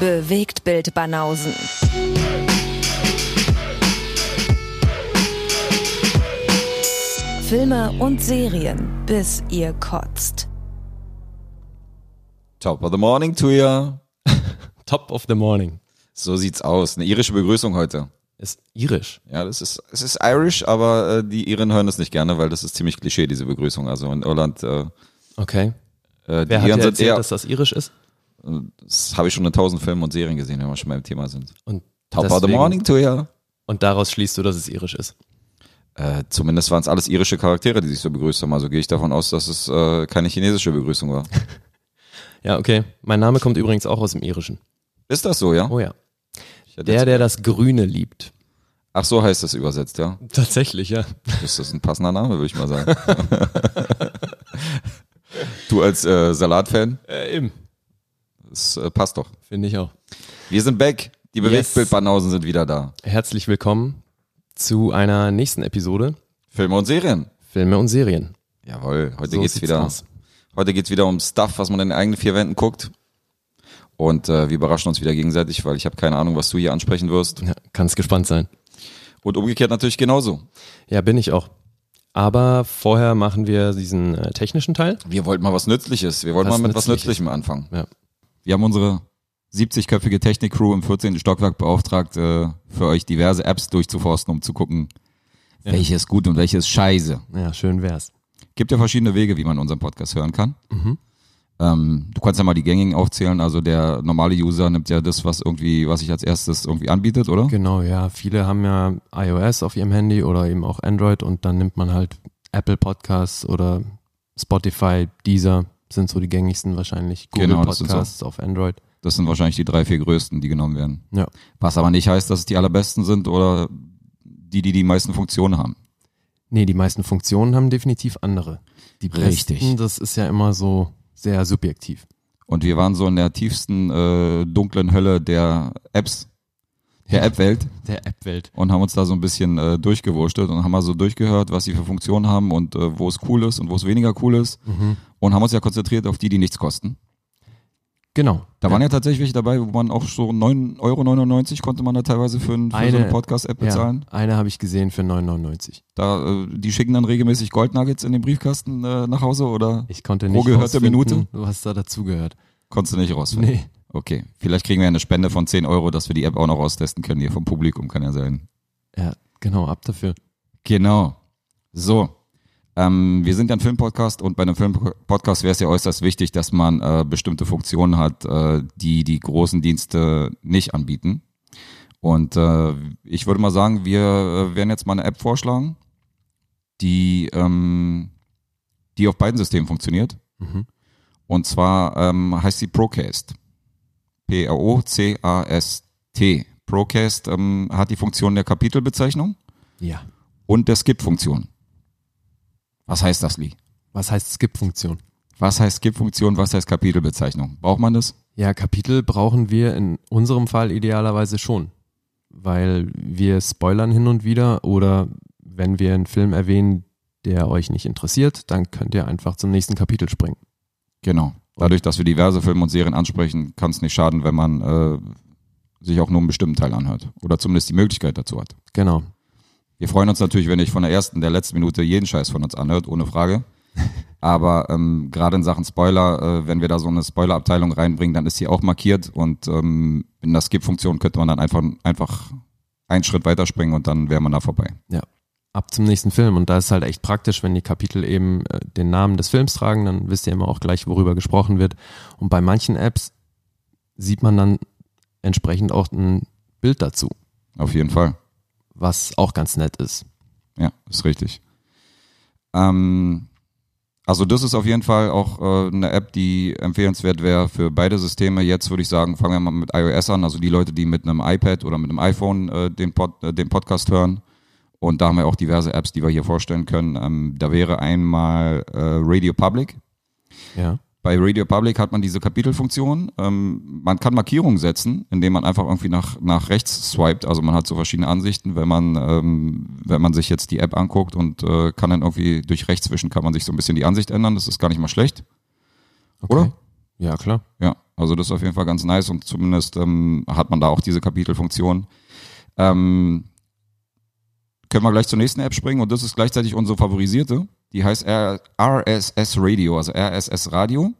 Bewegt Bild Banausen. Filme und Serien, bis ihr kotzt. Top of the morning to you. Top of the morning. So sieht's aus. Eine irische Begrüßung heute. Ist irisch. Ja, das ist, es ist Irish, aber äh, die Iren hören das nicht gerne, weil das ist ziemlich Klischee, diese Begrüßung. Also in Irland, äh, Okay. äh, die Wer hat dir erzählt, eher, dass das irisch ist? Das habe ich schon in tausend Filmen und Serien gesehen, wenn wir schon beim Thema sind. Und Top of the deswegen- morning to you. Und daraus schließt du, dass es irisch ist. Äh, zumindest waren es alles irische Charaktere, die sich so begrüßt haben. Also gehe ich davon aus, dass es äh, keine chinesische Begrüßung war. Ja, okay. Mein Name kommt übrigens auch aus dem Irischen. Ist das so, ja? Oh ja. Der, der das Grüne liebt. Ach, so heißt das übersetzt, ja. Tatsächlich, ja. Das ist ein passender Name, würde ich mal sagen. du als äh, Salatfan, Äh, eben. Das äh, passt doch. Finde ich auch. Wir sind back. Die Yes. Bewegtbildbanausen sind wieder da. Herzlich willkommen zu einer nächsten Episode Filme und Serien. Filme und Serien. Jawohl, heute So geht's wieder. aus. Heute geht's wieder um Stuff, was man in den eigenen vier Wänden guckt. Und äh, wir überraschen uns wieder gegenseitig, weil ich habe keine Ahnung, was du hier ansprechen wirst. Ja, kannst gespannt sein. Und umgekehrt natürlich genauso. Ja, bin ich auch. Aber vorher machen wir diesen äh, technischen Teil. Wir wollten mal was Nützliches. Wir wollten Was mal mit was Nützliches. Nützlichem anfangen. Ja. Wir haben unsere 70-köpfige Technik-Crew im 14. Stockwerk beauftragt, äh, für euch diverse Apps durchzuforsten, um zu gucken, Ja. welche ist gut und welche ist scheiße. Ja, schön wär's. Gibt ja verschiedene Wege, wie man unseren Podcast hören kann. Mhm. Ähm, du kannst ja mal die gängigen aufzählen. Also der normale User nimmt ja das, was irgendwie, was sich als erstes irgendwie anbietet, oder? Genau, ja. Viele haben ja iOS auf ihrem Handy oder eben auch Android und dann nimmt man halt Apple Podcasts oder Spotify, Deezer sind so die gängigsten wahrscheinlich. Google Genau, das sind so. Podcasts auf Android. Das sind wahrscheinlich die drei, vier größten, die genommen werden. Ja. Was aber nicht heißt, dass es die allerbesten sind oder die, die die meisten Funktionen haben. Nee, die meisten Funktionen haben definitiv andere. Die Richtig. besten, das ist ja immer so sehr subjektiv. Und wir waren so in der tiefsten äh, dunklen Hölle der Apps, der App-Welt Der App-Welt. und haben uns da so ein bisschen äh, durchgewurschtelt und haben mal so durchgehört, was sie für Funktionen haben und äh, wo es cool ist und wo es weniger cool ist Mhm. und haben uns ja konzentriert auf die, die nichts kosten. Genau. Da waren ja tatsächlich welche dabei, wo man auch so 9,99 Euro konnte man da teilweise für, ein, für so eine Eine- Podcast-App ja, bezahlen. eine habe ich gesehen für 9,99. Da, äh, die schicken dann regelmäßig Goldnuggets in den Briefkasten äh, nach Hause oder Ich konnte nicht gehörte rausfinden, Minute? was da dazugehört. konntest du nicht rausfinden? Nee. Okay, vielleicht kriegen wir eine Spende von 10 Euro, dass wir die App auch noch austesten können hier vom Publikum, kann ja sein. Ja, genau, ab dafür. Genau. So. Ähm, wir sind ja ein Filmpodcast und bei einem Filmpodcast wäre es ja äußerst wichtig, dass man äh, bestimmte Funktionen hat, äh, die die großen Dienste nicht anbieten. Und äh, ich würde mal sagen, wir äh, werden jetzt mal eine App vorschlagen, die, ähm, die auf beiden Systemen funktioniert. Mhm. Und zwar ähm, heißt sie Procast. P-R-O-C-A-S-T. Procast ähm, hat die Funktion der Kapitelbezeichnung Ja. und der Skip-Funktion. Was heißt das, Lee? Was heißt Skip-Funktion? Was heißt Skip-Funktion, was heißt Kapitelbezeichnung? Braucht man das? Ja, Kapitel brauchen wir in unserem Fall idealerweise schon, weil wir spoilern hin und wieder oder wenn wir einen Film erwähnen, der euch nicht interessiert, dann könnt ihr einfach zum nächsten Kapitel springen. Genau. Dadurch, dass wir diverse Filme und Serien ansprechen, kann es nicht schaden, wenn man äh, sich auch nur einen bestimmten Teil anhört. Oder zumindest die Möglichkeit dazu hat. Genau. Wir freuen uns natürlich, wenn ich von der ersten, der letzten Minute jeden Scheiß von uns anhört, ohne Frage. Aber ähm, gerade in Sachen Spoiler, äh, wenn wir da so eine Spoiler-Abteilung reinbringen, dann ist sie auch markiert und ähm, in der Skip-Funktion könnte man dann einfach, einfach einen Schritt weiterspringen und dann wäre man da vorbei. Ja. Ab zum nächsten Film. Und da ist halt echt praktisch, wenn die Kapitel eben äh, den Namen des Films tragen, dann wisst ihr immer auch gleich, worüber gesprochen wird. Und bei manchen Apps sieht man dann entsprechend auch ein Bild dazu, Auf jeden Fall. was auch ganz nett ist. Ja, ist richtig. Ähm, also das ist auf jeden Fall auch äh, eine App, die empfehlenswert wäre für beide Systeme. Jetzt würde ich sagen, fangen wir mal mit iOS an. Also die Leute, die mit einem iPad oder mit einem iPhone äh, den, Pod, äh, den Podcast hören. Und da haben wir auch diverse Apps, die wir hier vorstellen können. Ähm, da wäre einmal äh, Radio Public. Ja. Bei Radio Public hat man diese Kapitelfunktion. Ähm, man kann Markierungen setzen, indem man einfach irgendwie nach, nach rechts swiped. Also man hat so verschiedene Ansichten, wenn man, ähm, wenn man sich jetzt die App anguckt und äh, kann dann irgendwie durch rechts wischen, kann man sich so ein bisschen die Ansicht ändern. Das ist gar nicht mal schlecht. Okay. Oder? Ja, klar. Ja. Also das ist auf jeden Fall ganz nice und zumindest ähm, hat man da auch diese Kapitelfunktion. Ähm, können wir gleich zur nächsten App springen und das ist gleichzeitig unsere favorisierte. Die heißt RSS Radio, also RSS Radio.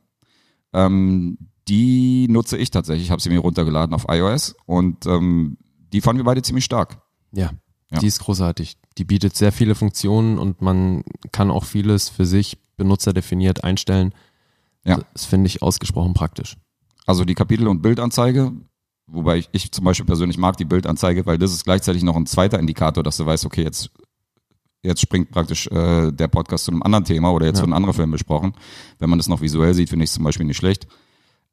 Ähm, die nutze ich tatsächlich, habe sie mir runtergeladen auf iOS und ähm, die fanden wir beide ziemlich stark. Ja, Ja. die ist großartig. Die bietet sehr viele Funktionen und man kann auch vieles für sich benutzerdefiniert einstellen. Ja. Das finde ich ausgesprochen praktisch. Also die Kapitel- und Bildanzeige, wobei ich, ich zum Beispiel persönlich mag die Bildanzeige, weil das ist gleichzeitig noch ein zweiter Indikator, dass du weißt, okay, jetzt, jetzt springt praktisch äh, der Podcast zu einem anderen Thema oder jetzt Ja. wird ein anderer Film besprochen. Wenn man das noch visuell sieht, finde ich es zum Beispiel nicht schlecht.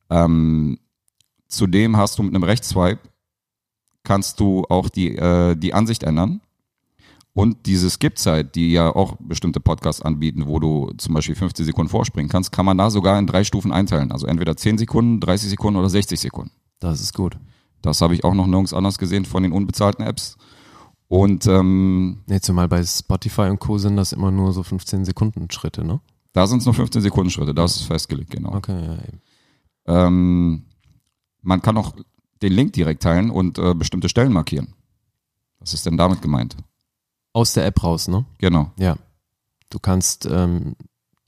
Ähm, zudem hast du mit einem Rechtsswipe kannst du auch die, äh, die Ansicht ändern. Und diese Skip-Zeit, die ja auch bestimmte Podcasts anbieten, wo du zum Beispiel 50 Sekunden vorspringen kannst, kann man da sogar in drei Stufen einteilen. Also entweder 10 Sekunden, 30 Sekunden oder 60 Sekunden. Das ist gut. Das habe ich auch noch nirgends anders gesehen von den unbezahlten Apps. Und ähm, Nee, zumal bei Spotify und Co. sind das immer nur so 15 Sekunden Schritte, ne? da sind es nur 15 Sekunden Schritte, das ist festgelegt, genau. Okay, ja, eben. Ähm, man kann auch den Link direkt teilen und äh, bestimmte Stellen markieren. Was ist denn damit gemeint? Aus der App raus, ne? Genau. Ja. Du kannst ähm,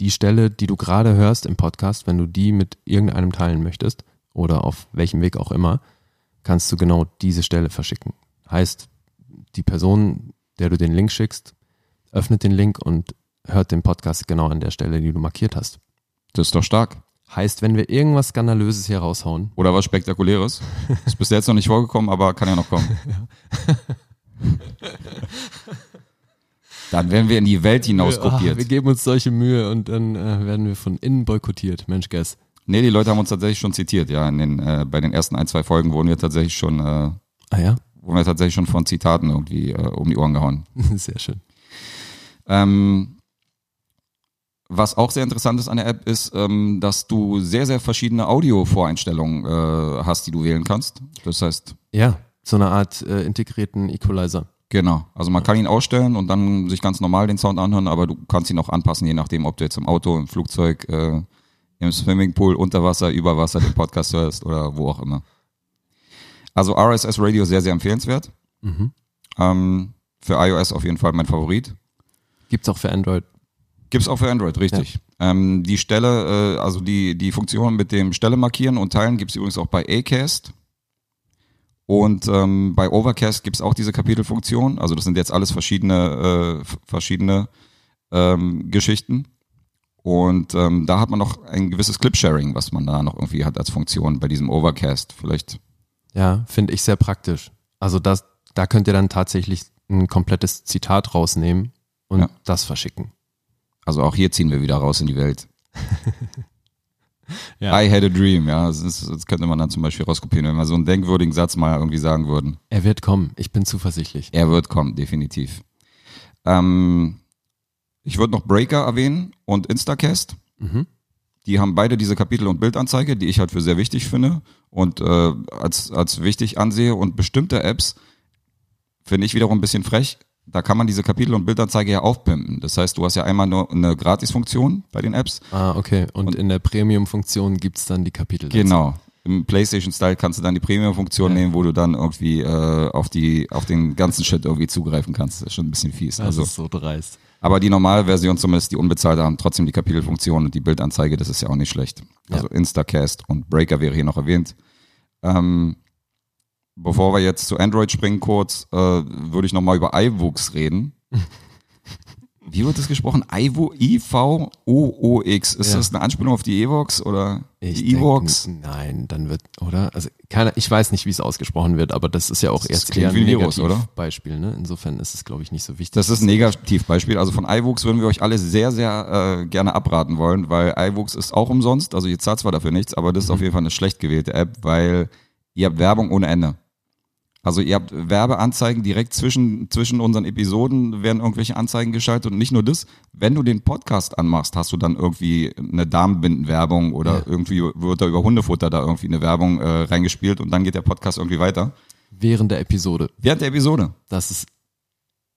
die Stelle, die du gerade hörst im Podcast, wenn du die mit irgendeinem teilen möchtest oder auf welchem Weg auch immer, kannst du genau diese Stelle verschicken. Heißt, die Person, der du den Link schickst, öffnet den Link und hört den Podcast genau an der Stelle, die du markiert hast. Das ist doch stark. Heißt, wenn wir irgendwas Skandalöses hier raushauen, Oder was Spektakuläres. Ist bis jetzt noch nicht vorgekommen, aber kann ja noch kommen. Dann werden wir in die Welt hinaus Ah, wir kopiert. geben uns solche Mühe und dann äh, werden wir von innen boykottiert. Mensch, Guess. Nee, die Leute haben uns tatsächlich schon zitiert, ja. In den, äh, bei den ersten ein, zwei Folgen wurden wir tatsächlich schon, äh, Ah ja, wurden wir tatsächlich schon von Zitaten irgendwie äh, um die Ohren gehauen. sehr schön. Ähm, was auch sehr interessant ist an der App, ist, ähm, dass du sehr, sehr verschiedene Audio-Voreinstellungen äh, hast, die du wählen kannst. Das heißt, Ja, so eine Art äh, integrierten Equalizer. genau. Also man kann ihn ausstellen und dann sich ganz normal den Sound anhören, aber du kannst ihn auch anpassen, je nachdem, ob du jetzt im Auto, im Flugzeug, äh, im Swimmingpool, unter Wasser, über Wasser den Podcast hörst oder wo auch immer. Also RSS Radio sehr, sehr empfehlenswert. Mhm. Ähm, für iOS auf jeden Fall mein Favorit. Gibt's auch für Android. Gibt's auch für Android, richtig. Ähm, die Stelle, äh, also die, die Funktion mit dem Stelle markieren und teilen gibt's übrigens auch bei Acast. Und ähm, bei Overcast gibt's auch diese Kapitelfunktion. Also das sind jetzt alles verschiedene, äh, verschiedene ähm, Geschichten. Und ähm, da hat man noch ein gewisses Clip-Sharing, was man da noch irgendwie hat als Funktion bei diesem Overcast. Vielleicht, Ja, finde ich sehr praktisch. Also das, da könnt ihr dann tatsächlich ein komplettes Zitat rausnehmen und Ja. das verschicken. also auch hier ziehen wir wieder raus in die Welt. Ja. I had a dream, ja. Das, ist, das könnte man dann zum Beispiel rauskopieren, wenn wir so einen denkwürdigen Satz mal irgendwie sagen würden. Er wird kommen. Ich bin zuversichtlich. Er wird kommen, definitiv. Ähm, ich würde noch Breaker erwähnen und Instacast. Mhm. Die haben beide diese Kapitel- und Bildanzeige, die ich halt für sehr wichtig finde und äh, als, als wichtig ansehe. Und bestimmte Apps finde ich wiederum ein bisschen frech. Da kann man diese Kapitel- und Bildanzeige ja aufpimpen. Das heißt, du hast ja einmal nur eine Gratisfunktion bei den Apps. Ah, okay. Und, in der Premium-Funktion gibt's dann die Kapitel. Genau. Im PlayStation-Style kannst du dann die Premium-Funktion Ja. nehmen, wo du dann irgendwie äh, auf die auf den ganzen Shit irgendwie zugreifen kannst. Das ist schon ein bisschen fies. Das also, ist so dreist. Aber die normale Version, zumindest die unbezahlte, haben trotzdem die Kapitelfunktion und die Bildanzeige. Das ist ja auch nicht schlecht. Also Instacast und Breaker wäre hier noch erwähnt. Ähm, bevor wir jetzt zu Android springen kurz, äh, würde ich nochmal über iVoox reden. Wie wird das gesprochen? Ivo, I-V-O-O-X. Ist Ja. das eine Anspielung auf die Evox oder Ich die Evox? Nein, dann wird, oder? Also keine, ich weiß nicht, wie es ausgesprochen wird, aber das ist ja auch Das erst eher ein wie ein Virus, oder? Beispiel. Ne? Insofern ist es, glaube ich, nicht so wichtig. Das ist ein Negativbeispiel. Also von iVoox würden wir euch alle sehr, sehr äh, gerne abraten wollen, weil iVoox ist auch umsonst. Also ihr zahlt zwar dafür nichts, aber das ist auf jeden Fall eine schlecht gewählte App, weil ihr habt Werbung ohne Ende. Also ihr habt Werbeanzeigen direkt zwischen, zwischen unseren Episoden werden irgendwelche Anzeigen geschaltet und nicht nur das, wenn du den Podcast anmachst, hast du dann irgendwie eine Damenbindenwerbung oder Ja. irgendwie wird da über Hundefutter da irgendwie eine Werbung äh, reingespielt und dann geht der Podcast irgendwie weiter. Während der Episode. Während der Episode. Das ist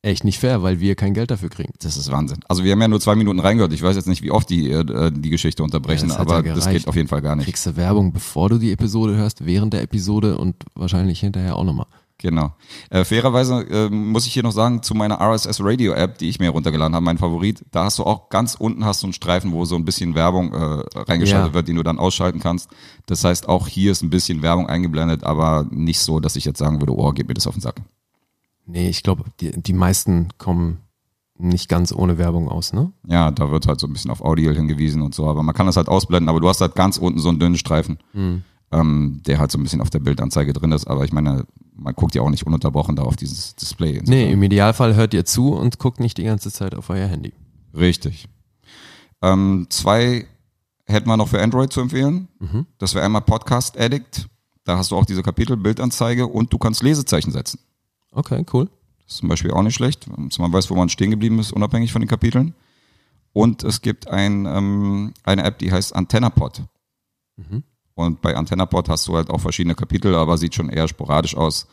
echt nicht fair, weil wir kein Geld dafür kriegen. Das ist Wahnsinn. Also wir haben ja nur zwei Minuten reingehört. Ich weiß jetzt nicht, wie oft die äh, die Geschichte unterbrechen, Ja, das aber ja das geht auf jeden Fall gar nicht. Kriegst du Werbung, bevor du die Episode hörst, während der Episode und wahrscheinlich hinterher auch nochmal. Genau. Äh, fairerweise äh, muss ich hier noch sagen, zu meiner RSS Radio App, die ich mir runtergeladen habe, mein Favorit, da hast du auch ganz unten hast du einen Streifen, wo so ein bisschen Werbung äh, reingeschaltet Ja. wird, den du dann ausschalten kannst. Das heißt, auch hier ist ein bisschen Werbung eingeblendet, aber nicht so, dass ich jetzt sagen würde, oh, gib mir das auf den Sack. Nee, ich glaube, die, die meisten kommen nicht ganz ohne Werbung aus, ne? Ja, da wird halt so ein bisschen auf Audio hingewiesen und so, aber man kann das halt ausblenden, aber du hast halt ganz unten so einen dünnen Streifen, ähm, der halt so ein bisschen auf der Bildanzeige drin ist, aber ich meine, man guckt ja auch nicht ununterbrochen da auf dieses Display. Insofern- Nee, im Idealfall hört ihr zu und guckt nicht die ganze Zeit auf euer Handy. Richtig. Ähm, zwei hätten wir noch für Android zu empfehlen. Das wäre einmal Podcast Addict. Da hast du auch diese Kapitel, Bildanzeige und du kannst Lesezeichen setzen. Okay, cool. Das ist zum Beispiel auch nicht schlecht, dass man weiß, wo man stehen geblieben ist, unabhängig von den Kapiteln. Und es gibt ein, ähm, eine App, die heißt AntennaPod. Und bei AntennaPod hast du halt auch verschiedene Kapitel, aber sieht schon eher sporadisch aus.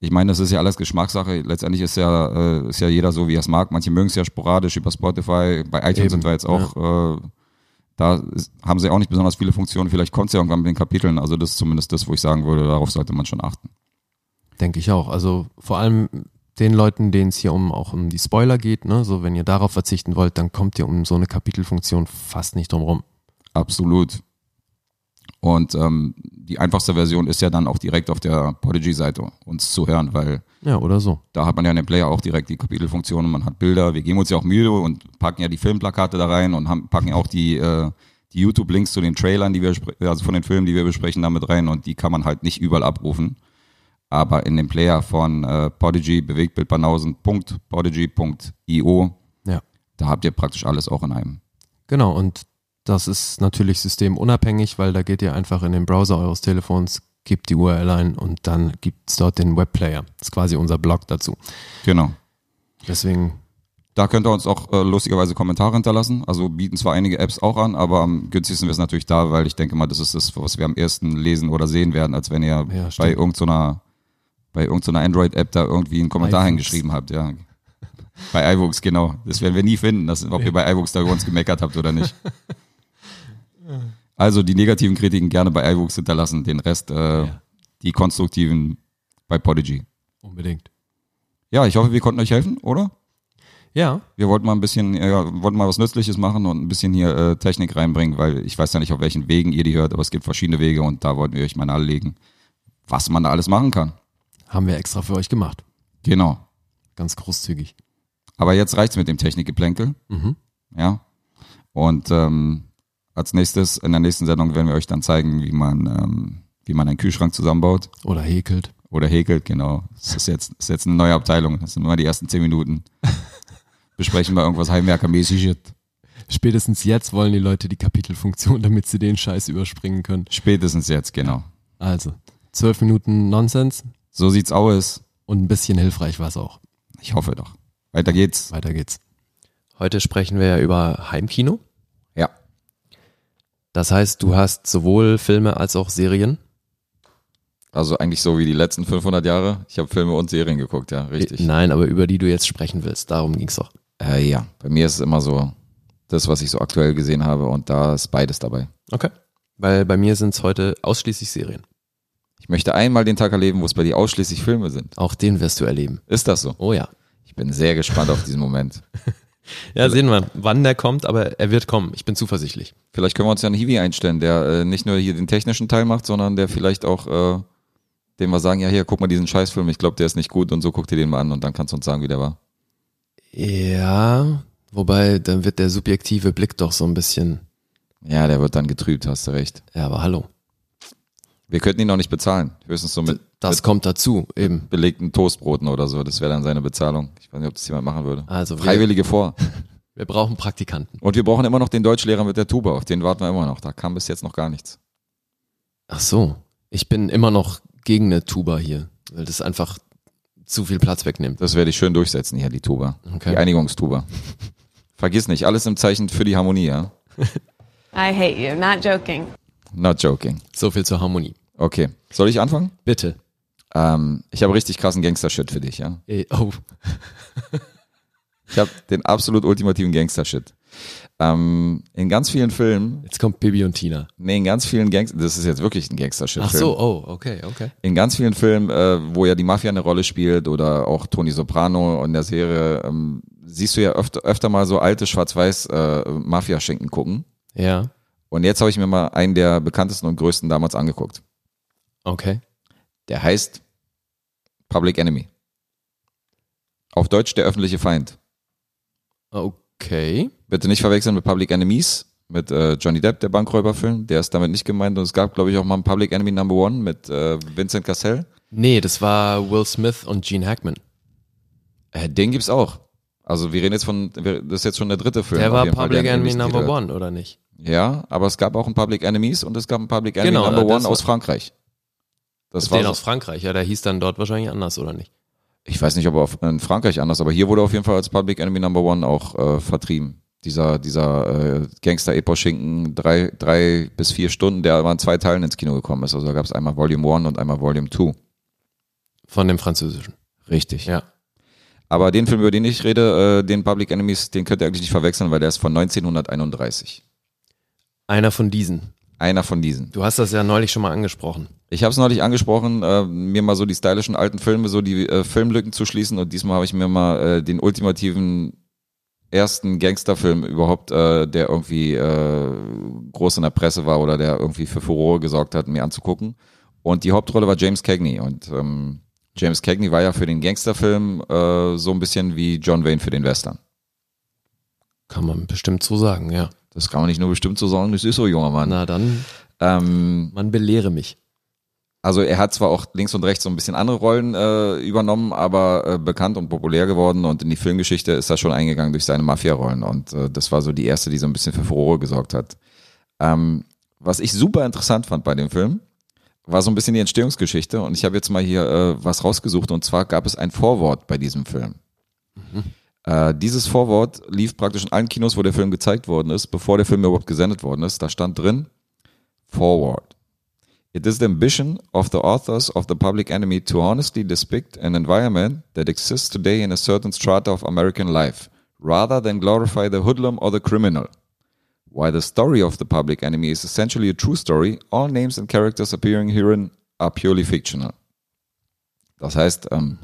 Ich meine, das ist ja alles Geschmackssache. Letztendlich ist ja, äh, ist ja jeder so, wie er es mag. Manche mögen es ja sporadisch über Spotify. Bei iTunes Eben, sind wir jetzt auch, äh, da ist, haben sie auch nicht besonders viele Funktionen. Vielleicht kommt es ja irgendwann mit den Kapiteln. Also das ist zumindest das, wo ich sagen würde, darauf sollte man schon achten. Denke ich auch. Also vor allem den Leuten, denen es hier um auch um die Spoiler geht, ne? So wenn ihr darauf verzichten wollt, dann kommt ihr um so eine Kapitelfunktion fast nicht drum rum. Absolut. Und ähm, die einfachste Version ist ja dann auch direkt auf der Podigy-Seite uns zu hören, weil Ja, oder so. da hat man ja in dem Player auch direkt die Kapitelfunktion und man hat Bilder. Wir geben uns ja auch Mühe und packen ja die Filmplakate da rein und haben, packen auch die, äh, die YouTube-Links zu den Trailern, die wir, also von den Filmen, die wir besprechen, damit rein und die kann man halt nicht überall abrufen. Aber in dem Player von äh, Podigy, bewegtbildbanausen.podigy.io, Ja. da habt ihr praktisch alles auch in einem. Genau, und das ist natürlich systemunabhängig, weil da geht ihr einfach in den Browser eures Telefons, gebt die URL ein und dann gibt's dort den Webplayer. Das ist quasi unser Blog dazu. Genau. Deswegen, Da könnt ihr uns auch äh, lustigerweise Kommentare hinterlassen. Also bieten zwar einige Apps auch an, aber am günstigsten ist natürlich da, weil ich denke mal, das ist das, was wir am ersten lesen oder sehen werden, als wenn ihr Ja, bei irgendeiner bei irgendeiner Android-App da irgendwie einen Kommentar iVoox. hingeschrieben habt, ja. Bei iVoox, genau. Das werden wir nie finden, dass, ob ihr bei iVoox da über uns gemeckert habt oder nicht. Also die negativen Kritiken gerne bei iVoox hinterlassen, den Rest, äh, Ja. die konstruktiven bei Podigy. unbedingt. Ja, ich hoffe, wir konnten euch helfen, oder? Ja, Wir wollten mal ein bisschen, ja, wollten mal was Nützliches machen und ein bisschen hier äh, Technik reinbringen, weil ich weiß ja nicht, auf welchen Wegen ihr die hört, aber es gibt verschiedene Wege und da wollten wir euch mal nahelegen, was man da alles machen kann. haben wir extra für euch gemacht. Genau. Ganz großzügig. Aber jetzt reicht's mit dem Technikgeplänkel, Mhm. ja. Und ähm, als nächstes, in der nächsten Sendung werden wir euch dann zeigen, wie man, ähm, wie man einen Kühlschrank zusammenbaut Oder häkelt. oder häkelt, genau. Das ist jetzt, das ist jetzt eine neue Abteilung. Das sind nur die ersten zehn Minuten. Besprechen wir irgendwas Heimwerkermäßiges. Spätestens jetzt wollen die Leute die Kapitelfunktion, damit sie den Scheiß überspringen können. Spätestens jetzt, genau. Also, zwölf Minuten Nonsens So sieht's aus. und ein bisschen hilfreich war es auch. Ich hoffe doch. Weiter geht's. Weiter geht's. Heute sprechen wir ja über Heimkino. Ja. Das heißt, du hast sowohl Filme als auch Serien. Also eigentlich so wie die letzten 500 Jahre. Ich habe Filme und Serien geguckt, ja, richtig. Nein, aber über die du jetzt sprechen willst. Darum ging's doch. Äh, ja, bei mir ist es immer so das, was ich so aktuell gesehen habe und da ist beides dabei. Okay. Weil bei mir sind's heute ausschließlich Serien. Ich möchte einmal den Tag erleben, wo es bei dir ausschließlich Filme sind. Auch den wirst du erleben. Ist das so? Oh ja. Ich bin sehr gespannt auf diesen Moment. Ja, sehen wir, wann der kommt, aber er wird kommen. Ich bin zuversichtlich. Vielleicht können wir uns ja einen Hiwi einstellen, der äh, nicht nur hier den technischen Teil macht, sondern der vielleicht auch, äh, dem wir sagen, ja hier, guck mal diesen Scheißfilm, ich glaube, der ist nicht gut und so guck dir den mal an und dann kannst du uns sagen, wie der war. Ja, wobei dann wird der subjektive Blick doch so ein bisschen. Ja, der wird dann getrübt, hast du recht. Ja, aber hallo. Wir könnten ihn auch nicht bezahlen. Höchstens so mit, Das mit kommt dazu, eben. belegten Toastbroten oder so. Das wäre dann seine Bezahlung. Ich weiß nicht, ob das jemand machen würde. Also wir, Freiwillige vor. wir brauchen Praktikanten. Und wir brauchen immer noch den Deutschlehrer mit der Tuba. Auf den warten wir immer noch. Da kam bis jetzt noch gar nichts. Ach so. Ich bin immer noch gegen eine Tuba hier, weil das einfach zu viel Platz wegnimmt. Das werde ich schön durchsetzen hier, die Tuba. Okay. Die Einigungstuba. Vergiss nicht, alles im Zeichen für die Harmonie, ja? I hate you. Not joking. Not joking. So viel zur Harmonie. Okay. Soll ich anfangen? Bitte. Ähm, ich habe richtig krassen Gangster-Shit für dich, ja. Eh, Oh, Ich habe den absolut ultimativen Gangster-Shit. Ähm, in ganz vielen Filmen, jetzt kommt Bibi und Tina. nee, in ganz vielen Gangster, das ist jetzt wirklich ein Gangster-Shit. Ach so, oh, okay, okay. In ganz vielen Filmen, äh, wo ja die Mafia eine Rolle spielt oder auch Tony Soprano in der Serie, ähm, siehst du ja öfter, öfter mal so alte schwarz-weiß äh, Mafia-Schinken gucken. Ja, Und jetzt habe ich mir mal einen der bekanntesten und größten damals angeguckt. okay. Der heißt Public Enemy. Auf Deutsch der öffentliche Feind. Okay. Bitte nicht verwechseln mit Public Enemies, mit äh, Johnny Depp, der Bankräuberfilm. Der ist damit nicht gemeint. Und es gab, glaube ich, auch mal einen Public Enemy Number One mit äh, Vincent Cassell. Nee, das war Will Smith und Gene Hackman. Äh, den gibt's auch. Also wir reden jetzt von, das ist jetzt schon der dritte Film. Der war Fall, Public einen Enemy Number. One, oder nicht? Ja, aber es gab auch einen Public Enemies und es gab einen Public Enemy Genau, Number One aus Frankreich. Das war Den so, aus Frankreich, ja, der hieß dann dort wahrscheinlich anders, oder nicht? ich weiß nicht, ob er in Frankreich anders, aber hier wurde auf jeden Fall als Public Enemy Number One auch äh, vertrieben. Dieser, dieser äh, Gangster-Epos-Schinken, drei, drei bis vier Stunden, der aber in zwei Teilen ins Kino gekommen ist. Also da gab es einmal Volume 1 und einmal Volume 2. Von dem Französischen. Richtig. Ja. Aber den Film, über den ich rede, äh, den Public Enemies, den könnt ihr eigentlich nicht verwechseln, weil der ist von 1931. Einer von diesen. Einer von diesen. Du hast das ja neulich schon mal angesprochen. Ich habe es neulich angesprochen, äh, mir mal so die stylischen alten Filme, so die äh, Filmlücken zu schließen und diesmal habe ich mir mal äh, den ultimativen ersten Gangsterfilm überhaupt, äh, der irgendwie äh, groß in der Presse war oder der irgendwie für Furore gesorgt hat, mir anzugucken. Und die Hauptrolle war James Cagney und ähm, James Cagney war ja für den Gangsterfilm äh, so ein bisschen wie John Wayne für den Western. Kann man bestimmt so sagen, ja. Das kann man nicht nur bestimmt so sagen, das ist so, junger Mann. Na dann, Ähm, man belehre mich. Also er hat zwar auch links und rechts so ein bisschen andere Rollen äh, übernommen, aber äh, bekannt und populär geworden und in die Filmgeschichte ist er schon eingegangen durch seine Mafia-Rollen und äh, das war so die erste, die so ein bisschen für Furore gesorgt hat. Ähm, was ich super interessant fand bei dem Film, war so ein bisschen die Entstehungsgeschichte und ich habe jetzt mal hier äh, was rausgesucht und zwar gab es ein Vorwort bei diesem Film. Äh, dieses Vorwort lief praktisch in allen Kinos, wo der Film gezeigt worden ist, bevor der Film überhaupt gesendet worden ist. Da stand drin, Forward. It is the ambition of the authors of the Public Enemy to honestly depict an environment that exists today in a certain strata of American life, rather than glorify the hoodlum or the criminal. While the story of the Public Enemy is essentially a true story, all names and characters appearing herein are purely fictional. Das heißt, ähm,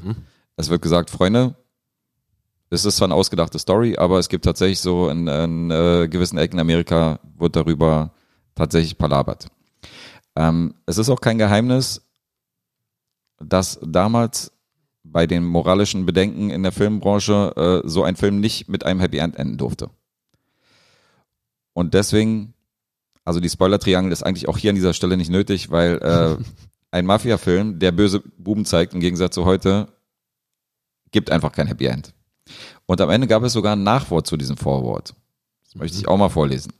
es wird gesagt, Freunde, es ist zwar eine ausgedachte Story, aber es gibt tatsächlich so in, in äh, gewissen Ecken Amerika wird darüber tatsächlich palabert. Ähm, es ist auch kein Geheimnis, dass damals bei den moralischen Bedenken in der Filmbranche äh, so ein Film nicht mit einem Happy End enden durfte. Und deswegen, also die Spoiler-Triangel ist eigentlich auch hier an dieser Stelle nicht nötig, weil äh, ein Mafia-Film, der böse Buben zeigt, im Gegensatz zu heute, gibt einfach kein Happy End. Und am Ende gab es sogar ein Nachwort zu diesem Vorwort. Das möchte ich auch mal vorlesen.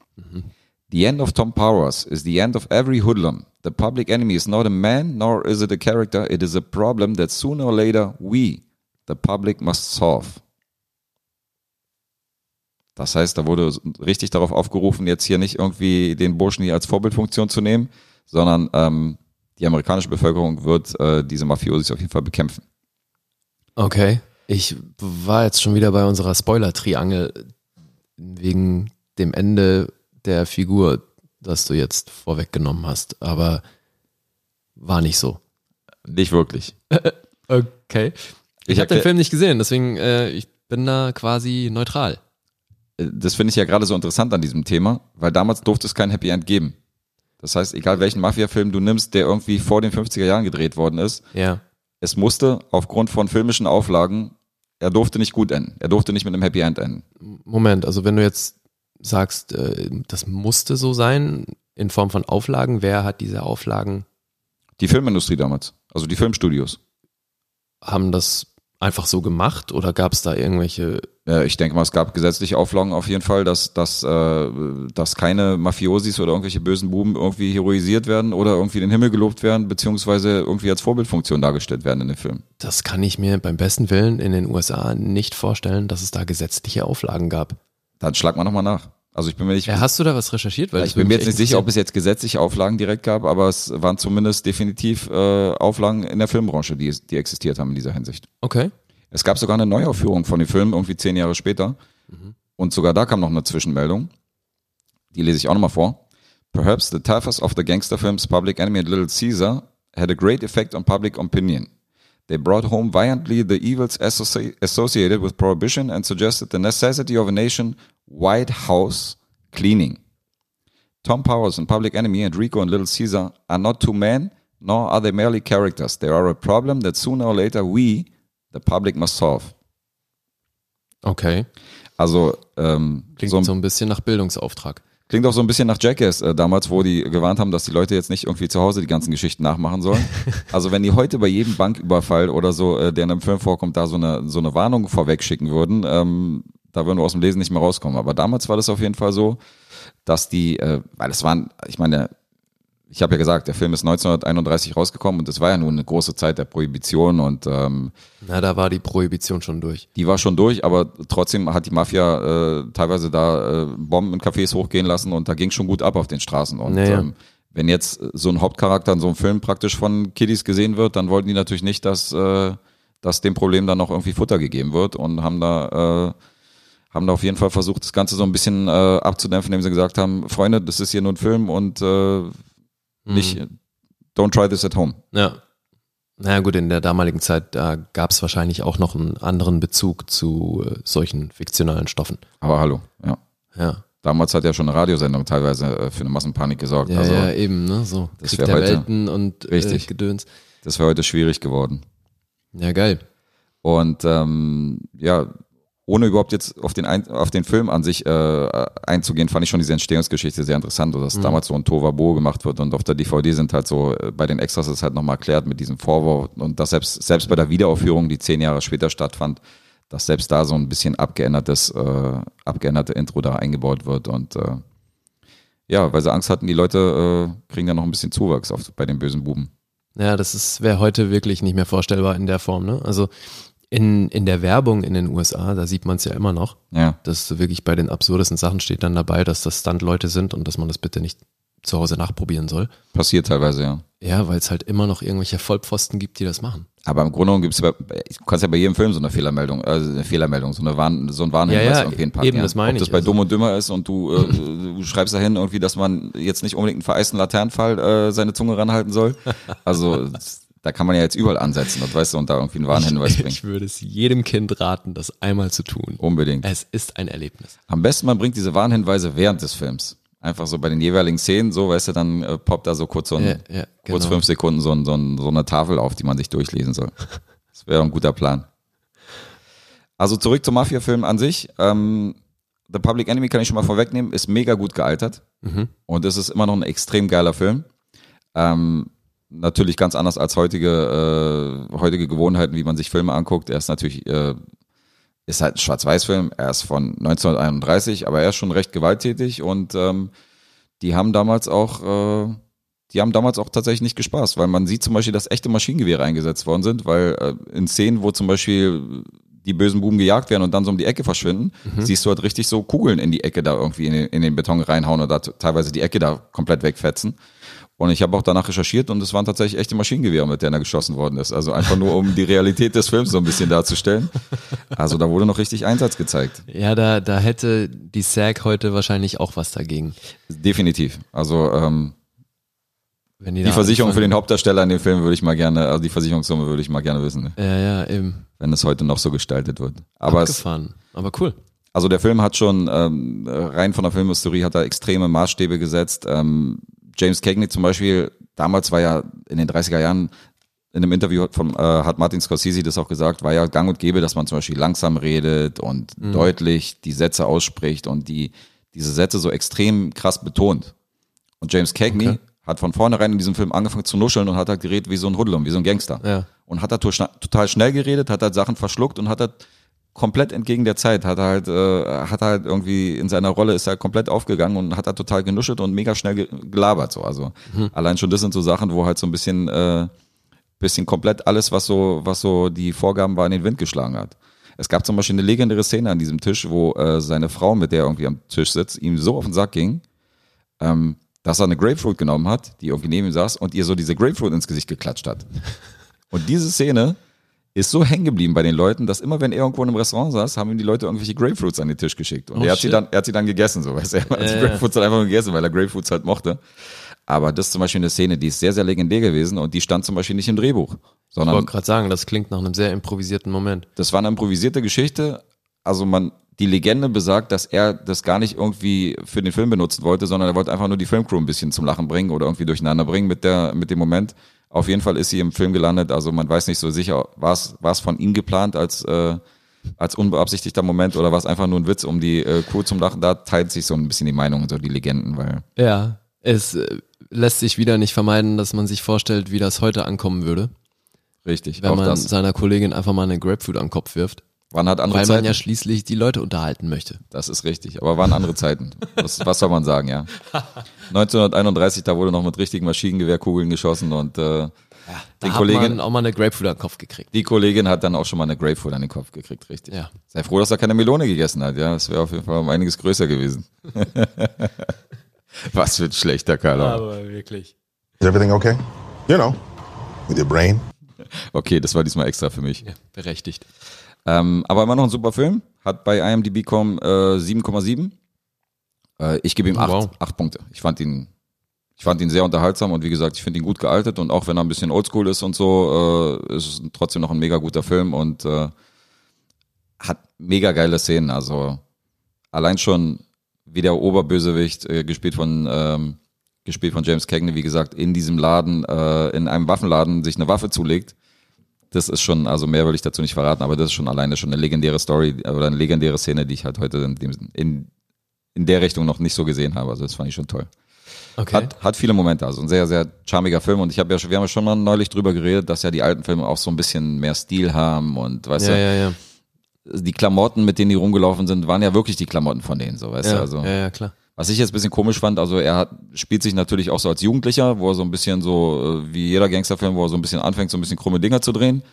The end of Tom Powers is the end of every hoodlum. The public enemy is not a man, nor is it a character. It is a problem that sooner or later we, the public, must solve. Das heißt, da wurde richtig darauf aufgerufen, jetzt hier nicht irgendwie den Burschen hier als Vorbildfunktion zu nehmen, sondern ähm, die amerikanische Bevölkerung wird äh, diese Mafiosis auf jeden Fall bekämpfen. Okay. Ich war jetzt schon wieder bei unserer Spoiler-Triangel wegen dem Ende der Figur, das du jetzt vorweggenommen hast, aber war nicht so. Nicht wirklich. Okay. Ich Ich habe den Film nicht gesehen, deswegen äh, ich bin da quasi neutral. das finde ich ja gerade so interessant an diesem Thema, weil damals durfte es kein Happy End geben. Das heißt, egal welchen Mafia-Film du nimmst, der irgendwie vor den 50er Jahren gedreht worden ist, Ja. Es musste aufgrund von filmischen Auflagen, er durfte nicht gut enden. Er durfte nicht mit einem Happy End enden. Moment, also wenn du jetzt sagst, äh, das musste so sein, in Form von Auflagen, wer hat diese Auflagen, Die Filmindustrie damals, also die Filmstudios. haben das einfach so gemacht oder gab es da irgendwelche Ich denke mal, es gab gesetzliche Auflagen auf jeden Fall, dass, dass, äh, dass keine Mafiosis oder irgendwelche bösen Buben irgendwie heroisiert werden oder irgendwie in den Himmel gelobt werden, beziehungsweise irgendwie als Vorbildfunktion dargestellt werden in den Filmen. Das kann ich mir beim besten Willen in den USA nicht vorstellen, dass es da gesetzliche Auflagen gab. Dann schlag mal nochmal nach. Also ich bin mir nicht, Ja, hast du da was recherchiert? Weil ich das bin mir jetzt nicht sicher, ob es jetzt gesetzliche Auflagen direkt gab, aber es waren zumindest definitiv äh, Auflagen in der Filmbranche, die, die existiert haben in dieser Hinsicht. Okay. Es gab sogar eine Neuaufführung von dem Film, irgendwie zehn Jahre später. Und sogar da kam noch eine Zwischenmeldung. Die lese ich auch nochmal vor. Perhaps the toughest of the gangster films Public Enemy and Little Caesar had a great effect on public opinion. They brought home violently the evils associ- associated with prohibition and suggested the necessity of a nation-wide house cleaning. Tom Powers in Public Enemy and Rico in Little Caesar are not two men, nor are they merely characters. They are a problem that sooner or later we, the public, must solve. Okay. Also ähm, Klingt so, so ein bisschen nach Bildungsauftrag. klingt auch so ein bisschen nach Jackass äh, damals, wo die gewarnt haben, dass die Leute jetzt nicht irgendwie zu Hause die ganzen Geschichten nachmachen sollen. also wenn die heute bei jedem Banküberfall oder so, äh, der in einem Film vorkommt, da so eine so eine Warnung vorweg schicken würden, ähm, da würden wir aus dem Lesen nicht mehr rauskommen. Aber damals war das auf jeden Fall so, dass die, äh, weil es waren, ich meine, ich habe ja gesagt, der Film ist 1931 rausgekommen und es war ja nun eine große Zeit der Prohibition und ähm, Na, da war die Prohibition schon durch. die war schon durch, aber trotzdem hat die Mafia äh, teilweise da äh, Bomben in Cafés hochgehen lassen und da ging schon gut ab auf den Straßen. Und Naja. ähm, wenn jetzt so ein Hauptcharakter in so einem Film praktisch von Kiddies gesehen wird, dann wollten die natürlich nicht, dass, äh, dass dem Problem dann noch irgendwie Futter gegeben wird und haben da äh, haben da auf jeden Fall versucht, das Ganze so ein bisschen äh, abzudämpfen, indem sie gesagt haben, Freunde, das ist hier nur ein Film und äh, nicht, don't try this at home. Ja. Naja gut, in der damaligen Zeit, da gab es wahrscheinlich auch noch einen anderen Bezug zu äh, solchen fiktionalen Stoffen. Aber hallo, ja. Ja. Damals hat ja schon eine Radiosendung teilweise äh, für eine Massenpanik gesorgt. Ja, also ja, eben, ne? So. das Krieg der heute- Welten und Richtig. Äh, Gedöns. das wäre heute schwierig geworden. Ja, geil. Und ähm, ja, ohne überhaupt jetzt auf den, Ein auf den Film an sich äh, einzugehen, fand ich schon diese Entstehungsgeschichte sehr interessant, dass damals so ein Tovabo gemacht wird und auf der DVD sind halt so, äh, bei den Extras ist halt nochmal erklärt mit diesem Vorwurf und dass selbst, selbst bei der Wiederaufführung, die zehn Jahre später stattfand, dass selbst da so ein bisschen abgeändertes, äh, abgeänderte Intro da eingebaut wird und äh, ja, weil sie Angst hatten, die Leute äh, kriegen dann noch ein bisschen Zuwachs auf, bei den bösen Buben. Ja, das wäre heute wirklich nicht mehr vorstellbar in der Form, ne? Also in, in der Werbung in den USA, da sieht man es ja immer noch, Ja, dass wirklich bei den absurdesten Sachen steht dann dabei, dass das Stunt-Leute sind und dass man das bitte nicht zu Hause nachprobieren soll. passiert teilweise, ja. Ja, weil es halt immer noch irgendwelche Vollpfosten gibt, die das machen. Aber im Grunde genommen gibt's bei, du kannst ja bei jedem Film so eine Fehlermeldung, also eine Fehlermeldung, so eine Warn, so ein Warnhinweis Ja, ja, irgendwie packen. eben, ja. das meine Ob das ich, bei also- Dumm und Dümmer ist und du, äh, du schreibst dahin irgendwie, dass man jetzt nicht unbedingt einen vereisten Laternenfall äh, seine Zunge ranhalten soll. Also da kann man ja jetzt überall ansetzen, das weißt du, und da irgendwie einen Warnhinweis bringen. Ich würde es jedem Kind raten, das einmal zu tun. Unbedingt. Es ist ein Erlebnis. Am besten man bringt diese Warnhinweise während des Films. Einfach so bei den jeweiligen Szenen, so, weißt du, dann äh, poppt da so kurz so ein, Ja, ja, kurz genau. fünf Sekunden so, ein, so, ein, so eine Tafel auf, die man sich durchlesen soll. Das wäre ein guter Plan. Also zurück zum Mafia-Film an sich. Ähm, The Public Enemy kann ich schon mal vorwegnehmen, ist mega gut gealtert. Mhm. Und es ist immer noch ein extrem geiler Film. Ähm, natürlich ganz anders als heutige, äh, heutige Gewohnheiten, wie man sich Filme anguckt. Er ist natürlich, äh, ist halt ein Schwarz-Weiß-Film. Er ist von 1931, aber er ist schon recht gewalttätig und ähm, die haben damals auch, äh, die haben damals auch tatsächlich nicht gespaßt, weil man sieht zum Beispiel, dass echte Maschinengewehre eingesetzt worden sind, weil äh, in Szenen, wo zum Beispiel die bösen Buben gejagt werden und dann so um die Ecke verschwinden, siehst du halt richtig so Kugeln in die Ecke da irgendwie in den, in den Beton reinhauen oder teilweise die Ecke da komplett wegfetzen. Und ich habe auch danach recherchiert und es waren tatsächlich echte Maschinengewehre, mit denen er geschossen worden ist. Also einfach nur, um die Realität des Films so ein bisschen darzustellen. Also da wurde noch richtig Einsatz gezeigt. Ja, da, da hätte die SAG heute wahrscheinlich auch was dagegen. Definitiv. Also ähm, die, die Versicherung für den anfangen- Hauptdarsteller in dem Film würde ich mal gerne, also die Versicherungssumme würde ich mal gerne wissen, ne? Ja, ja, eben. wenn es heute noch so gestaltet wird. Aber es, Abgefahren. Aber cool. also der Film hat schon ähm, rein von der Filmhistorie hat er extreme Maßstäbe gesetzt. Ähm, James Cagney zum Beispiel, damals war ja in den 30er Jahren in einem Interview von, äh, hat Martin Scorsese das auch gesagt, war ja gang und gäbe, dass man zum Beispiel langsam redet und deutlich die Sätze ausspricht und die diese Sätze so extrem krass betont. Und James Cagney Okay. Hat von vornherein in diesem Film angefangen zu nuscheln und hat halt geredet wie so ein Hoodlum, wie so ein Gangster. Ja. Und hat da total schnell geredet, hat halt Sachen verschluckt und hat halt komplett entgegen der Zeit, hat halt, äh, hat halt irgendwie in seiner Rolle ist er komplett aufgegangen und hat da total genuschelt und mega schnell ge gelabert so. Also allein schon das sind so Sachen, wo halt so ein bisschen, äh, bisschen komplett alles, was so, was so die Vorgaben war, in den Wind geschlagen hat. Es gab zum Beispiel eine legendäre Szene an diesem Tisch, wo äh, seine Frau, mit der er irgendwie am Tisch sitzt, ihm so auf den Sack ging, ähm, dass er eine Grapefruit genommen hat, die irgendwie neben ihm saß und ihr so diese Grapefruit ins Gesicht geklatscht hat. Und diese Szene ist so hängen geblieben bei den Leuten, dass immer wenn er irgendwo in einem Restaurant saß, haben ihm die Leute irgendwelche Grapefruits an den Tisch geschickt. Und Oh, er hat sie shit. dann, er hat sie dann gegessen, so weißt du. Er hat die Ja, ja. Grapefruits dann einfach gegessen, weil er Grapefruits halt mochte. Aber das ist zum Beispiel eine Szene, die ist sehr, sehr legendär gewesen und die stand zum Beispiel nicht im Drehbuch, Ich sondern wollte gerade sagen, das klingt nach einem sehr improvisierten Moment. das war eine improvisierte Geschichte. Also man, die Legende besagt, dass er das gar nicht irgendwie für den Film benutzen wollte, sondern er wollte einfach nur die Filmcrew ein bisschen zum Lachen bringen oder irgendwie durcheinander bringen mit der, mit dem Moment. Auf jeden Fall ist sie im Film gelandet. Also man weiß nicht so sicher, war es, von ihm geplant als, äh, als unbeabsichtigter Moment oder war es einfach nur ein Witz, um die äh, Crew zum Lachen? Da teilt sich so ein bisschen die Meinung, so die Legenden, weil Ja, es äh, lässt sich wieder nicht vermeiden, dass man sich vorstellt, wie das heute ankommen würde, richtig, wenn man das. seiner Kollegin einfach mal eine Grapefruit an den Kopf wirft. Waren halt andere Weil Zeiten. man ja schließlich die Leute unterhalten möchte. Das ist richtig, aber waren andere Zeiten. Was, was soll man sagen, ja. 1931, da wurde noch mit richtigen Maschinengewehrkugeln geschossen und äh, Da die, hat Kollegin, man auch mal eine Grapefruit an den Kopf gekriegt. die Kollegin hat dann auch schon mal eine Grapefruit an den Kopf gekriegt, richtig. Ja. Sei froh, dass er keine Melone gegessen hat, ja. Das wäre auf jeden Fall um einiges größer gewesen. was für ein schlechter Kerl. Aber wirklich. Is everything okay? You know, with your brain. Okay, das war diesmal extra für mich. Ja, berechtigt. Ähm, aber immer noch ein super Film. Hat bei IMDb.com äh, 7,7. Äh, ich gebe ihm 8, Wow. acht Punkte. Ich fand ihn, ich fand ihn sehr unterhaltsam und wie gesagt, ich finde ihn gut gealtet und auch wenn er ein bisschen oldschool ist und so, äh, ist es trotzdem noch ein mega guter Film und äh, hat mega geile Szenen. Also allein schon wie der Oberbösewicht, äh, gespielt von ähm, gespielt von James Cagney, wie gesagt, in diesem Laden, äh, in einem Waffenladen sich eine Waffe zulegt. Das ist schon, also mehr will ich dazu nicht verraten, aber das ist schon alleine schon eine legendäre Story oder eine legendäre Szene, die ich halt heute in, in, in der Richtung noch nicht so gesehen habe. Also das fand ich schon toll. Okay. Hat, hat viele Momente, also ein sehr, sehr charmiger Film. Und ich habe ja schon, wir haben ja schon mal neulich drüber geredet, dass ja die alten Filme auch so ein bisschen mehr Stil haben und weißt ja, du, ja, ja. die Klamotten, mit denen die rumgelaufen sind, waren ja wirklich die Klamotten von denen, so weißt Ja, du. Also ja, ja, klar. Was ich jetzt ein bisschen komisch fand, also er hat, spielt sich natürlich auch so als Jugendlicher, wo er so ein bisschen so, äh, wie jeder Gangsterfilm, wo er so ein bisschen anfängt, so ein bisschen krumme Dinger zu drehen.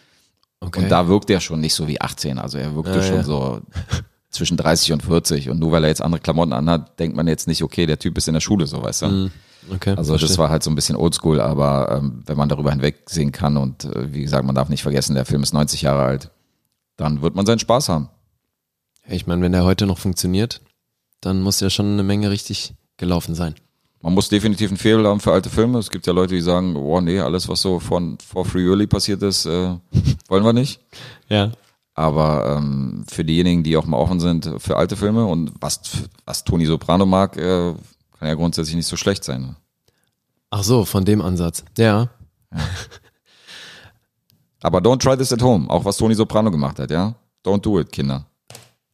Okay. Und da wirkt er schon nicht so wie 18. Also er wirkte Ja, schon ja. so zwischen 30 und 40. Und nur weil er jetzt andere Klamotten anhat, denkt man jetzt nicht, okay, der Typ ist in der Schule, so weißt du. Mhm. okay. Also das verstehe. war halt so ein bisschen oldschool, aber ähm, wenn man darüber hinwegsehen kann und äh, wie gesagt, man darf nicht vergessen, der Film ist 90 Jahre alt, dann wird man seinen Spaß haben. Ich meine, wenn der heute noch funktioniert, dann muss ja schon eine Menge richtig gelaufen sein. Man muss definitiv einen Fehler haben für alte Filme. Es gibt ja Leute, die sagen, oh nee, alles, was so von For Free Early passiert ist, äh, wollen wir nicht. Ja. Aber ähm, für diejenigen, die auch mal offen sind für alte Filme und was, was Toni Soprano mag, äh, kann ja grundsätzlich nicht so schlecht sein. Ach so, von dem Ansatz. Ja. Aber don't try this at home, auch was Toni Soprano gemacht hat, ja? Don't do it, Kinder.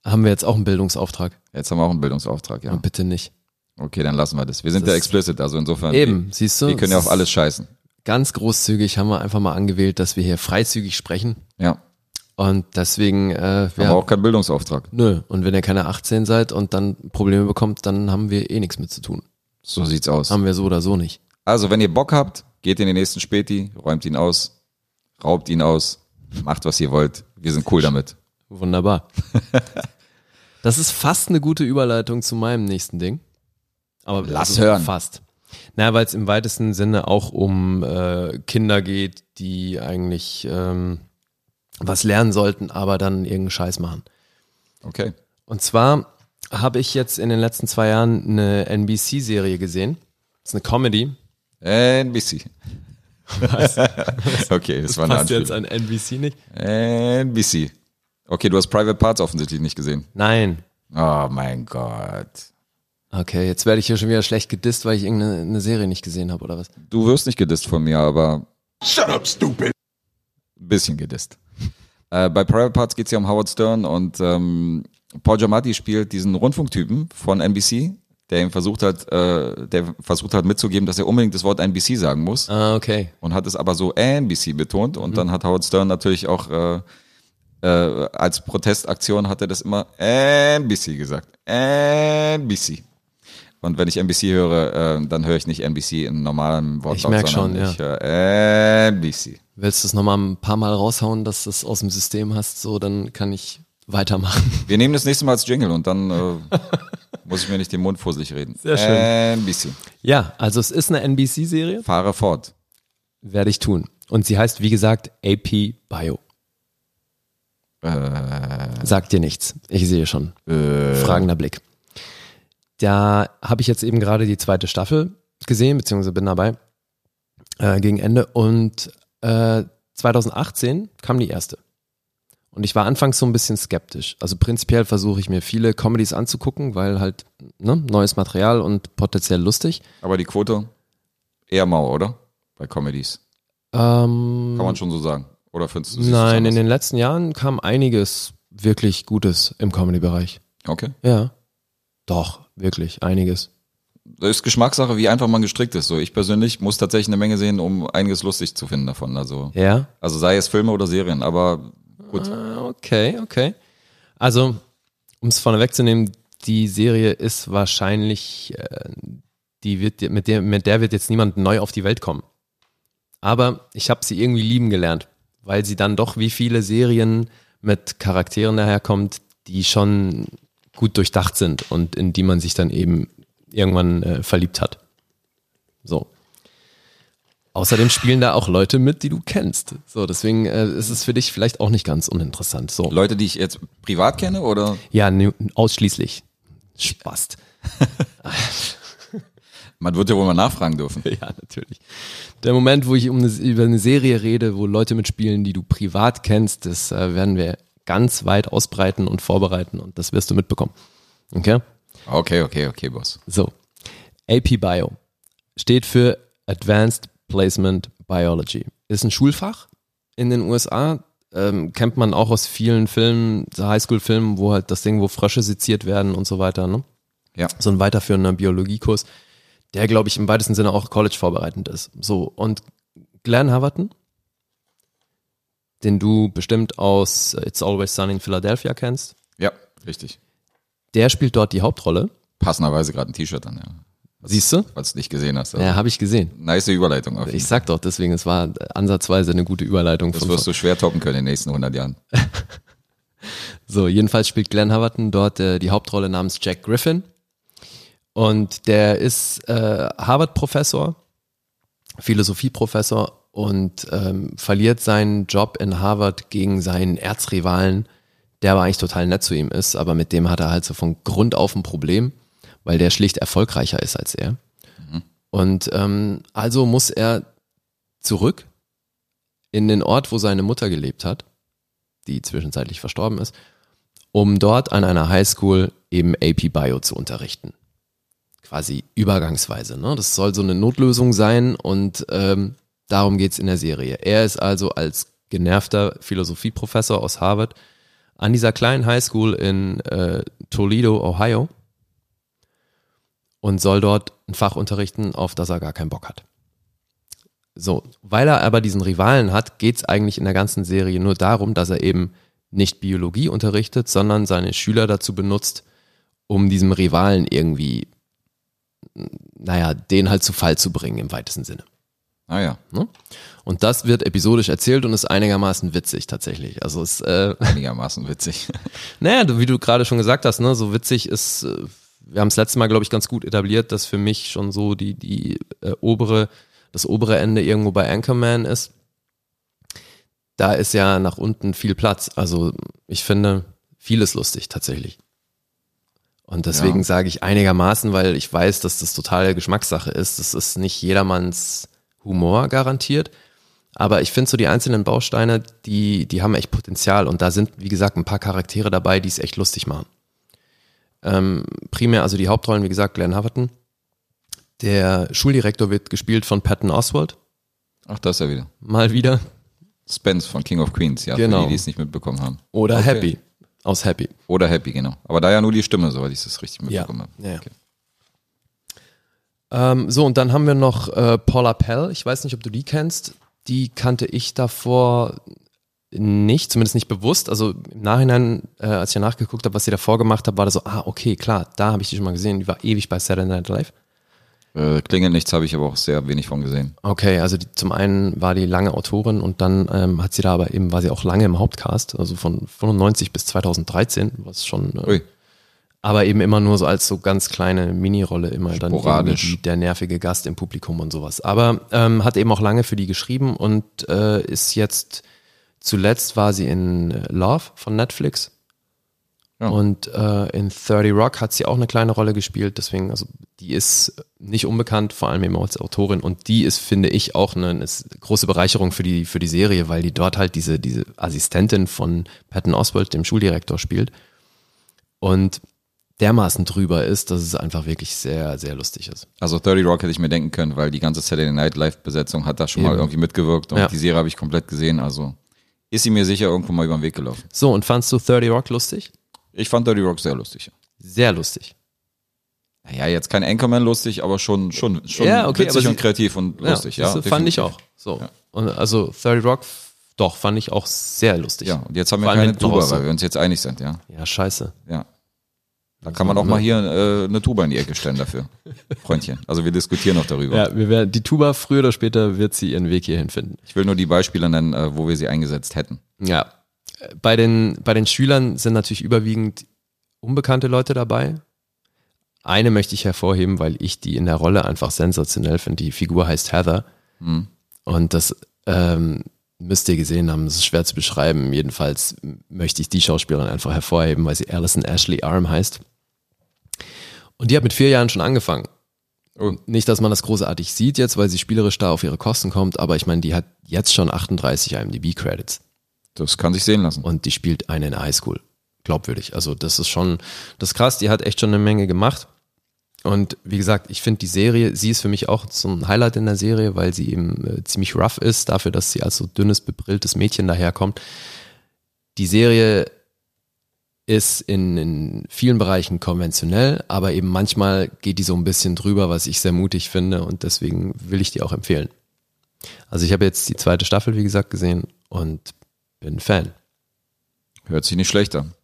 Haben wir jetzt auch einen Bildungsauftrag? Jetzt haben wir auch einen Bildungsauftrag, ja. Und bitte nicht. Okay, dann lassen wir das. Wir sind Das- ja explicit, also insofern. Eben, siehst du? Wir können ja auf alles scheißen. Ganz großzügig haben wir einfach mal angewählt, dass wir hier freizügig sprechen. Ja. Und deswegen, äh, Aber ja, auch kein Bildungsauftrag. nö. Und wenn ihr keine 18 seid und dann Probleme bekommt, dann haben wir eh nichts mit zu tun. So sieht's aus. Haben wir so oder so nicht. Also, wenn ihr Bock habt, geht in den nächsten Späti, räumt ihn aus, raubt ihn aus, macht was ihr wollt. Wir sind cool damit. Wunderbar. das ist fast eine gute Überleitung zu meinem nächsten Ding. Aber Lass hören. Fast. Na, weil es im weitesten Sinne auch um äh, Kinder geht, die eigentlich ähm, was lernen sollten, aber dann irgendeinen Scheiß machen. Okay. Und zwar habe ich jetzt in den letzten zwei Jahren eine NBC-Serie gesehen. Das ist eine Comedy. NBC. okay, das, war eine Passt jetzt Anspielung. an NBC nicht? NBC. Okay, du hast Private Parts offensichtlich nicht gesehen. Nein. Oh mein Gott. Okay, jetzt werde ich hier schon wieder schlecht gedisst, weil ich irgendeine eine Serie nicht gesehen habe, oder was? Du wirst nicht gedisst von mir, aber Shut up, stupid. ein bisschen gedisst. Äh, bei Private Parts geht es ja um Howard Stern und ähm, Paul Giamatti spielt diesen Rundfunktypen von NBC, der ihm versucht hat, äh, der versucht hat mitzugeben, dass er unbedingt das Wort NBC sagen muss Ah, okay. und hat es aber so NBC betont und dann hat Howard Stern natürlich auch äh, äh, als Protestaktion hat er das immer NBC gesagt. NBC. Und wenn ich NBC höre, äh, dann höre ich nicht NBC in normalem Wortlaut, Ich merk sondern schon, ich höre NBC. Willst du es nochmal ein paar Mal raushauen, dass du es aus dem System hast, so dann kann ich weitermachen. Wir nehmen das nächste Mal als Jingle und dann äh, muss ich mir nicht den Mund fusselig reden. Sehr schön. NBC. Ja, also es ist eine NBC-Serie, Fahre fort. werde ich tun. Und sie heißt, wie gesagt, AP Bio. Sagt dir nichts. Ich sehe schon. Fragender Blick. Da habe ich jetzt eben gerade die zweite Staffel gesehen, beziehungsweise bin dabei äh, gegen Ende. Und äh, 2018 kam die erste. Und ich war anfangs so ein bisschen skeptisch. Also prinzipiell versuche ich mir viele Comedies anzugucken, weil halt ne, neues Material und potenziell lustig. Aber die Quote eher mau, oder? Bei Comedies. Ähm, Kann man schon so sagen. Oder findest du es Nein, in den letzten Jahren kam einiges wirklich Gutes im Comedy-Bereich. Okay. Ja. Doch, wirklich, einiges. Das ist Geschmackssache, wie einfach man gestrickt ist. So, ich persönlich muss tatsächlich eine Menge sehen, um einiges lustig zu finden davon. Also, Ja? also sei es Filme oder Serien, aber gut. Ah, Okay, okay. Also, um es vorne wegzunehmen, die Serie ist wahrscheinlich, äh, die wird, mit der, mit der wird jetzt niemand neu auf die Welt kommen. Aber ich habe sie irgendwie lieben gelernt, weil sie dann doch wie viele Serien mit Charakteren daherkommt, die schon gut durchdacht sind und in die man sich dann eben irgendwann äh, verliebt hat. So. Außerdem spielen da auch Leute mit, die du kennst. So, deswegen äh, ist es für dich vielleicht auch nicht ganz uninteressant. So. Leute, die ich jetzt privat kenne oder Ja, ne, ausschließlich. Spast. man wird ja wohl mal nachfragen dürfen. Ja, natürlich. Der Moment, wo ich um eine, über eine Serie rede, wo Leute mitspielen, die du privat kennst, das äh, werden wir ganz weit ausbreiten und vorbereiten und das wirst du mitbekommen. Okay? Okay, okay, okay, Boss. So. AP Bio steht für Advanced Placement Biology. Ist ein Schulfach in den USA. Ähm, kennt man auch aus vielen Filmen, Highschool-Filmen, wo halt das Ding, wo Frösche seziert werden und so weiter. Ne? Ja. so ein weiterführender Biologiekurs, der, glaube ich, im weitesten Sinne auch College vorbereitend ist. So, und Glenn Haverton, den du bestimmt aus It's Always Sunny in Philadelphia kennst, Ja, richtig. der spielt dort die Hauptrolle. Passenderweise gerade ein T-Shirt an, ja. Siehst du? Falls du nicht gesehen hast. Also, Ja, habe ich gesehen. Nice Überleitung auf jeden Ich sag doch, deswegen, es war ansatzweise eine gute Überleitung. Das wirst du schwer toppen können in den nächsten 100 Jahren. So, jedenfalls spielt Glenn Haverton dort äh, die Hauptrolle namens Jack Griffin. Und der ist äh, Harvard-Professor, Philosophieprofessor und ähm, verliert seinen Job in Harvard gegen seinen Erzrivalen, der aber eigentlich total nett zu ihm ist, aber mit dem hat er halt so von Grund auf ein Problem, weil der schlicht erfolgreicher ist als er. Und ähm, also muss er zurück in den Ort, wo seine Mutter gelebt hat, die zwischenzeitlich verstorben ist, um dort an einer Highschool eben AP Bio zu unterrichten. Quasi übergangsweise. Ne? Das soll so eine Notlösung sein und ähm, darum geht's in der Serie. Er ist also als genervter Philosophieprofessor aus Harvard an dieser kleinen Highschool in äh, Toledo, Ohio und soll dort ein Fach unterrichten, auf das er gar keinen Bock hat. So, weil er aber diesen Rivalen hat, geht's eigentlich in der ganzen Serie nur darum, dass er eben nicht Biologie unterrichtet, sondern seine Schüler dazu benutzt, um diesem Rivalen irgendwie, naja, den halt zu Fall zu bringen im weitesten Sinne. Ah ja, Ne? Und das wird episodisch erzählt und ist einigermaßen witzig tatsächlich. Also es, äh, einigermaßen witzig. naja, wie du gerade schon gesagt hast, ne, so witzig ist, äh, wir haben es letztes Mal, glaube ich, ganz gut etabliert, dass für mich schon so die, die äh, obere, das obere Ende irgendwo bei Anchorman ist. Da ist ja nach unten viel Platz. Also ich finde vieles lustig tatsächlich. Und deswegen Ja. sage ich einigermaßen, weil ich weiß, dass das totale Geschmackssache ist. Das ist nicht jedermanns Humor garantiert. Aber ich finde so die einzelnen Bausteine, die, die haben echt Potenzial. Und da sind, wie gesagt, ein paar Charaktere dabei, die es echt lustig machen. Ähm, primär, also die Hauptrollen, wie gesagt, Glenn Haverton. Der Schuldirektor wird gespielt von Patton Oswald. Ach, das ist ja wieder. Mal wieder. Spence von King of Queens, ja, Genau. für die, die es nicht mitbekommen haben. Oder Okay. Happy. Aus Happy. Oder Happy, genau. Aber da ja nur die Stimme, soweit ich das richtig mitbekommen habe. Ja, ja. Okay. Ähm, so, und dann haben wir noch äh, Paula Pell. Ich weiß nicht, ob du die kennst. Die kannte ich davor nicht, zumindest nicht bewusst. Also im Nachhinein, äh, als ich ja nachgeguckt habe, was sie davor gemacht hat, war das so, ah, okay, klar, da habe ich die schon mal gesehen. Die war ewig bei Saturday Night Live. Äh, klingelt nichts, habe ich aber auch sehr wenig von gesehen. Okay, also die, zum einen war die lange Autorin und dann ähm, hat sie da aber eben, war sie auch lange im Hauptcast, also von 95 bis 2013, was schon, äh, Ui. aber eben immer nur so als so ganz kleine Mini-Rolle immer dann Sporadisch. irgendwie der nervige Gast im Publikum und sowas. Aber ähm, hat eben auch lange für die geschrieben und äh, ist jetzt, zuletzt war sie in äh, Love von Netflix. Ja. Und äh, in 30 Rock hat sie auch eine kleine Rolle gespielt, deswegen, also die ist nicht unbekannt, vor allem eben als Autorin. Und die ist, finde ich, auch eine, eine große Bereicherung für die, für die Serie, weil die dort halt diese, diese Assistentin von Patton Oswald, dem Schuldirektor, spielt. Und dermaßen drüber ist, dass es einfach wirklich sehr, sehr lustig ist. Also 30 Rock hätte ich mir denken können, weil die ganze Saturday Night Live Besetzung hat da schon mal Eben. irgendwie mitgewirkt und Ja. die Serie habe ich komplett gesehen, also ist sie mir sicher irgendwo mal über den Weg gelaufen. So, und fandst du 30 Rock lustig? Ich fand 30 Rock sehr lustig. Sehr lustig. Naja, jetzt kein Anchorman lustig, aber schon, schon, schon Ja, okay, witzig und kreativ und lustig, ja. das fand ich auch. So. Ja. Und also 30 Rock, doch, fand ich auch sehr lustig. Ja, und jetzt haben wir Vor keine Tuba, so. weil wir uns jetzt einig sind, ja. Ja, scheiße. Ja. Da kann man auch mal hier äh, eine Tuba in die Ecke stellen dafür. Freundchen. Also wir diskutieren noch darüber. Ja, wir werden, die Tuba früher oder später wird sie ihren Weg hierhin finden. Ich will nur die Beispiele nennen, äh, wo wir sie eingesetzt hätten. Ja. Bei den, bei den Schülern sind natürlich überwiegend unbekannte Leute dabei. Eine möchte ich hervorheben, weil ich die in der Rolle einfach sensationell finde. Die Figur heißt Heather. Und das ähm, müsst ihr gesehen haben. Das ist schwer zu beschreiben. Jedenfalls möchte ich die Schauspielerin einfach hervorheben, weil sie Alison Ashley Arm heißt. Und die hat mit vier Jahren schon angefangen. Oh. Nicht, dass man das großartig sieht jetzt, weil sie spielerisch da auf ihre Kosten kommt, aber ich meine, die hat jetzt schon 38 IMDb-Credits Das kann sich sehen lassen. und die spielt eine in der Highschool. Glaubwürdig. Also das ist schon, das ist krass, die hat echt schon eine Menge gemacht. Und wie gesagt, ich finde die Serie, sie ist für mich auch so ein Highlight in der Serie, weil sie eben äh, ziemlich rough ist, dafür, dass sie als so dünnes, bebrilltes Mädchen daherkommt. Die Serie ist in, in vielen Bereichen konventionell, aber eben manchmal geht die so ein bisschen drüber, was ich sehr mutig finde und deswegen will ich die auch empfehlen. Also ich habe jetzt die zweite Staffel, wie gesagt, gesehen und bin Fan. Hört sich nicht schlecht an.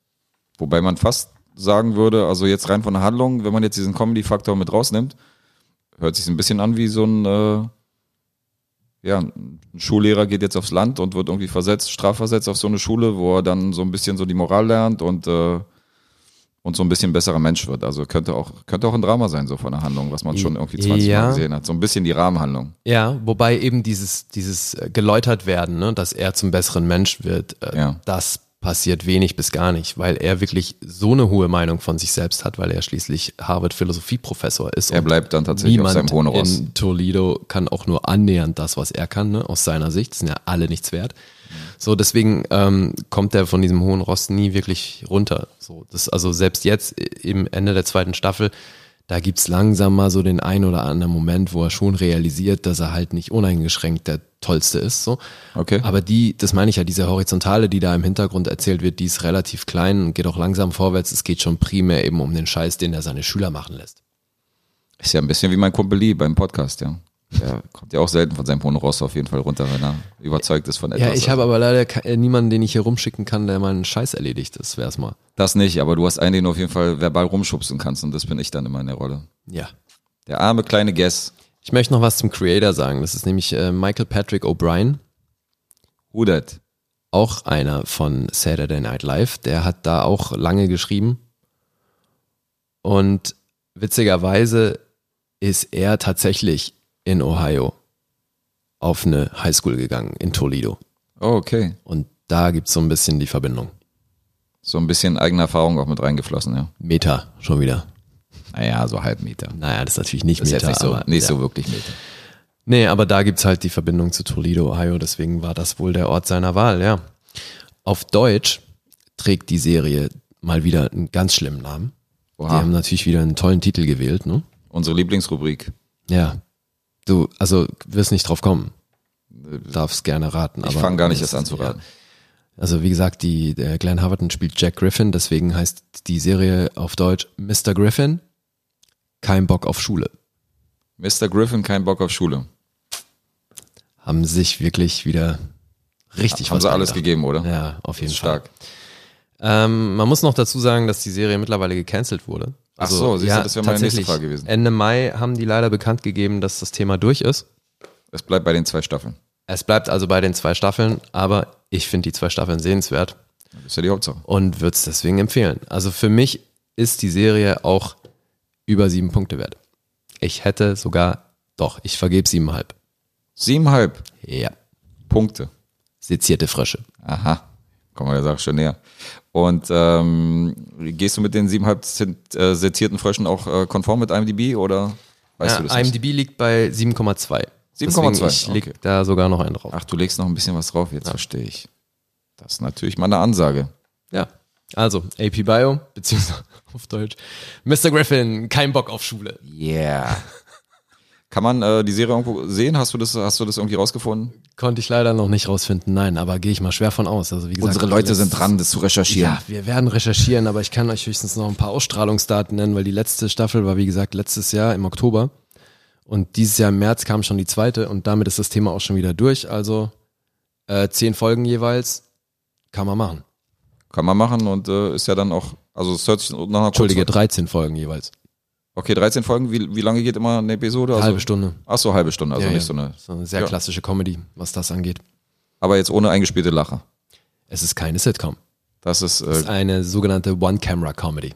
Wobei man fast sagen würde, also jetzt rein von der Handlung, wenn man jetzt diesen Comedy-Faktor mit rausnimmt, hört sich ein bisschen an wie so ein, äh, ja, ein Schullehrer geht jetzt aufs Land und wird irgendwie versetzt, strafversetzt auf so eine Schule, wo er dann so ein bisschen so die Moral lernt und, äh, und so ein bisschen besserer Mensch wird. Also könnte auch, könnte auch ein Drama sein, so von der Handlung, was man schon irgendwie 20 Ja. Mal gesehen hat. So ein bisschen die Rahmenhandlung. Ja, wobei eben dieses, dieses äh, geläutert werden, ne, dass er zum besseren Mensch wird, äh, Ja. das passiert wenig bis gar nicht, weil er wirklich so eine hohe Meinung von sich selbst hat, weil er schließlich Harvard Philosophieprofessor ist. Er bleibt dann tatsächlich auf seinem hohen Ross. in Toledo kann auch nur annähernd das, was er kann, ne, aus seiner Sicht. Das sind ja alle nichts wert. So, deswegen ähm, kommt er von diesem hohen Ross nie wirklich runter. So, das, also selbst jetzt im Ende der zweiten Staffel, da gibt's langsam mal so den ein oder anderen Moment, wo er schon realisiert, dass er halt nicht uneingeschränkt der Tollste ist. So. Okay. Aber die, das meine ich ja, diese Horizontale, die da im Hintergrund erzählt wird, die ist relativ klein und geht auch langsam vorwärts. Es geht schon primär eben um den Scheiß, den er seine Schüler machen lässt. Ist ja ein bisschen wie mein Kumpel Lee beim Podcast, ja. Der kommt ja auch selten von seinem hohen Ross auf jeden Fall runter, wenn er überzeugt ist von etwas. Ja, ich habe aber leider äh, niemanden, den ich hier rumschicken kann, der meinen Scheiß erledigt. Das wär's mal. Das nicht, aber du hast einen, den du auf jeden Fall verbal rumschubsen kannst und das bin ich dann immer in der Rolle. Ja. Der arme kleine Guess. Ich möchte noch was zum Creator sagen. Das ist nämlich äh, Michael Patrick O'Brien, Who that? auch einer von Saturday Night Live. Der hat da auch lange geschrieben. Und witzigerweise ist er tatsächlich in Ohio auf eine Highschool gegangen, in Toledo. Oh, okay. Und da gibt's so ein bisschen die Verbindung. So ein bisschen eigene Erfahrung auch mit reingeflossen, ja. Meta schon wieder. Naja, so halb Meter. Naja, das ist natürlich nicht Das ist Meta. jetzt nicht so, aber, nicht ja. so wirklich Meter. Nee, aber da gibt's halt die Verbindung zu Toledo, Ohio, deswegen war das wohl der Ort seiner Wahl, ja. Auf Deutsch trägt die Serie mal wieder einen ganz schlimmen Namen. Die Oha. haben natürlich wieder einen tollen Titel gewählt, ne? Unsere Lieblingsrubrik. Ja. Du, also wirst nicht drauf kommen. Darfst gerne raten. Ich fange gar nicht erst an zu ist- ja. raten. Also wie gesagt, die, der Glenn Howerton spielt Jack Griffin, deswegen heißt die Serie auf Deutsch Mr. Griffin, kein Bock auf Schule. Mr. Griffin, kein Bock auf Schule. Haben sich wirklich wieder richtig Haben was sie alles beigedacht. gegeben, oder? Ja, auf jeden Fall. stark. Ähm, man muss noch dazu sagen, dass die Serie mittlerweile gecancelt wurde. Ach so, siehst du, das wäre meine nächste. Frage gewesen. Ende Mai haben die leider bekannt gegeben, dass das Thema durch ist. Es bleibt bei den zwei Staffeln. Es bleibt also bei den zwei Staffeln, aber ich finde die zwei Staffeln sehenswert Das ist ja die Hauptsache. und würde es deswegen empfehlen. Also für mich ist die Serie auch über sieben Punkte wert. Ich hätte sogar, doch, ich vergebe siebeneinhalb. Siebeneinhalb Ja. Punkte. Sezierte Frösche. Aha, kommen wir der Sache schon näher. Und ähm, gehst du mit den siebeneinhalb Zent- äh, sezierten Fröschen auch äh, konform mit IMDb oder weißt ja, du das nicht? IMDb liegt bei 7,2. 7,2, Deswegen, Ich leg okay. da sogar noch einen drauf. Ach, du legst noch ein bisschen was drauf, jetzt verstehe ich. Das ist natürlich mal eine Ansage. Ja. Also, AP Bio, beziehungsweise auf Deutsch. Mr. Griffin, kein Bock auf Schule. Yeah. Kann man äh, die Serie irgendwo sehen? Hast du das, hast du das irgendwie rausgefunden? Konnte ich leider noch nicht rausfinden, nein, aber gehe ich mal schwer von aus. Also wie gesagt, Unsere Leute sind dran, das zu recherchieren. Ja, wir werden recherchieren, aber ich kann euch höchstens noch ein paar Ausstrahlungsdaten nennen, weil die letzte Staffel war, wie gesagt, letztes Jahr im Oktober. Und dieses Jahr im März kam schon die zweite und damit ist das Thema auch schon wieder durch. Also äh, zehn Folgen jeweils kann man machen. Kann man machen und äh, ist ja dann auch, also es hört sich nach einer Entschuldige, kurzen- 13 Folgen jeweils. Okay, 13 Folgen, wie, wie lange geht immer eine Episode? Also, Halbe Stunde. Ach so, halbe Stunde, also Ja, nicht ja. so eine. So eine sehr Ja. klassische Comedy, was das angeht. Aber jetzt ohne eingespielte Lacher. Es ist keine Sitcom. Das ist, Es ist äh, eine sogenannte One-Camera-Comedy.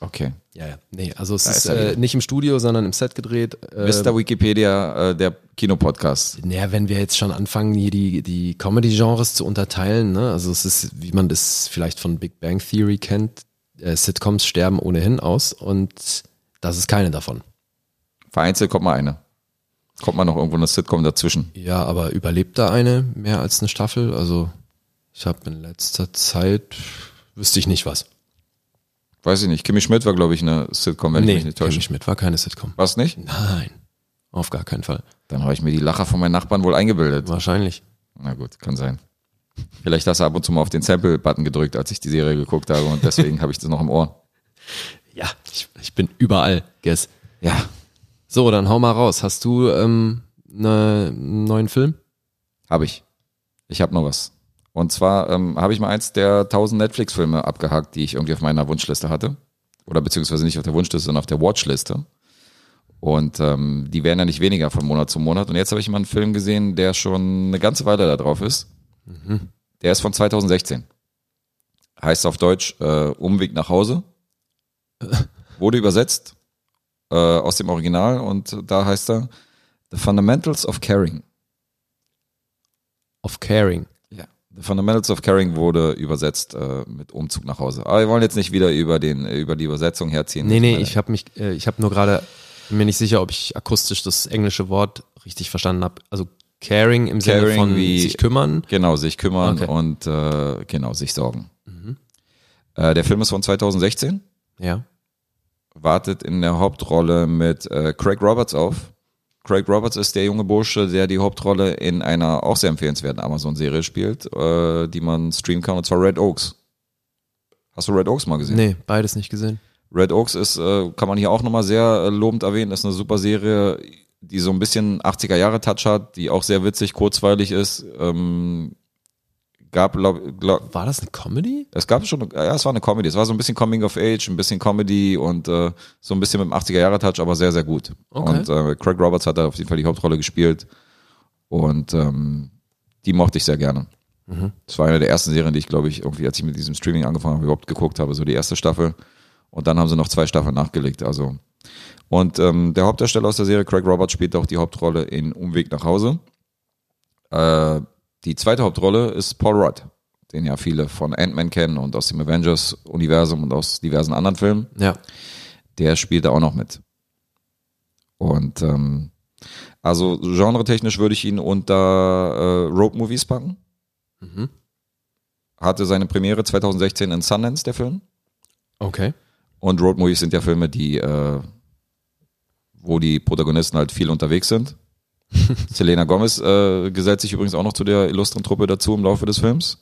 okay. Ja, ja. Nee, also es Da ist, ist äh, nicht im Studio, sondern im Set gedreht. Äh, Mr. Wikipedia, äh, der Kinopodcast. Naja, wenn wir jetzt schon anfangen, hier die, die Comedy-Genres zu unterteilen, ne? also es ist, wie man das vielleicht von Big Bang Theory kennt, äh, Sitcoms sterben ohnehin aus und das ist keine davon. Vereinzelt kommt mal eine. Kommt mal noch irgendwo eine Sitcom dazwischen. Ja, aber überlebt da eine mehr als eine Staffel? Also ich habe in letzter Zeit, wüsste ich nicht was. Weiß ich nicht. Kimmy Schmidt war, glaube ich, eine Sitcom, wenn ich nee, mich nicht Kimmy täusche. Schmidt war keine Sitcom. Was nicht? Nein, auf gar keinen Fall. Dann habe ich mir die Lacher von meinen Nachbarn wohl eingebildet. Wahrscheinlich. Na gut, kann sein. Vielleicht hast du ab und zu mal auf den Sample-Button gedrückt, als ich die Serie geguckt habe und deswegen habe ich das noch im Ohr. Ja, ich, ich bin überall, guess. Ja. So, dann hau mal raus. Hast du ähm, ne, einen neuen Film? Habe ich. Ich habe noch was. Und zwar ähm, habe ich mal eins der 1000 Netflix-Filme abgehakt, die ich irgendwie auf meiner Wunschliste hatte. Oder beziehungsweise nicht auf der Wunschliste, sondern auf der Watchliste. Und ähm, die werden ja nicht weniger von Monat zu Monat. Und jetzt habe ich mal einen Film gesehen, der schon eine ganze Weile da drauf ist. Der ist von 2016. Heißt auf Deutsch äh, Umweg nach Hause. Wurde übersetzt äh, aus dem Original und da heißt er The Fundamentals of Caring. Of Caring. Ja. The Fundamentals of Caring wurde übersetzt äh, mit Umzug nach Hause. Aber wir wollen jetzt nicht wieder über den über die Übersetzung herziehen. Nee, nee, ich habe mich, äh, ich habe nur gerade, bin mir nicht sicher, ob ich akustisch das englische Wort richtig verstanden habe. Also Caring im Sinne Caring von wie- sich kümmern. Genau, sich kümmern Okay. und äh, genau, sich sorgen. Äh, der Film ist von 2016, Ja. wartet in der Hauptrolle mit äh, Craig Roberts auf. Craig Roberts ist der junge Bursche, der die Hauptrolle in einer auch sehr empfehlenswerten Amazon-Serie spielt, äh, die man streamen kann, und zwar Red Oaks. Hast du Red Oaks mal gesehen? Nee, beides nicht gesehen. Red Oaks ist, äh, kann man hier auch nochmal sehr äh, lobend erwähnen, ist eine super Serie, die so ein bisschen 80er-Jahre-Touch hat, die auch sehr witzig, kurzweilig ist. Ähm, gab, glaub, glaub, War das eine Comedy? es gab schon, ja, es war eine Comedy. Es war so ein bisschen Coming of Age, ein bisschen Comedy und äh, so ein bisschen mit dem 80er-Jahre-Touch, aber sehr, sehr gut. Okay. Und äh, Craig Roberts hat da auf jeden Fall die Hauptrolle gespielt und ähm, die mochte ich sehr gerne. Das war eine der ersten Serien, die ich, glaube ich, irgendwie, als ich mit diesem Streaming angefangen habe, überhaupt geguckt habe, so die erste Staffel. Und dann haben sie noch zwei Staffeln nachgelegt. Also und ähm, der Hauptdarsteller aus der Serie, Craig Roberts, spielt auch die Hauptrolle in Umweg nach Hause. Äh, die zweite Hauptrolle ist Paul Rudd, den ja viele von Ant-Man kennen und aus dem Avengers-Universum und aus diversen anderen Filmen. Ja. Der spielt da auch noch mit. Und ähm, also genretechnisch würde ich ihn unter äh, Road Movies packen. Mhm. Hatte seine Premiere 2016 in Sundance, der Film. Okay. Und Road Movies sind ja Filme, die, äh, wo die Protagonisten halt viel unterwegs sind. Selena Gomez äh, gesellt sich übrigens auch noch zu der illustren Truppe dazu im Laufe des Films.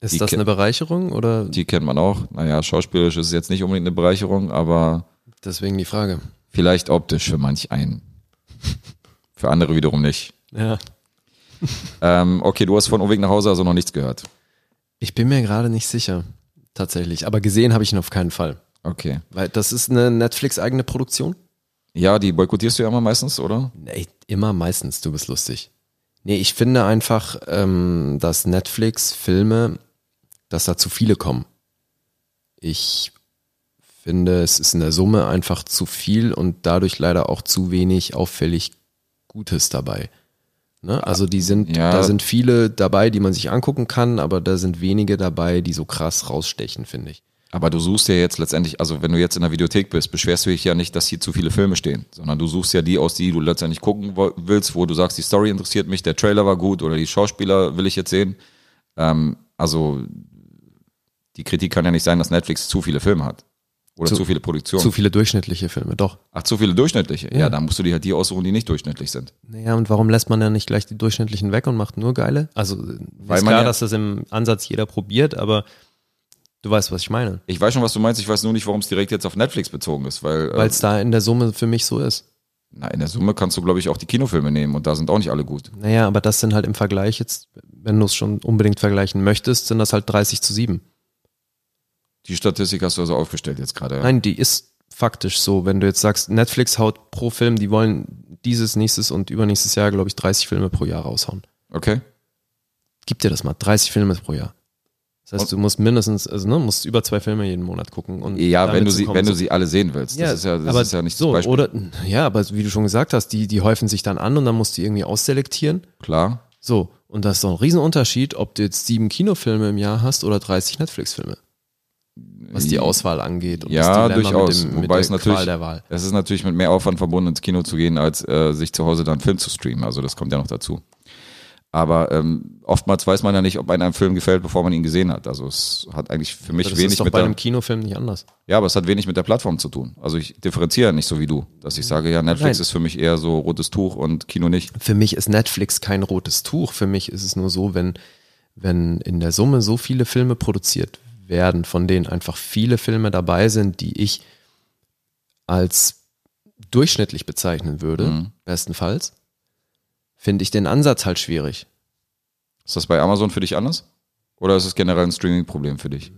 Ist Die das eine Bereicherung oder Die kennt man auch. Naja, schauspielerisch ist es jetzt nicht unbedingt eine Bereicherung, aber deswegen die Frage? vielleicht optisch für manch einen. Für andere wiederum nicht. Ja. Ähm, okay, du hast von Umweg nach Hause also noch nichts gehört. Ich bin mir gerade nicht sicher, tatsächlich. Aber gesehen habe ich ihn auf keinen Fall. Okay. Weil das ist eine Netflix-eigene Produktion? Ja, die boykottierst du ja immer meistens, oder? Nee, immer meistens, du bist lustig. Nee, ich finde einfach, ähm, dass Netflix-Filme, dass da zu viele kommen. Ich finde, es ist in der Summe einfach zu viel und dadurch leider auch zu wenig auffällig Gutes dabei. Ne? Also die sind, Ja. da sind viele dabei, die man sich angucken kann, aber da sind wenige dabei, die so krass rausstechen, finde ich. Aber du suchst ja jetzt letztendlich, also wenn du jetzt in der Videothek bist, beschwerst du dich ja nicht, dass hier zu viele Filme stehen, sondern du suchst ja die aus, die du letztendlich gucken willst, wo du sagst, die Story interessiert mich, der Trailer war gut oder die Schauspieler will ich jetzt sehen. Ähm, also die Kritik kann ja nicht sein, dass Netflix zu viele Filme hat. Oder zu, Zu- viele Produktionen. Zu viele durchschnittliche Filme, doch. Ach, zu viele durchschnittliche. Ja. Ja. dann musst du dir halt die aussuchen, die nicht durchschnittlich sind. Naja, und warum lässt man dann nicht gleich die durchschnittlichen weg und macht nur geile? Also Weil ist man klar, ja- dass das im Ansatz jeder probiert, aber du weißt, was ich meine. Ich weiß schon, was du meinst, ich weiß nur nicht, warum es direkt jetzt auf Netflix bezogen ist, weil Weil äh, es da in der Summe für mich so ist. na, in der Summe kannst du, glaube ich, auch die Kinofilme nehmen und da sind auch nicht alle gut. Naja, aber das sind halt im Vergleich jetzt, wenn du es schon unbedingt vergleichen möchtest, sind das halt 30 zu 7. Die Statistik hast du also aufgestellt jetzt gerade. ja? Nein, die ist faktisch so. Wenn du jetzt sagst, Netflix haut pro Film, die wollen dieses, nächstes und übernächstes Jahr, glaube ich, 30 Filme pro Jahr raushauen. Okay. Gib dir das mal, 30 Filme pro Jahr. Das heißt, du musst mindestens, also ne, musst über zwei Filme jeden Monat gucken. Und Ja, wenn du sie, wenn du sie alle sehen willst. Das ist ja, das aber ist ja nicht so, Beispiel. Oder, ja, aber wie du schon gesagt hast, die, die häufen sich dann an und dann musst du irgendwie ausselektieren. Klar. So, und das ist doch ein Riesenunterschied, ob du jetzt sieben Kinofilme im Jahr hast oder 30 Netflix-Filme. Was die Auswahl angeht. Und Ja, durchaus. Mit, dem, Wobei der es natürlich, Qual der Wahl. es ist natürlich mit mehr Aufwand verbunden, ins Kino zu gehen, als äh, sich zu Hause dann einen Film zu streamen. Also das kommt ja noch dazu. Aber ähm, oftmals weiß man ja nicht, ob einem ein Film gefällt, bevor man ihn gesehen hat. Also es hat eigentlich für mich Das wenig ist doch mit bei der, einem Kinofilm nicht anders. ja, aber es hat wenig mit der Plattform zu tun. Also ich differenziere nicht so wie du, dass ich sage, ja, Netflix Nein. ist für mich eher so rotes Tuch und Kino nicht. Für mich ist Netflix kein rotes Tuch. Für mich ist es nur so, wenn, wenn in der Summe so viele Filme produziert werden, von denen einfach viele Filme dabei sind, die ich als durchschnittlich bezeichnen würde, Mhm. bestenfalls, finde ich den Ansatz halt schwierig. Ist das bei Amazon für dich anders? Oder ist es generell ein Streaming-Problem für dich?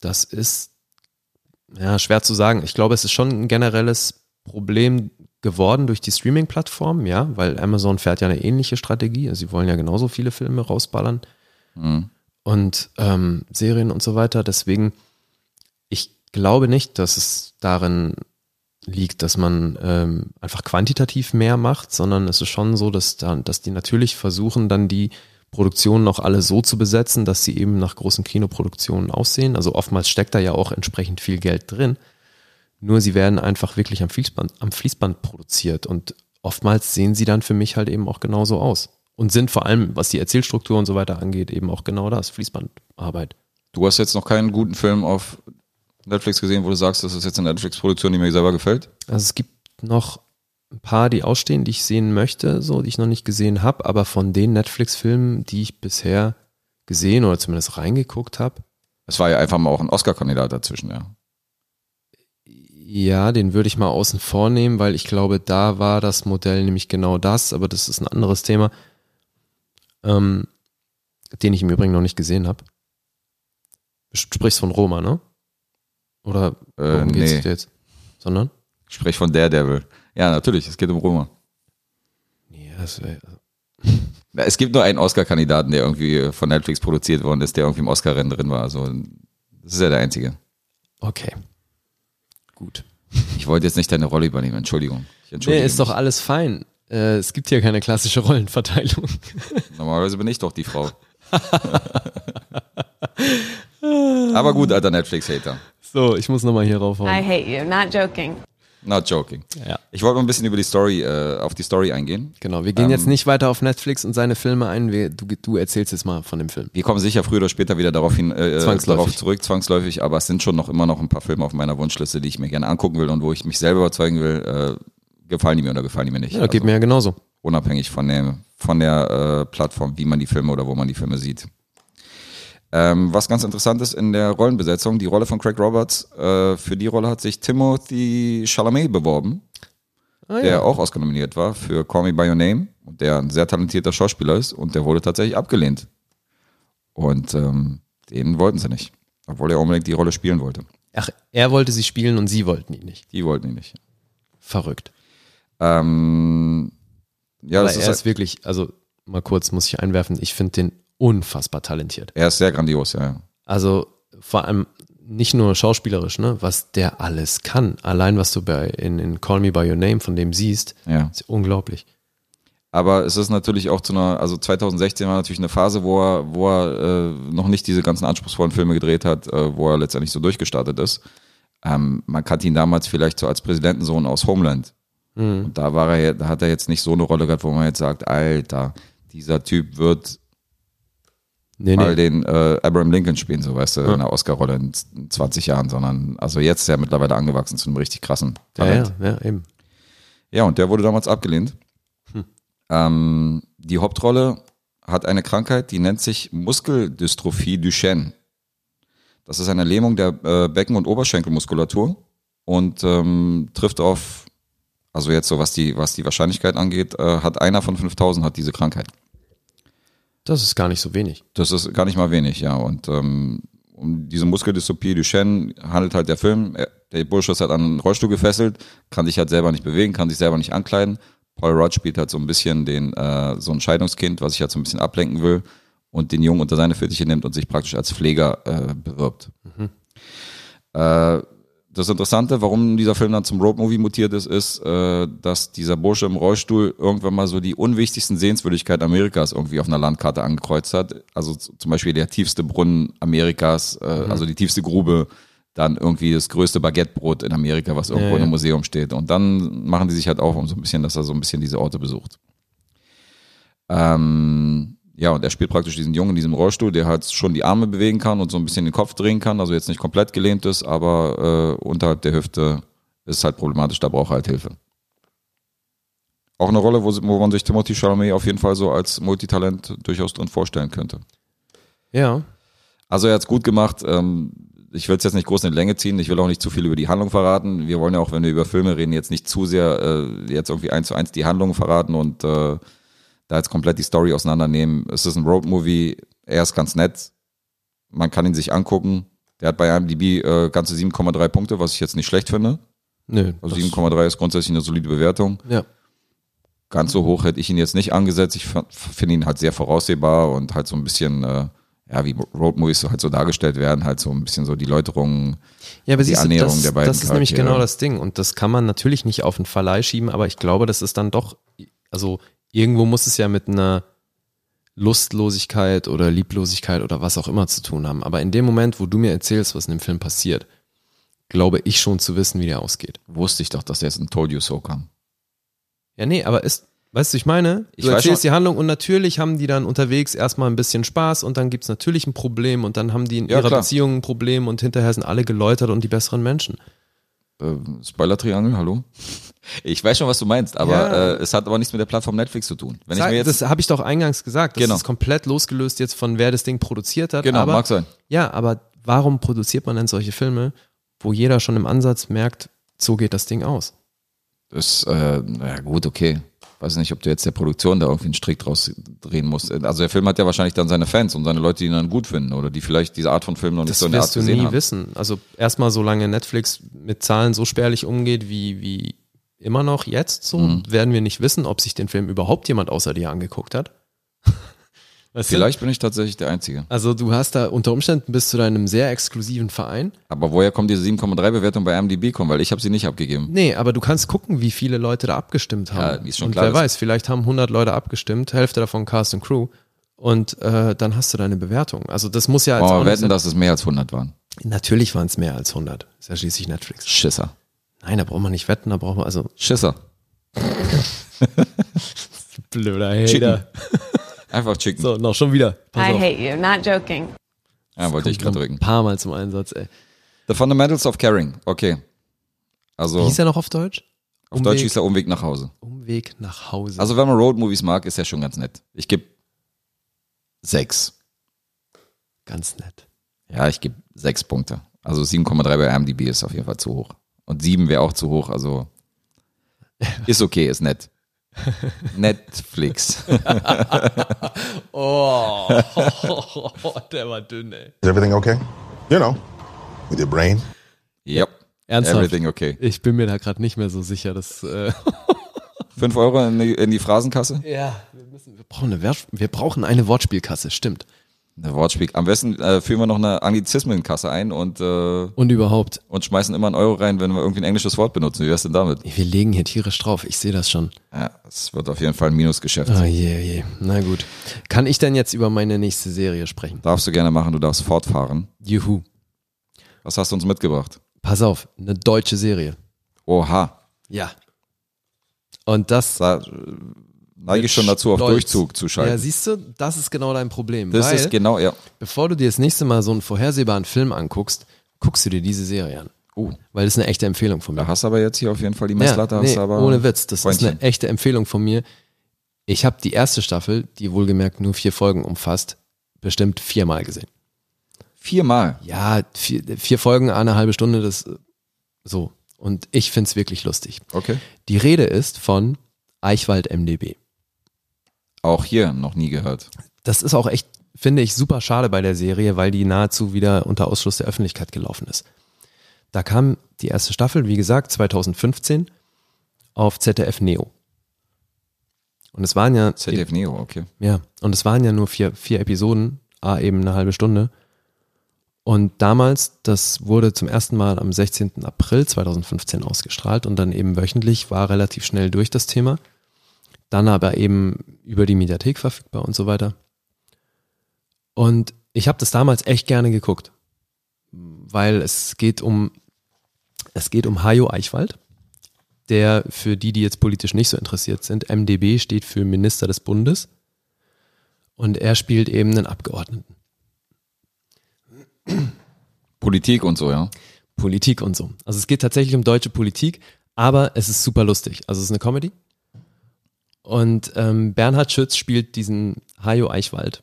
Das ist ja schwer zu sagen. Ich glaube, es ist schon ein generelles Problem geworden durch die Streaming-Plattformen, ja, weil Amazon fährt ja eine ähnliche Strategie. Also sie wollen ja genauso viele Filme rausballern Mhm. und ähm, Serien und so weiter. Deswegen, ich glaube nicht, dass es darin liegt, dass man ähm, einfach quantitativ mehr macht, sondern es ist schon so, dass, da, dass die natürlich versuchen, dann die Produktionen auch alle so zu besetzen, dass sie eben nach großen Kinoproduktionen aussehen. Also oftmals steckt da ja auch entsprechend viel Geld drin. Nur sie werden einfach wirklich am Fließband, am Fließband produziert und oftmals sehen sie dann für mich halt eben auch genauso aus. Und sind vor allem, was die Erzählstruktur und so weiter angeht, eben auch genau das, Fließbandarbeit. Du hast jetzt noch keinen guten Film auf Netflix gesehen, wo du sagst, das ist jetzt eine Netflix-Produktion, die mir selber gefällt? Also es gibt noch ein paar, die ausstehen, die ich sehen möchte, so, die ich noch nicht gesehen habe, aber von den Netflix-Filmen, die ich bisher gesehen oder zumindest reingeguckt habe, Es war ja einfach mal auch ein Oscar-Kandidat dazwischen, ja. ja, den würde ich mal außen vor nehmen, weil ich glaube, da war das Modell nämlich genau das, aber das ist ein anderes Thema, ähm, den ich im Übrigen noch nicht gesehen habe. Du sprichst von Roma, ne? Oder Äh, worum geht's nee. jetzt? Sondern? Ich spreche von Daredevil. Ja, natürlich, es geht um Roma. Ja, das wär, Ja, Es gibt nur einen Oscar-Kandidaten, der irgendwie von Netflix produziert worden ist, der irgendwie im Oscar-Rennen drin war. Also, das ist ja der einzige. okay. Gut. Ich wollte jetzt nicht deine Rolle übernehmen, Entschuldigung. Ich entschuldige Nee, ist doch mich. alles fein. Äh, es gibt hier keine klassische Rollenverteilung. Normalerweise bin ich doch die Frau. Aber gut, alter Netflix-Hater. So, ich muss nochmal hier I raufhauen. hate you, not joking. Not joking. Ja. Ich wollte mal ein bisschen über die Story, äh, auf die Story eingehen. Genau, wir gehen Ähm, jetzt nicht weiter auf Netflix und seine Filme ein. Wir, du, du erzählst jetzt mal von dem Film. Wir kommen sicher früher oder später wieder darauf, hin, äh, Zwangsläufig. darauf zurück, zwangsläufig, aber es sind schon noch immer noch ein paar Filme auf meiner Wunschliste, die ich mir gerne angucken will und wo ich mich selber überzeugen will, äh, gefallen die mir oder gefallen die mir nicht. Ja, geht Also mir ja genauso. unabhängig von der, von der äh, Plattform, wie man die Filme oder wo man die Filme sieht. Ähm, was ganz interessant ist in der Rollenbesetzung, die Rolle von Craig Roberts, äh, für die Rolle hat sich Timothy Chalamet beworben, Ah, der auch Oscar nominiert war für Call Me By Your Name und der ein sehr talentierter Schauspieler ist und der wurde tatsächlich abgelehnt. Und ähm, den wollten sie nicht, obwohl er unbedingt die Rolle spielen wollte. Ach, er wollte sie spielen und sie wollten ihn nicht. Die wollten ihn nicht. Verrückt. Ähm, ja, Aber das er ist, ist wirklich, also mal kurz muss ich einwerfen, ich finde den unfassbar talentiert. er ist sehr grandios, ja. ja. Also vor allem nicht nur schauspielerisch, ne, was der alles kann. Allein was du bei in, in Call Me by Your Name von dem siehst, ja. ist unglaublich. Aber es ist natürlich auch zu einer, also 2016 war natürlich eine Phase, wo er, wo er äh, noch nicht diese ganzen anspruchsvollen Filme gedreht hat, äh, wo er letztendlich so durchgestartet ist. Ähm, man kannte ihn damals vielleicht so als Präsidentensohn aus Homeland. Und da war er, da hat er jetzt nicht so eine Rolle gehabt, wo man jetzt sagt, Alter, dieser Typ wird Nee, mal nee. den äh, Abraham Lincoln spielen, so weißt du, in einer Oscar-Rolle in 20 Jahren, sondern also jetzt ist er mittlerweile angewachsen zu einem richtig krassen Ja, Talent. ja, ja, eben. Ja, und der wurde damals abgelehnt. Hm. Ähm, die Hauptrolle hat eine Krankheit, die nennt sich Muskeldystrophie Duchenne. Das ist eine Lähmung der äh, Becken- und Oberschenkelmuskulatur und ähm, trifft auf, also jetzt so was die, was die Wahrscheinlichkeit angeht, äh, hat einer von 5000 hat diese Krankheit. Das ist gar nicht so wenig. Das ist gar nicht mal wenig, ja. Und ähm, um diese Muskeldystrophie Duchenne handelt halt der Film. Er- Der Bursche ist halt an einen Rollstuhl gefesselt, kann sich halt selber nicht bewegen, kann sich selber nicht ankleiden. Paul Rudd spielt halt so ein bisschen den, äh, so ein Scheidungskind, was sich halt so ein bisschen ablenken will und den Jungen unter seine Fittiche nimmt und sich praktisch als Pfleger äh, bewirbt. Äh, das Interessante, warum dieser Film dann zum Roadmovie mutiert ist, ist, äh, dass dieser Bursche im Rollstuhl irgendwann mal so die unwichtigsten Sehenswürdigkeiten Amerikas irgendwie auf einer Landkarte angekreuzt hat. Also zum Beispiel der tiefste Brunnen Amerikas, äh, also die tiefste Grube, dann irgendwie das größte Baguettebrot in Amerika, was irgendwo Ja, in einem ja. Museum steht. Und dann machen die sich halt auf um so ein bisschen, dass er so ein bisschen diese Orte besucht. Ähm, ja, und er spielt praktisch diesen Jungen in diesem Rollstuhl, der halt schon die Arme bewegen kann und so ein bisschen den Kopf drehen kann, also jetzt nicht komplett gelehnt ist, aber äh, unterhalb der Hüfte ist halt problematisch, da braucht er halt Hilfe. Auch eine Rolle, wo, wo man sich Timothy Chalamet auf jeden Fall so als Multitalent durchaus drin vorstellen könnte. Ja. Also er hat's gut gemacht. Ähm, ich will es jetzt nicht groß in die Länge ziehen. Ich will auch nicht zu viel über die Handlung verraten. Wir wollen ja auch, wenn wir über Filme reden, jetzt nicht zu sehr äh, jetzt irgendwie eins zu eins die Handlung verraten und äh, da jetzt komplett die Story auseinandernehmen. Es ist ein Roadmovie. Er ist ganz nett. Man kann ihn sich angucken. Der hat bei IMDb äh, ganze 7,3 Punkte, was ich jetzt nicht schlecht finde. Nö. Also das- 7,3 ist grundsätzlich eine solide Bewertung. Ja. Ganz so hoch hätte ich ihn jetzt nicht angesetzt. Ich finde ihn halt sehr voraussehbar und halt so ein bisschen, äh, ja, wie Roadmovies so halt so dargestellt werden, halt so ein bisschen so die Läuterungen. Ja, aber die siehst Annäherung das, der beiden das ist nämlich Charaktere. genau das Ding. Und das kann man natürlich nicht auf den Verleih schieben, aber ich glaube, das ist dann doch, also irgendwo muss es ja mit einer Lustlosigkeit oder Lieblosigkeit oder was auch immer zu tun haben. Aber in dem Moment, wo du mir erzählst, was in dem Film passiert, glaube ich schon zu wissen, wie der ausgeht. Wusste ich doch, dass der jetzt ein Told You So kam. Ja, nee, aber ist, weißt du, ich meine, Ich du weiß erzählst die Handlung und natürlich haben die dann unterwegs erstmal ein bisschen Spaß und dann gibt's natürlich ein Problem und dann haben die in Ja, ihrer klar. Beziehung ein Problem und hinterher sind alle geläutert und die besseren Menschen. Äh, Spoiler-Triangel, hallo? Ich weiß schon, was du meinst, aber Ja. äh, es hat aber nichts mit der Plattform Netflix zu tun. Wenn ich Sag, mir jetzt, das habe ich doch eingangs gesagt. Das Genau. ist komplett losgelöst jetzt von wer das Ding produziert hat. genau, aber, mag sein. Ja, aber warum produziert man denn solche Filme, wo jeder schon im Ansatz merkt, so geht das Ding aus? Das, äh, naja, gut, okay. Weiß nicht, ob du jetzt der Produktion da irgendwie einen Strick draus drehen musst. Also der Film hat ja wahrscheinlich dann seine Fans und seine Leute, die ihn dann gut finden oder die vielleicht diese Art von Film noch nicht Das so in der Art wirst du gesehen nie haben. wissen. Also erstmal, solange Netflix mit Zahlen so spärlich umgeht wie, wie immer noch jetzt so, Mhm. werden wir nicht wissen, ob sich den Film überhaupt jemand außer dir angeguckt hat. Weißt du? Vielleicht bin ich tatsächlich der Einzige. Also du hast da unter Umständen bist du da in einem sehr exklusiven Verein. Aber woher kommt diese 7,3 Bewertung bei MDB kommen? Weil ich habe sie nicht abgegeben. Nee, aber du kannst gucken, wie viele Leute da abgestimmt haben. Ja, ist schon und klar, wer weiß, vielleicht haben 100 Leute abgestimmt, Hälfte davon Cast und Crew. Und äh, dann hast du deine Bewertung. Also das muss ja als nicht wetten, dass es mehr als 100 waren. Natürlich waren es mehr als 100. Ist ja schließlich Netflix. Schisser. Nein, da braucht man nicht wetten, da braucht man also Schisser. blöder Chicken. Einfach chicken. So, noch schon wieder. Pass I auf. hate you, not joking. Ja, wollte ich gerade drücken. Ein paar Mal zum Einsatz, ey. The Fundamentals of Caring. Okay. Also Wie hieß er noch auf Deutsch? auf Umweg- Deutsch hieß er Umweg nach Hause. Umweg nach Hause. Also wenn man Roadmovies mag, ist ja schon ganz nett. Ich gebe sechs. ganz nett. Ja, ich gebe sechs Punkte. Also 7,3 bei IMDb ist auf jeden Fall zu hoch. Und sieben wäre auch zu hoch. Also ist okay, ist nett. Netflix. Oh, der war dünn, ey. Is everything okay? You know, with your brain. Ja. Ernsthaft? Everything okay. Ich bin mir da gerade nicht mehr so sicher, dass. Äh Fünf Euro in die, in die Phrasenkasse? ja, wir, müssen, wir, brauchen eine wir brauchen eine Wortspielkasse, stimmt. Eine Wortspiel. Am besten äh, führen wir noch eine Anglizismenkasse ein und, äh, Und überhaupt, und schmeißen immer einen Euro rein, wenn wir irgendwie ein englisches Wort benutzen. Wie wär's denn damit? wir legen hier tierisch drauf, ich sehe das schon. Ja, es wird auf jeden Fall ein Minusgeschäft. Ah je, oh je. Na gut. Kann ich denn jetzt über meine nächste Serie sprechen? Darfst du gerne machen, du darfst fortfahren. Juhu. Was hast du uns mitgebracht? Pass auf, eine deutsche Serie. Oha. Ja. Und das Da neige ich schon dazu, auf Stolz. Durchzug zu Ja, schalten. siehst du, das ist genau dein Problem. das ist genau, ja. bevor du dir das nächste Mal so einen vorhersehbaren Film anguckst, guckst du dir diese Serie an. Oh, Weil das ist eine echte Empfehlung von mir. da hast du aber jetzt hier auf jeden Fall die Messlatte. ja, nee, ohne Witz, das ist Freundchen. eine echte Empfehlung von mir. Ich habe die erste Staffel, die wohlgemerkt nur vier Folgen umfasst, bestimmt viermal gesehen. Viermal. Ja, vier, vier Folgen, eine halbe Stunde, das so. Und ich find's wirklich lustig. Okay. Die Rede ist von Eichwald MDB. Auch hier noch nie gehört. Das ist auch echt, finde ich, super schade bei der Serie, weil die nahezu wieder unter Ausschluss der Öffentlichkeit gelaufen ist. Da kam die erste Staffel, wie gesagt, 2015 auf ZDF Neo. Und es waren ja ZDF Neo, okay. Ja, und es waren ja nur vier, vier Episoden, a eben eine halbe Stunde. Und damals, das wurde zum ersten Mal am 16. April 2015 ausgestrahlt und dann eben wöchentlich, war relativ schnell durch das Thema. Dann aber eben über die Mediathek verfügbar und so weiter. Und ich habe das damals echt gerne geguckt, weil es geht um, es geht um Hajo Eichwald, der für die, die jetzt politisch nicht so interessiert sind, MdB steht für Minister des Bundes und er spielt eben einen Abgeordneten. Politik und so, ja. Politik und so. Also es geht tatsächlich um deutsche Politik, aber es ist super lustig. Also es ist eine Comedy. Und ähm, Bernhard Schütz spielt diesen Hajo Eichwald.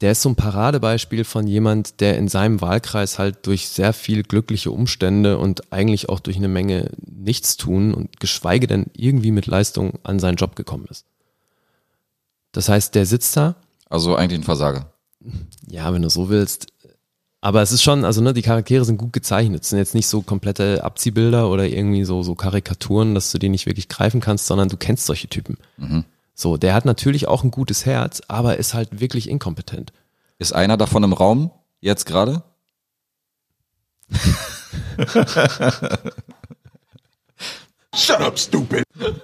Der ist so ein Paradebeispiel von jemand, der in seinem Wahlkreis halt durch sehr viel glückliche Umstände und eigentlich auch durch eine Menge Nichtstun und geschweige denn irgendwie mit Leistung an seinen Job gekommen ist. Das heißt, der sitzt da Also eigentlich ein Versager. Ja, wenn du so willst. Aber es ist schon, also ne, die Charaktere sind gut gezeichnet. Es sind jetzt nicht so komplette Abziehbilder oder irgendwie so, so Karikaturen, dass du die nicht wirklich greifen kannst, sondern du kennst solche Typen. So, der hat natürlich auch ein gutes Herz, aber ist halt wirklich inkompetent. Ist einer davon im Raum jetzt gerade? Shut up, stupid.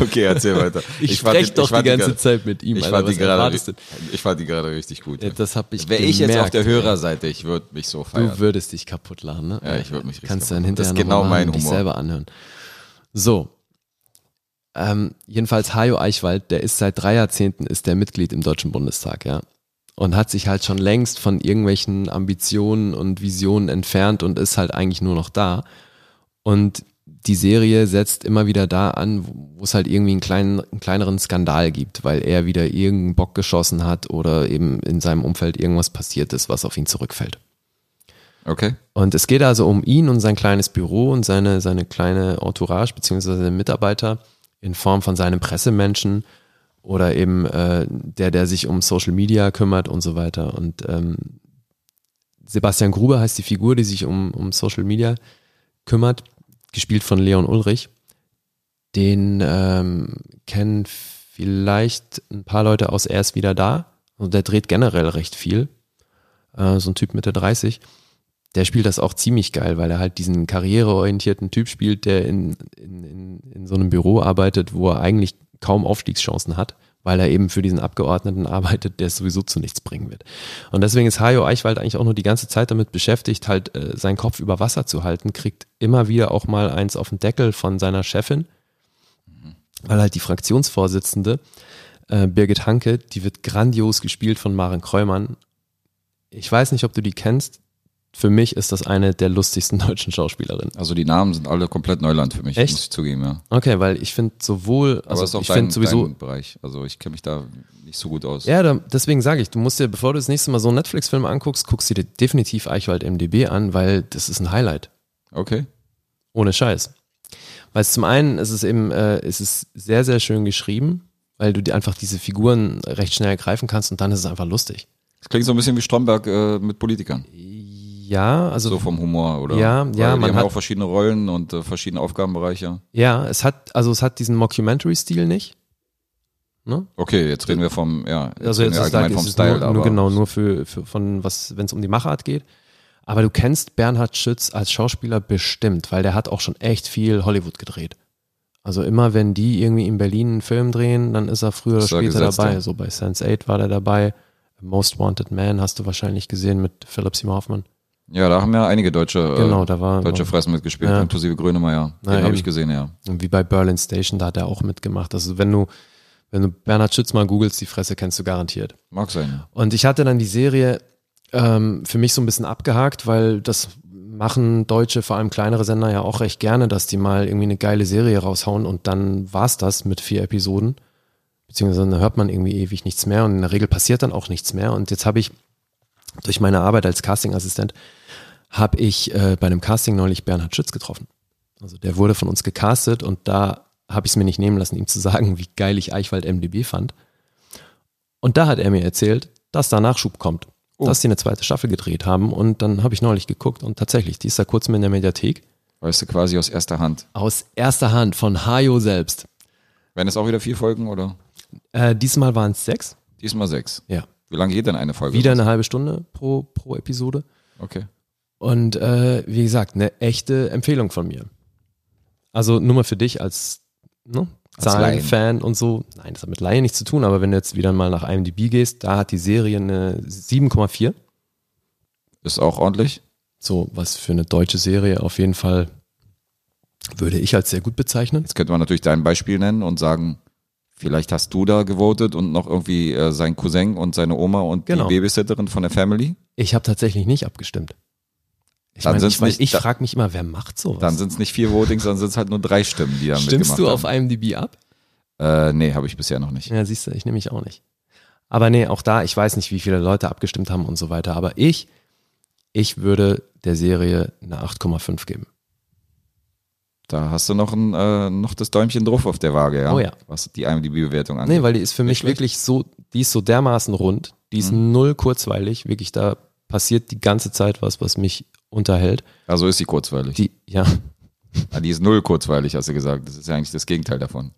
Okay, erzähl weiter. Ich, fand spreche die- doch die fand ganze gerade- Zeit mit ihm. Ich Alter, fand, die gerade, du? ich fand die gerade richtig gut. Ja, das hab ich Wäre ich jetzt auf der. Hörerseite, ich würde mich so Du feiern. würdest dich kaputt lachen, ne? Ja, ich würd mich richtig Kannst du dann kaputt- das hinterher ist noch genau mal mein dich selber anhören. So. Ähm, jedenfalls Hajo Eichwald, der ist seit drei Jahrzehnten ist der Mitglied im Deutschen Bundestag, ja. Und hat sich halt schon längst von irgendwelchen Ambitionen und Visionen entfernt und ist halt eigentlich nur noch da. Und die Serie setzt immer wieder da an, wo es halt irgendwie einen, kleinen, einen kleineren Skandal gibt, weil er wieder irgendeinen Bock geschossen hat oder eben in seinem Umfeld irgendwas passiert ist, was auf ihn zurückfällt. Okay. Und es geht also um ihn und sein kleines Büro und seine, seine kleine Entourage beziehungsweise seine Mitarbeiter in Form von seinem Pressemenschen oder eben äh, der, der sich um Social Media kümmert und so weiter. Und ähm, Sebastian Gruber heißt die Figur, die sich um, um Social Media kümmert, gespielt von Leon Ulrich. Den ähm, kennen vielleicht ein paar Leute aus Er ist wieder da. Also der dreht generell recht viel. Äh, so ein Typ Mitte 30 der spielt das auch ziemlich geil, weil er halt diesen karriereorientierten Typ spielt, der in, in, in, in so einem Büro arbeitet, wo er eigentlich kaum Aufstiegschancen hat, weil er eben für diesen Abgeordneten arbeitet, der es sowieso zu nichts bringen wird. Und deswegen ist Hajo Eichwald eigentlich auch nur die ganze Zeit damit beschäftigt, halt äh, seinen Kopf über Wasser zu halten, kriegt immer wieder auch mal eins auf den Deckel von seiner Chefin, weil halt die Fraktionsvorsitzende äh, Birgit Hanke, die wird grandios gespielt von Maren Kräumann. Ich weiß nicht, ob du die kennst. Für mich ist das eine der lustigsten deutschen Schauspielerinnen. Also die Namen sind alle komplett Neuland für mich, Echt? muss ich zugeben, ja. Okay, weil ich finde sowohl, Aber also es ist auch ich finde sowieso, Bereich. Also ich kenne mich da nicht so gut aus. ja, da, deswegen sage ich, du musst dir, bevor du das nächste Mal so einen Netflix-Film anguckst, guckst du dir definitiv Eichwald MDB an, weil das ist ein Highlight. Okay. Ohne Scheiß. Weil es zum einen ist es eben, äh, es ist sehr, sehr schön geschrieben, weil du dir einfach diese Figuren recht schnell greifen kannst und dann ist es einfach lustig. Das klingt so ein bisschen wie Stromberg äh, mit Politikern. Ja, also so vom Humor, oder? Ja, Weil ja, die man haben hat- auch verschiedene Rollen und äh, verschiedene Aufgabenbereiche. ja, es hat also es hat diesen Mockumentary-Stil nicht. Ne? Okay, jetzt reden wir vom, ja, Also jetzt ist like, vom es ist Style, nur, nur genau nur für, für von was, wenn es um die Machart geht. Aber du kennst Bernhard Schütz als Schauspieler bestimmt, weil der hat auch schon echt viel Hollywood gedreht. Also immer wenn die irgendwie in Berlin einen Film drehen, dann ist er früher oder Ist er später gesetzt, dabei. ja. So bei Sense8 war der dabei. Most Wanted Man hast du wahrscheinlich gesehen mit Philip Seymour Hoffman. Ja, da haben ja einige deutsche, Genau, äh, da war deutsche war- Fressen mitgespielt, Ja. inklusive Grönemeyer. Den habe ich gesehen, ja. Und wie bei Berlin Station, da hat er auch mitgemacht. Also wenn du, wenn du Bernhard Schütz mal googelst, die Fresse kennst du garantiert. Mag sein. ja. Und ich hatte dann die Serie ähm, für mich so ein bisschen abgehakt, weil das machen Deutsche, vor allem kleinere Sender ja auch recht gerne, dass die mal irgendwie eine geile Serie raushauen und dann war's das mit vier Episoden. Beziehungsweise dann hört man irgendwie ewig nichts mehr und in der Regel passiert dann auch nichts mehr. Und jetzt habe ich durch meine Arbeit als Castingassistent habe ich äh, bei einem Casting neulich Bernhard Schütz getroffen. Also der wurde von uns gecastet und da habe ich es mir nicht nehmen lassen, ihm zu sagen, wie geil ich Eichwald MDB fand. Und da hat er mir erzählt, dass da Nachschub kommt. Dass sie eine zweite Staffel gedreht haben. Und dann habe ich neulich geguckt und tatsächlich, die ist da kurz mit in der Mediathek. Weißt du, quasi aus erster Hand. Aus erster Hand von Hayo selbst. Werden es auch wieder vier Folgen oder? Äh, diesmal waren es sechs. Diesmal sechs. Ja. Wie lange geht denn eine Folge? Wieder eine halbe Stunde pro, pro Episode. Okay. Und äh, wie gesagt, eine echte Empfehlung von mir. Also nur mal für dich als, ne, Zahlenfan und so. Nein, das hat mit Laien nichts zu tun, aber wenn du jetzt wieder mal nach IMDb gehst, da hat die Serie eine 7,4. Ist auch ordentlich. So, was für eine deutsche Serie auf jeden Fall würde ich als sehr gut bezeichnen. Jetzt könnte man natürlich dein Beispiel nennen und sagen, vielleicht hast du da gewotet und noch irgendwie äh, sein Cousin und seine Oma und Genau. die Babysitterin von der Family. Ich habe tatsächlich nicht abgestimmt. Ich, Dann mein, sind's ich, nicht- ich frage mich immer, wer macht sowas? Dann sind es nicht vier Votings, dann sind es halt nur drei Stimmen, die da Stimmst mitgemacht du auf haben. IMDb ab? Äh, nee, habe ich bisher noch nicht. Ja, siehst du, ich nehme mich auch nicht. Aber nee, auch da, ich weiß nicht, wie viele Leute abgestimmt haben und so weiter. Aber ich, ich würde der Serie eine 8,5 geben. Da hast du noch, ein, äh, noch das Däumchen drauf auf der Waage, ja? Oh ja. Was die IMDb-Bewertung angeht. Nee, weil die ist für mich Nicht wirklich so, die ist so dermaßen rund, die ist null kurzweilig, wirklich, da passiert die ganze Zeit was, was mich unterhält. also ist sie kurzweilig. Die, ja, Ah, die ist null kurzweilig, hast du gesagt. Das ist ja eigentlich das Gegenteil davon.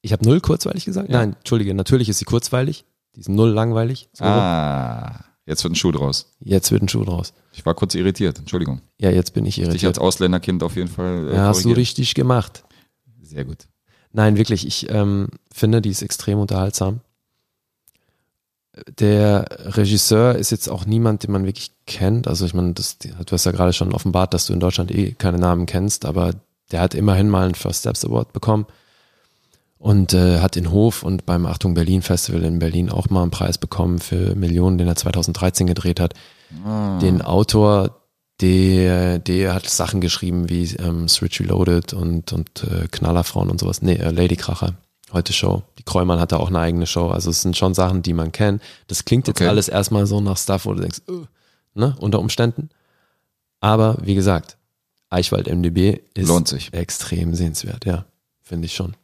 ich habe null kurzweilig gesagt? Ja. Nein, entschuldige, natürlich ist sie kurzweilig, die ist null langweilig. So. Ah, jetzt wird ein Schuh draus. Jetzt wird ein Schuh draus. Ich war kurz irritiert, Entschuldigung. Ja, jetzt bin ich Dich als irritiert. Ausländerkind auf jeden Fall äh, Ja, hast du richtig gemacht. Sehr gut. Nein, wirklich, ich ähm, finde, die ist extrem unterhaltsam. Der Regisseur ist jetzt auch niemand, den man wirklich kennt. Also ich meine, das, du hast ja gerade schon offenbart, dass du in Deutschland eh keine Namen kennst, aber der hat immerhin mal einen First Steps Award bekommen und äh, hat in Hof und beim Achtung Berlin Festival in Berlin auch mal einen Preis bekommen für Millionen, den er 2013 gedreht hat. Den Autor, der, der hat Sachen geschrieben wie ähm, Switch Reloaded und, und äh, Knallerfrauen und sowas. Nee, äh, Lady Kracher, heute Show. Die Kreumann hatte auch eine eigene Show. Also es sind schon Sachen, die man kennt. Das klingt jetzt Okay. alles erstmal so nach Stuff, wo du denkst, uh, ne, unter Umständen. Aber wie gesagt, Eichwald MDB ist extrem sehenswert, ja, finde ich schon.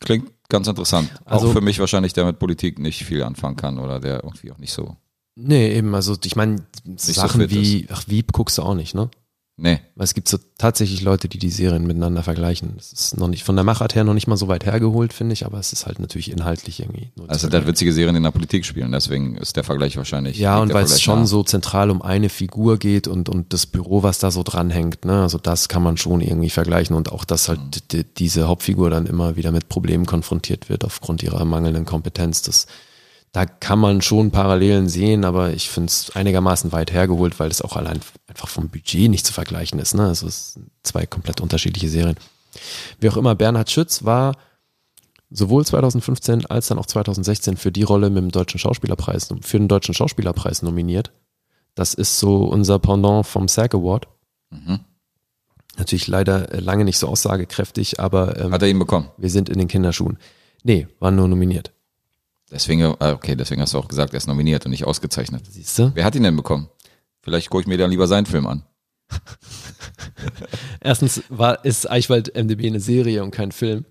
Klingt ganz interessant. Also- auch für mich wahrscheinlich, der mit Politik nicht viel anfangen kann oder der irgendwie auch nicht so. Nee, eben, also ich meine, so Sachen fit wie, ach, Wieb guckst du auch nicht, ne? Nee, Weil es gibt so tatsächlich Leute, die die Serien miteinander vergleichen. Das ist noch nicht von der Machart her noch nicht mal so weit hergeholt, finde ich, aber es ist halt natürlich inhaltlich irgendwie. Also hat witzige Serien in der Politik spielen, deswegen ist der Vergleich wahrscheinlich. ja, und weil es schon so zentral um eine Figur geht und, und das Büro, was da so dranhängt, ne, also das kann man schon irgendwie vergleichen und auch, dass halt Mhm. die, diese Hauptfigur dann immer wieder mit Problemen konfrontiert wird aufgrund ihrer mangelnden Kompetenz. Das, da kann man schon Parallelen sehen, aber ich finde es einigermaßen weit hergeholt, weil es auch allein einfach vom Budget nicht zu vergleichen ist. Ne? Also es sind zwei komplett unterschiedliche Serien. Wie auch immer, Bernhard Schütz war sowohl 2015 als dann auch 2016 für die Rolle mit dem Deutschen Schauspielerpreis, für den Deutschen Schauspielerpreis nominiert. Das ist so unser Pendant vom SAG Award. Mhm. Natürlich leider äh, lange nicht so aussagekräftig, aber ähm, Hat er ihn bekommen. wir sind in den Kinderschuhen. Nee, war nur nominiert. Deswegen, äh, okay, deswegen hast du auch gesagt, er ist nominiert und nicht ausgezeichnet. Siehst du? Wer hat ihn denn bekommen? Vielleicht gucke ich mir dann lieber seinen Film an. Erstens war, ist Eichwald MDB eine Serie und kein Film.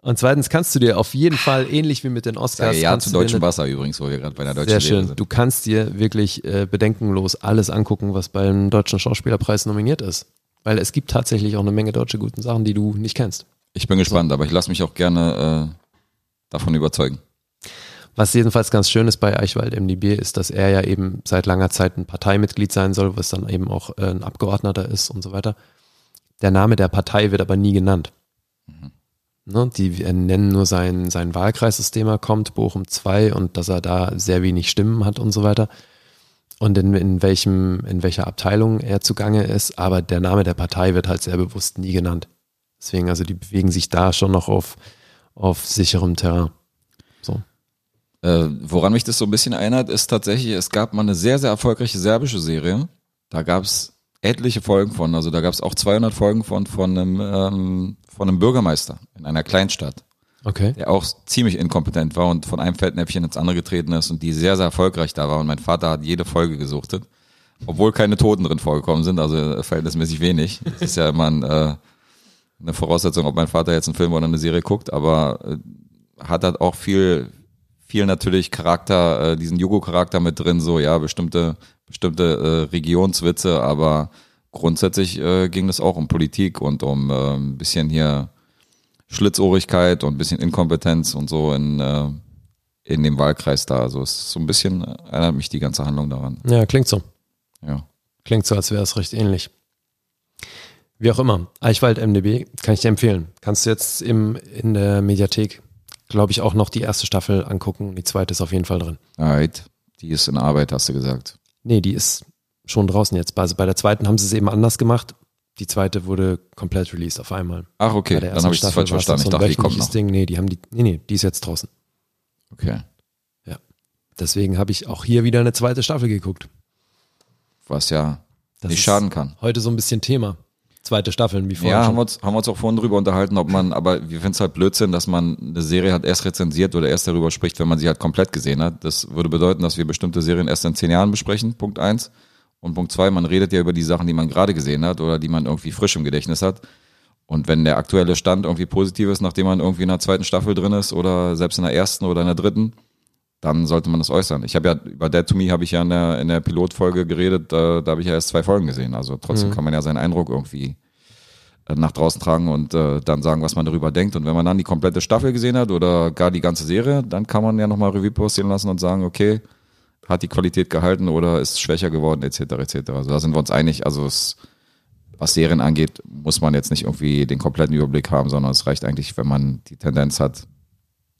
Und zweitens kannst du dir auf jeden Fall, ähnlich wie mit den Oscars, Sage ja zu deutschem Wasser übrigens, wo wir gerade bei einer deutschen Sehr schön. sind. Du kannst dir wirklich äh, bedenkenlos alles angucken, was beim Deutschen Schauspielerpreis nominiert ist. Weil es gibt tatsächlich auch eine Menge deutsche guten Sachen, die du nicht kennst. Ich bin gespannt, aber ich lasse mich auch gerne äh, davon überzeugen. Was jedenfalls ganz schön ist bei Eichwald MDB ist, dass er ja eben seit langer Zeit ein Parteimitglied sein soll, was dann eben auch äh, ein Abgeordneter ist und so weiter. Der Name der Partei wird aber nie genannt. Ne, die nennen nur sein, sein Wahlkreis, aus dem er kommt, Bochum 2, und dass er da sehr wenig Stimmen hat und so weiter. Und in, in, welchem, in welcher Abteilung er zugange ist, aber der Name der Partei wird halt sehr bewusst nie genannt. Deswegen, also die bewegen sich da schon noch auf, auf sicherem Terrain. So. Äh, woran mich das so ein bisschen erinnert, ist tatsächlich, es gab mal eine sehr, sehr erfolgreiche serbische Serie. Da gab es etliche Folgen von, also da gab es auch 200 Folgen von, von, einem, ähm, von einem Bürgermeister in einer Kleinstadt, Okay. der auch ziemlich inkompetent war und von einem Fettnäpfchen ins andere getreten ist und die sehr, sehr erfolgreich da war. Und mein Vater hat jede Folge gesuchtet, obwohl keine Toten drin vorgekommen sind, also verhältnismäßig wenig. Das ist ja immer ein, äh, eine Voraussetzung, ob mein Vater jetzt einen Film oder eine Serie guckt, aber äh, hat halt auch viel, viel natürlich Charakter, äh, diesen Jugo-Charakter mit drin, so ja, bestimmte, bestimmte äh, Regionswitze, aber grundsätzlich äh, ging es auch um Politik und um äh, ein bisschen hier Schlitzohrigkeit und ein bisschen Inkompetenz und so in, äh, in dem Wahlkreis da. Also es ist so ein bisschen, äh, erinnert mich die ganze Handlung daran. Ja, klingt so. Ja. Klingt so, als wäre es recht ähnlich. Wie auch immer, Eichwald MDB kann ich dir empfehlen. Kannst du jetzt im, in der Mediathek, glaube ich, auch noch die erste Staffel angucken. Die zweite ist auf jeden Fall drin. Alright. Die ist in Arbeit, hast du gesagt. Nee, die ist schon draußen jetzt. Also bei der zweiten haben sie es eben anders gemacht. Die zweite wurde komplett released auf einmal. Ach, okay, dann habe ich das falsch verstanden. Ich so dachte, die kommt noch. Ding. Nee, die haben die, nee, nee, die ist jetzt draußen. Okay. Deswegen habe ich auch hier wieder eine zweite Staffel geguckt. Was ja Das nicht schaden kann. Heute so ein bisschen Thema. Zweite Staffeln, wie vorhin Ja, schon. haben wir, uns, haben wir uns auch vorhin drüber unterhalten, ob man, aber wir finden es halt Blödsinn, dass man eine Serie hat erst rezensiert oder erst darüber spricht, wenn man sie halt komplett gesehen hat. Das würde bedeuten, dass wir bestimmte Serien erst in zehn Jahren besprechen, Punkt eins. Und Punkt zwei, man redet ja über die Sachen, die man gerade gesehen hat oder die man irgendwie frisch im Gedächtnis hat. Und wenn der aktuelle Stand irgendwie positiv ist, nachdem man irgendwie in der zweiten Staffel drin ist oder selbst in der ersten oder in der dritten, dann sollte man das äußern. Ich habe ja über Dead to Me habe ich ja in der, in der Pilotfolge geredet, da, da habe ich ja erst zwei Folgen gesehen. Also trotzdem kann man ja seinen Eindruck irgendwie äh, nach draußen tragen und äh, dann sagen, was man darüber denkt. Und wenn man dann die komplette Staffel gesehen hat oder gar die ganze Serie, dann kann man ja nochmal Revue passieren lassen und sagen, okay, hat die Qualität gehalten oder ist schwächer geworden, etc. etc. Also da sind wir uns einig. Also es, was Serien angeht, muss man jetzt nicht irgendwie den kompletten Überblick haben, sondern es reicht eigentlich, wenn man die Tendenz hat,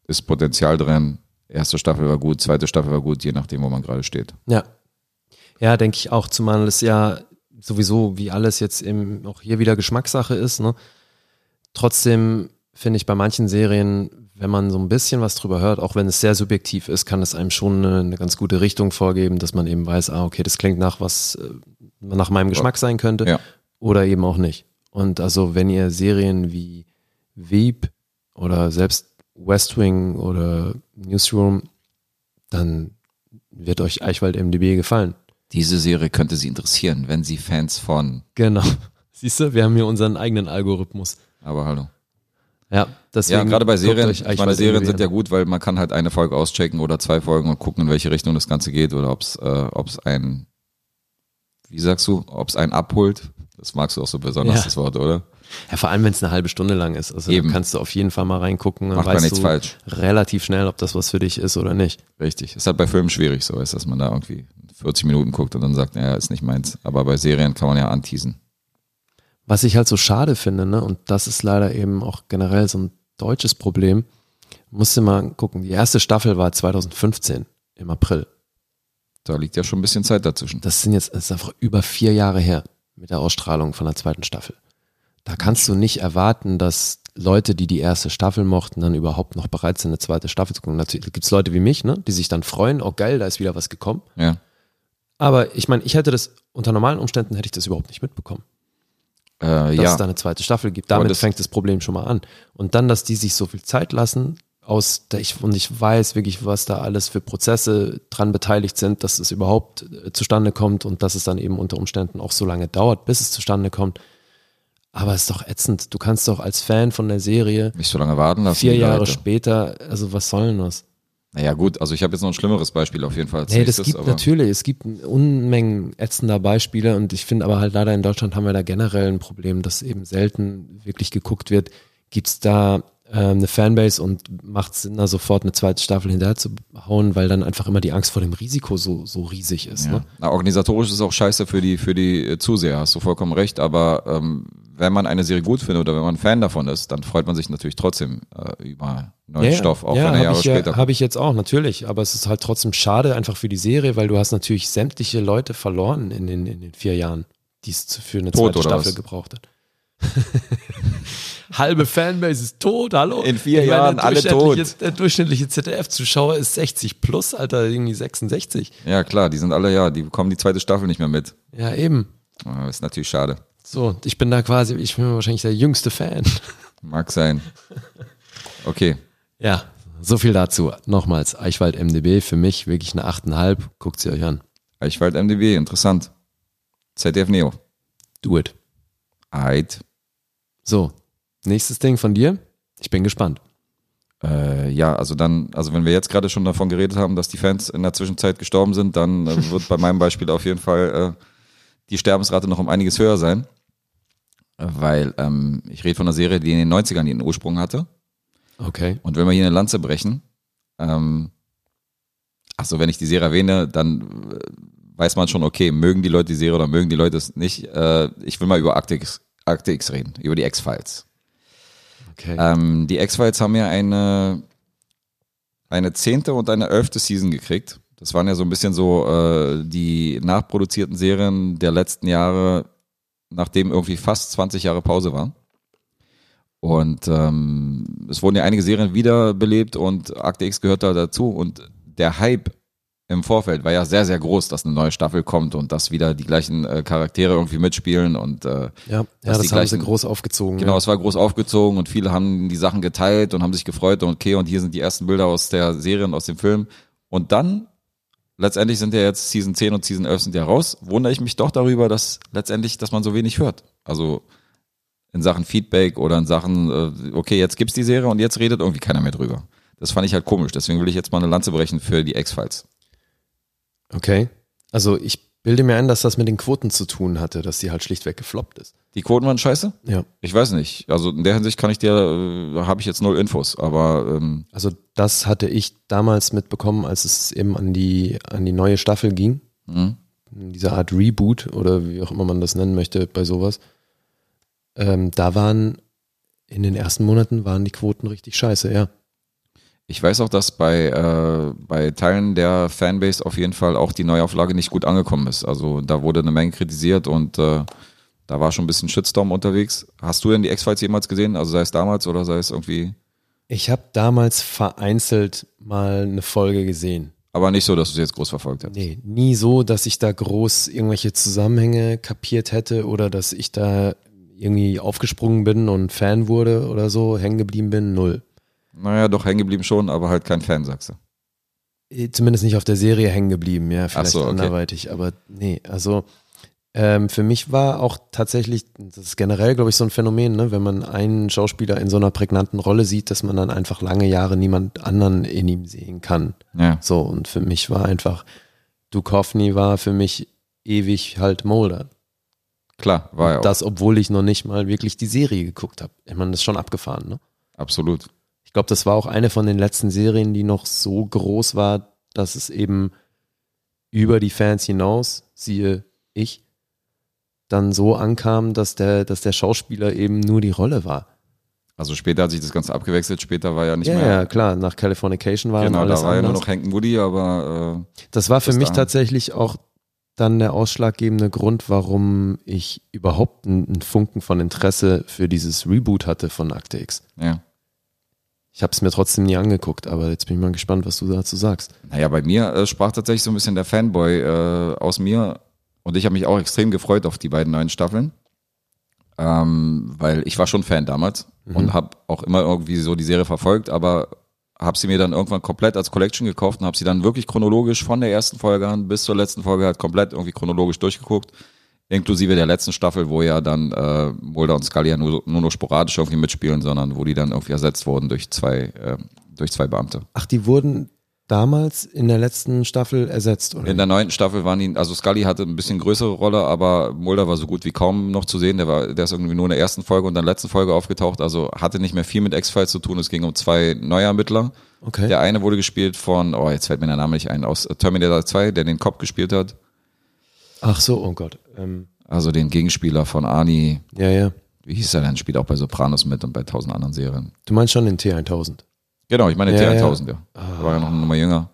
ist Potenzial drin. Erste Staffel war gut, zweite Staffel war gut, je nachdem, wo man gerade steht. Ja. Ja, denke ich auch, zumal es ja sowieso, wie alles jetzt eben auch hier wieder Geschmackssache ist. Ne? Trotzdem finde ich bei manchen Serien, wenn man so ein bisschen was drüber hört, auch wenn es sehr subjektiv ist, kann es einem schon eine, eine ganz gute Richtung vorgeben, dass man eben weiß, ah, okay, das klingt nach was, äh, nach meinem Geschmack sein könnte Ja. oder eben auch nicht. Und also wenn ihr Serien wie Veep oder selbst West Wing oder Newsroom, dann wird euch Eichwald MDB gefallen. Diese Serie könnte Sie interessieren, wenn Sie Fans von, Genau. Siehst du, wir haben hier unseren eigenen Algorithmus. aber hallo. Ja, deswegen Ja, gerade bei Serien, ich meine, Serien sind ja gut, weil man kann halt eine Folge auschecken oder zwei Folgen und gucken, in welche Richtung das Ganze geht oder ob es äh, ob's ein, wie sagst du, ob es einen abholt. Das magst du auch so besonders, Ja. das Wort, oder? Ja, vor allem, wenn es eine halbe Stunde lang ist. Also Eben. da kannst du auf jeden Fall mal reingucken. Dann Macht man weißt nichts du falsch. relativ schnell, ob das was für dich ist oder nicht. Richtig. Ist halt bei Filmen schwierig so, ist, dass man da irgendwie 40 Minuten guckt und dann sagt, naja, ist nicht meins. Aber bei Serien kann man ja anteasen. Was ich halt so schade finde, ne, und das ist leider eben auch generell so ein deutsches Problem, musst du mal gucken. Die erste Staffel war 2015 im April. Da liegt ja schon ein bisschen Zeit dazwischen. Das sind jetzt das ist einfach über vier Jahre her mit der Ausstrahlung von der zweiten Staffel. Da kannst du nicht erwarten, dass Leute, die die erste Staffel mochten, dann überhaupt noch bereit sind, eine zweite Staffel zu gucken. Natürlich gibt es Leute wie mich, ne, die sich dann freuen, oh geil, da ist wieder was gekommen. Ja. Aber ich meine, ich hätte das, unter normalen Umständen hätte ich das überhaupt nicht mitbekommen, Äh, dass ja. es da eine zweite Staffel gibt. Damit das- fängt das Problem schon mal an. Und dann, dass die sich so viel Zeit lassen, aus der ich, und ich weiß wirklich, was da alles für Prozesse dran beteiligt sind, dass es überhaupt äh, zustande kommt und dass es dann eben unter Umständen auch so lange dauert, bis es zustande kommt. Aber es ist doch ätzend. Du kannst doch als Fan von der Serie Nicht so lange warten lassen. vier Jahre Leute. später, also was soll denn das? Naja, gut, also ich habe jetzt noch ein schlimmeres Beispiel auf jeden Fall. Nee, das gibt natürlich, es gibt Unmengen ätzender Beispiele und ich finde aber halt leider in Deutschland haben wir da generell ein Problem, dass eben selten wirklich geguckt wird, gibt's da ähm, eine Fanbase und macht Sinn, da sofort eine zweite Staffel hinterher zu hauen, weil dann einfach immer die Angst vor dem Risiko so, so riesig ist. Ja. Ne? Na, organisatorisch ist es auch scheiße für die, für die äh, Zuseher, hast du vollkommen recht, aber ähm, wenn man eine Serie gut findet oder wenn man ein Fan davon ist, dann freut man sich natürlich trotzdem äh, über neuen Stoff, auch ja, wenn er Jahre ich ja, später Habe ich jetzt auch, natürlich. Aber es ist halt trotzdem schade einfach für die Serie, weil du hast natürlich sämtliche Leute verloren in den, in den vier Jahren, die es zu- für eine Tot, zweite Staffel was? gebraucht hat. Halbe Fanbase ist tot, hallo? In vier meine, Jahren der alle durchschnittliche- tot. Der durchschnittliche ZDF-Zuschauer ist 60 plus, Alter, irgendwie 66. Ja, klar, die sind alle, ja, die bekommen die zweite Staffel nicht mehr mit. Ja, eben. Ist natürlich schade. So, ich bin da quasi, ich bin wahrscheinlich der jüngste Fan. Mag sein. Okay. Ja, so viel dazu. Nochmals, Eichwald MDB, für mich wirklich eine 8,5. Guckt sie euch an. Eichwald MDB, interessant. ZDF Neo. Do it. Eid. So, nächstes Ding von dir. Ich bin gespannt. Äh, ja, also dann, also wenn wir jetzt gerade schon davon geredet haben, dass die Fans in der Zwischenzeit gestorben sind, dann äh, wird bei meinem Beispiel auf jeden Fall äh, die Sterbensrate noch um einiges höher sein. Weil ähm, ich rede von einer Serie, die in den 90ern ihren Ursprung hatte. Okay. Und wenn wir hier eine Lanze brechen, ähm, achso, wenn ich die Serie erwähne, dann äh, weiß man schon, okay, mögen die Leute die Serie oder mögen die Leute es nicht. Äh, ich will mal über Akte X, Akte X reden, über die X-Files. Okay. Ähm, die X-Files haben ja eine, eine zehnte und eine elfte Season gekriegt. Das waren ja so ein bisschen so äh, die nachproduzierten Serien der letzten Jahre, nachdem irgendwie fast 20 Jahre Pause war. Und ähm, es wurden ja einige Serien wiederbelebt und Akte X gehört da dazu. Und der Hype im Vorfeld war ja sehr, sehr groß, dass eine neue Staffel kommt und dass wieder die gleichen äh, Charaktere irgendwie mitspielen und äh, ja, ja das die haben sie groß aufgezogen. Genau, ja. es war groß aufgezogen und viele haben die Sachen geteilt und haben sich gefreut und okay, und hier sind die ersten Bilder aus der Serie und aus dem Film. Und dann, letztendlich sind ja jetzt Season 10 und Season 11 sind ja raus, wundere ich mich doch darüber, dass letztendlich, dass man so wenig hört. Also in Sachen Feedback oder in Sachen, äh, okay, jetzt gibt's die Serie und jetzt redet irgendwie keiner mehr drüber. Das fand ich halt komisch, deswegen will ich jetzt mal eine Lanze brechen für die X-Files. Okay. Also ich bilde mir ein, dass das mit den Quoten zu tun hatte, dass die halt schlichtweg gefloppt ist. Die Quoten waren scheiße? Ja. Ich weiß nicht. Also in der Hinsicht kann ich dir, äh, habe ich jetzt null Infos, aber ähm, Also das hatte ich damals mitbekommen, als es eben an die, an die neue Staffel ging. mh. Diese Art Reboot oder wie auch immer man das nennen möchte bei sowas. Ähm, da waren in den ersten Monaten waren die Quoten richtig scheiße, ja. Ich weiß auch, dass bei, äh, bei Teilen der Fanbase auf jeden Fall auch die Neuauflage nicht gut angekommen ist. Also da wurde eine Menge kritisiert und äh, da war schon ein bisschen Shitstorm unterwegs. Hast du denn die X-Files jemals gesehen? Also sei es damals oder sei es irgendwie, Ich habe damals vereinzelt mal eine Folge gesehen. aber nicht so, dass du sie jetzt groß verfolgt hast. Nee, nie so, dass ich da groß irgendwelche Zusammenhänge kapiert hätte oder dass ich da irgendwie aufgesprungen bin und Fan wurde oder so, hängen geblieben bin, null. Naja, doch hängen geblieben schon, aber halt kein Fan, sagst du. Eh, Zumindest nicht auf der Serie hängen geblieben, ja, vielleicht so, okay. anderweitig, aber nee, also ähm, für mich war auch tatsächlich, das ist generell, glaube ich, so ein Phänomen, ne, wenn man einen Schauspieler in so einer prägnanten Rolle sieht, dass man dann einfach lange Jahre niemand anderen in ihm sehen kann. Ja, So, und für mich war einfach, Duchovny war für mich ewig halt Mulder. klar, war ja auch. Das, obwohl ich noch nicht mal wirklich die Serie geguckt habe. Ich meine, das ist schon abgefahren, ne? Absolut. Ich glaube, das war auch eine von den letzten Serien, die noch so groß war, dass es eben über die Fans hinaus, siehe ich, dann so ankam, dass der, dass der Schauspieler eben nur die Rolle war. Also später hat sich das Ganze abgewechselt, später war ja nicht ja, mehr. ja, klar, nach Californication war genau, alles da war ja nur anders. noch Hank Moody, aber äh, Das war für mich tatsächlich auch dann der ausschlaggebende Grund, warum ich überhaupt einen Funken von Interesse für dieses Reboot hatte von Akte X. ja. Ich habe es mir trotzdem nie angeguckt, aber jetzt bin ich mal gespannt, was du dazu sagst. Naja, bei mir äh, sprach tatsächlich so ein bisschen der Fanboy äh, aus mir und ich habe mich auch extrem gefreut auf die beiden neuen Staffeln, ähm, weil ich war schon Fan damals und habe auch immer irgendwie so die Serie verfolgt, aber habe sie mir dann irgendwann komplett als Collection gekauft und habe sie dann wirklich chronologisch von der ersten Folge an bis zur letzten Folge halt komplett irgendwie chronologisch durchgeguckt. Inklusive der letzten Staffel, wo ja dann äh, Mulder und Scully ja nur, nur noch sporadisch irgendwie mitspielen, sondern wo die dann irgendwie ersetzt wurden durch zwei, äh, durch zwei Beamte. Ach, die wurden damals in der letzten Staffel ersetzt, oder? In der neunten Staffel waren die, also Scully hatte ein bisschen größere Rolle, aber Mulder war so gut wie kaum noch zu sehen. Der war, der ist irgendwie nur in der ersten Folge und der letzten Folge aufgetaucht, also hatte nicht mehr viel mit X-Files zu tun. Es ging um zwei Neuermittler. Okay. Der eine wurde gespielt von, oh, jetzt fällt mir der Name nicht ein, aus Terminator 2, der den Cop gespielt hat. Ach so, oh Gott. Ähm, Also den Gegenspieler von Arnie, ja, ja. wie hieß er denn, spielt auch bei Sopranos mit und bei tausend anderen Serien. Du meinst schon den T1000. Genau, ich meine den Ja, ja. T1000, ja. Da war ja noch eine Nummer jünger.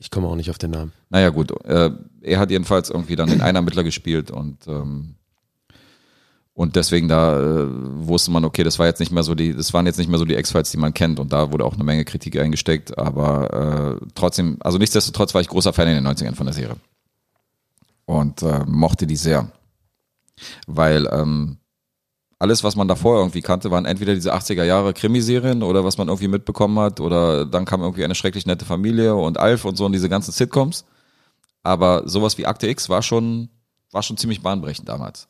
Ich komme auch nicht auf den Namen. Naja, gut. Äh, er hat jedenfalls irgendwie dann den Einermittler gespielt und ähm, und deswegen da äh, wusste man, okay, das war jetzt nicht mehr so die, das waren jetzt nicht mehr so die X-Files, die man kennt und da wurde auch eine Menge Kritik eingesteckt, aber äh, trotzdem, also nichtsdestotrotz war ich großer Fan in den 90ern von der Serie und äh, mochte die sehr, weil ähm, alles, was man davor irgendwie kannte, waren entweder diese 80er Jahre Krimiserien oder was man irgendwie mitbekommen hat oder dann kam irgendwie eine schrecklich nette Familie und Alf und so und diese ganzen Sitcoms. Aber sowas wie Akte X war schon, war schon ziemlich bahnbrechend damals.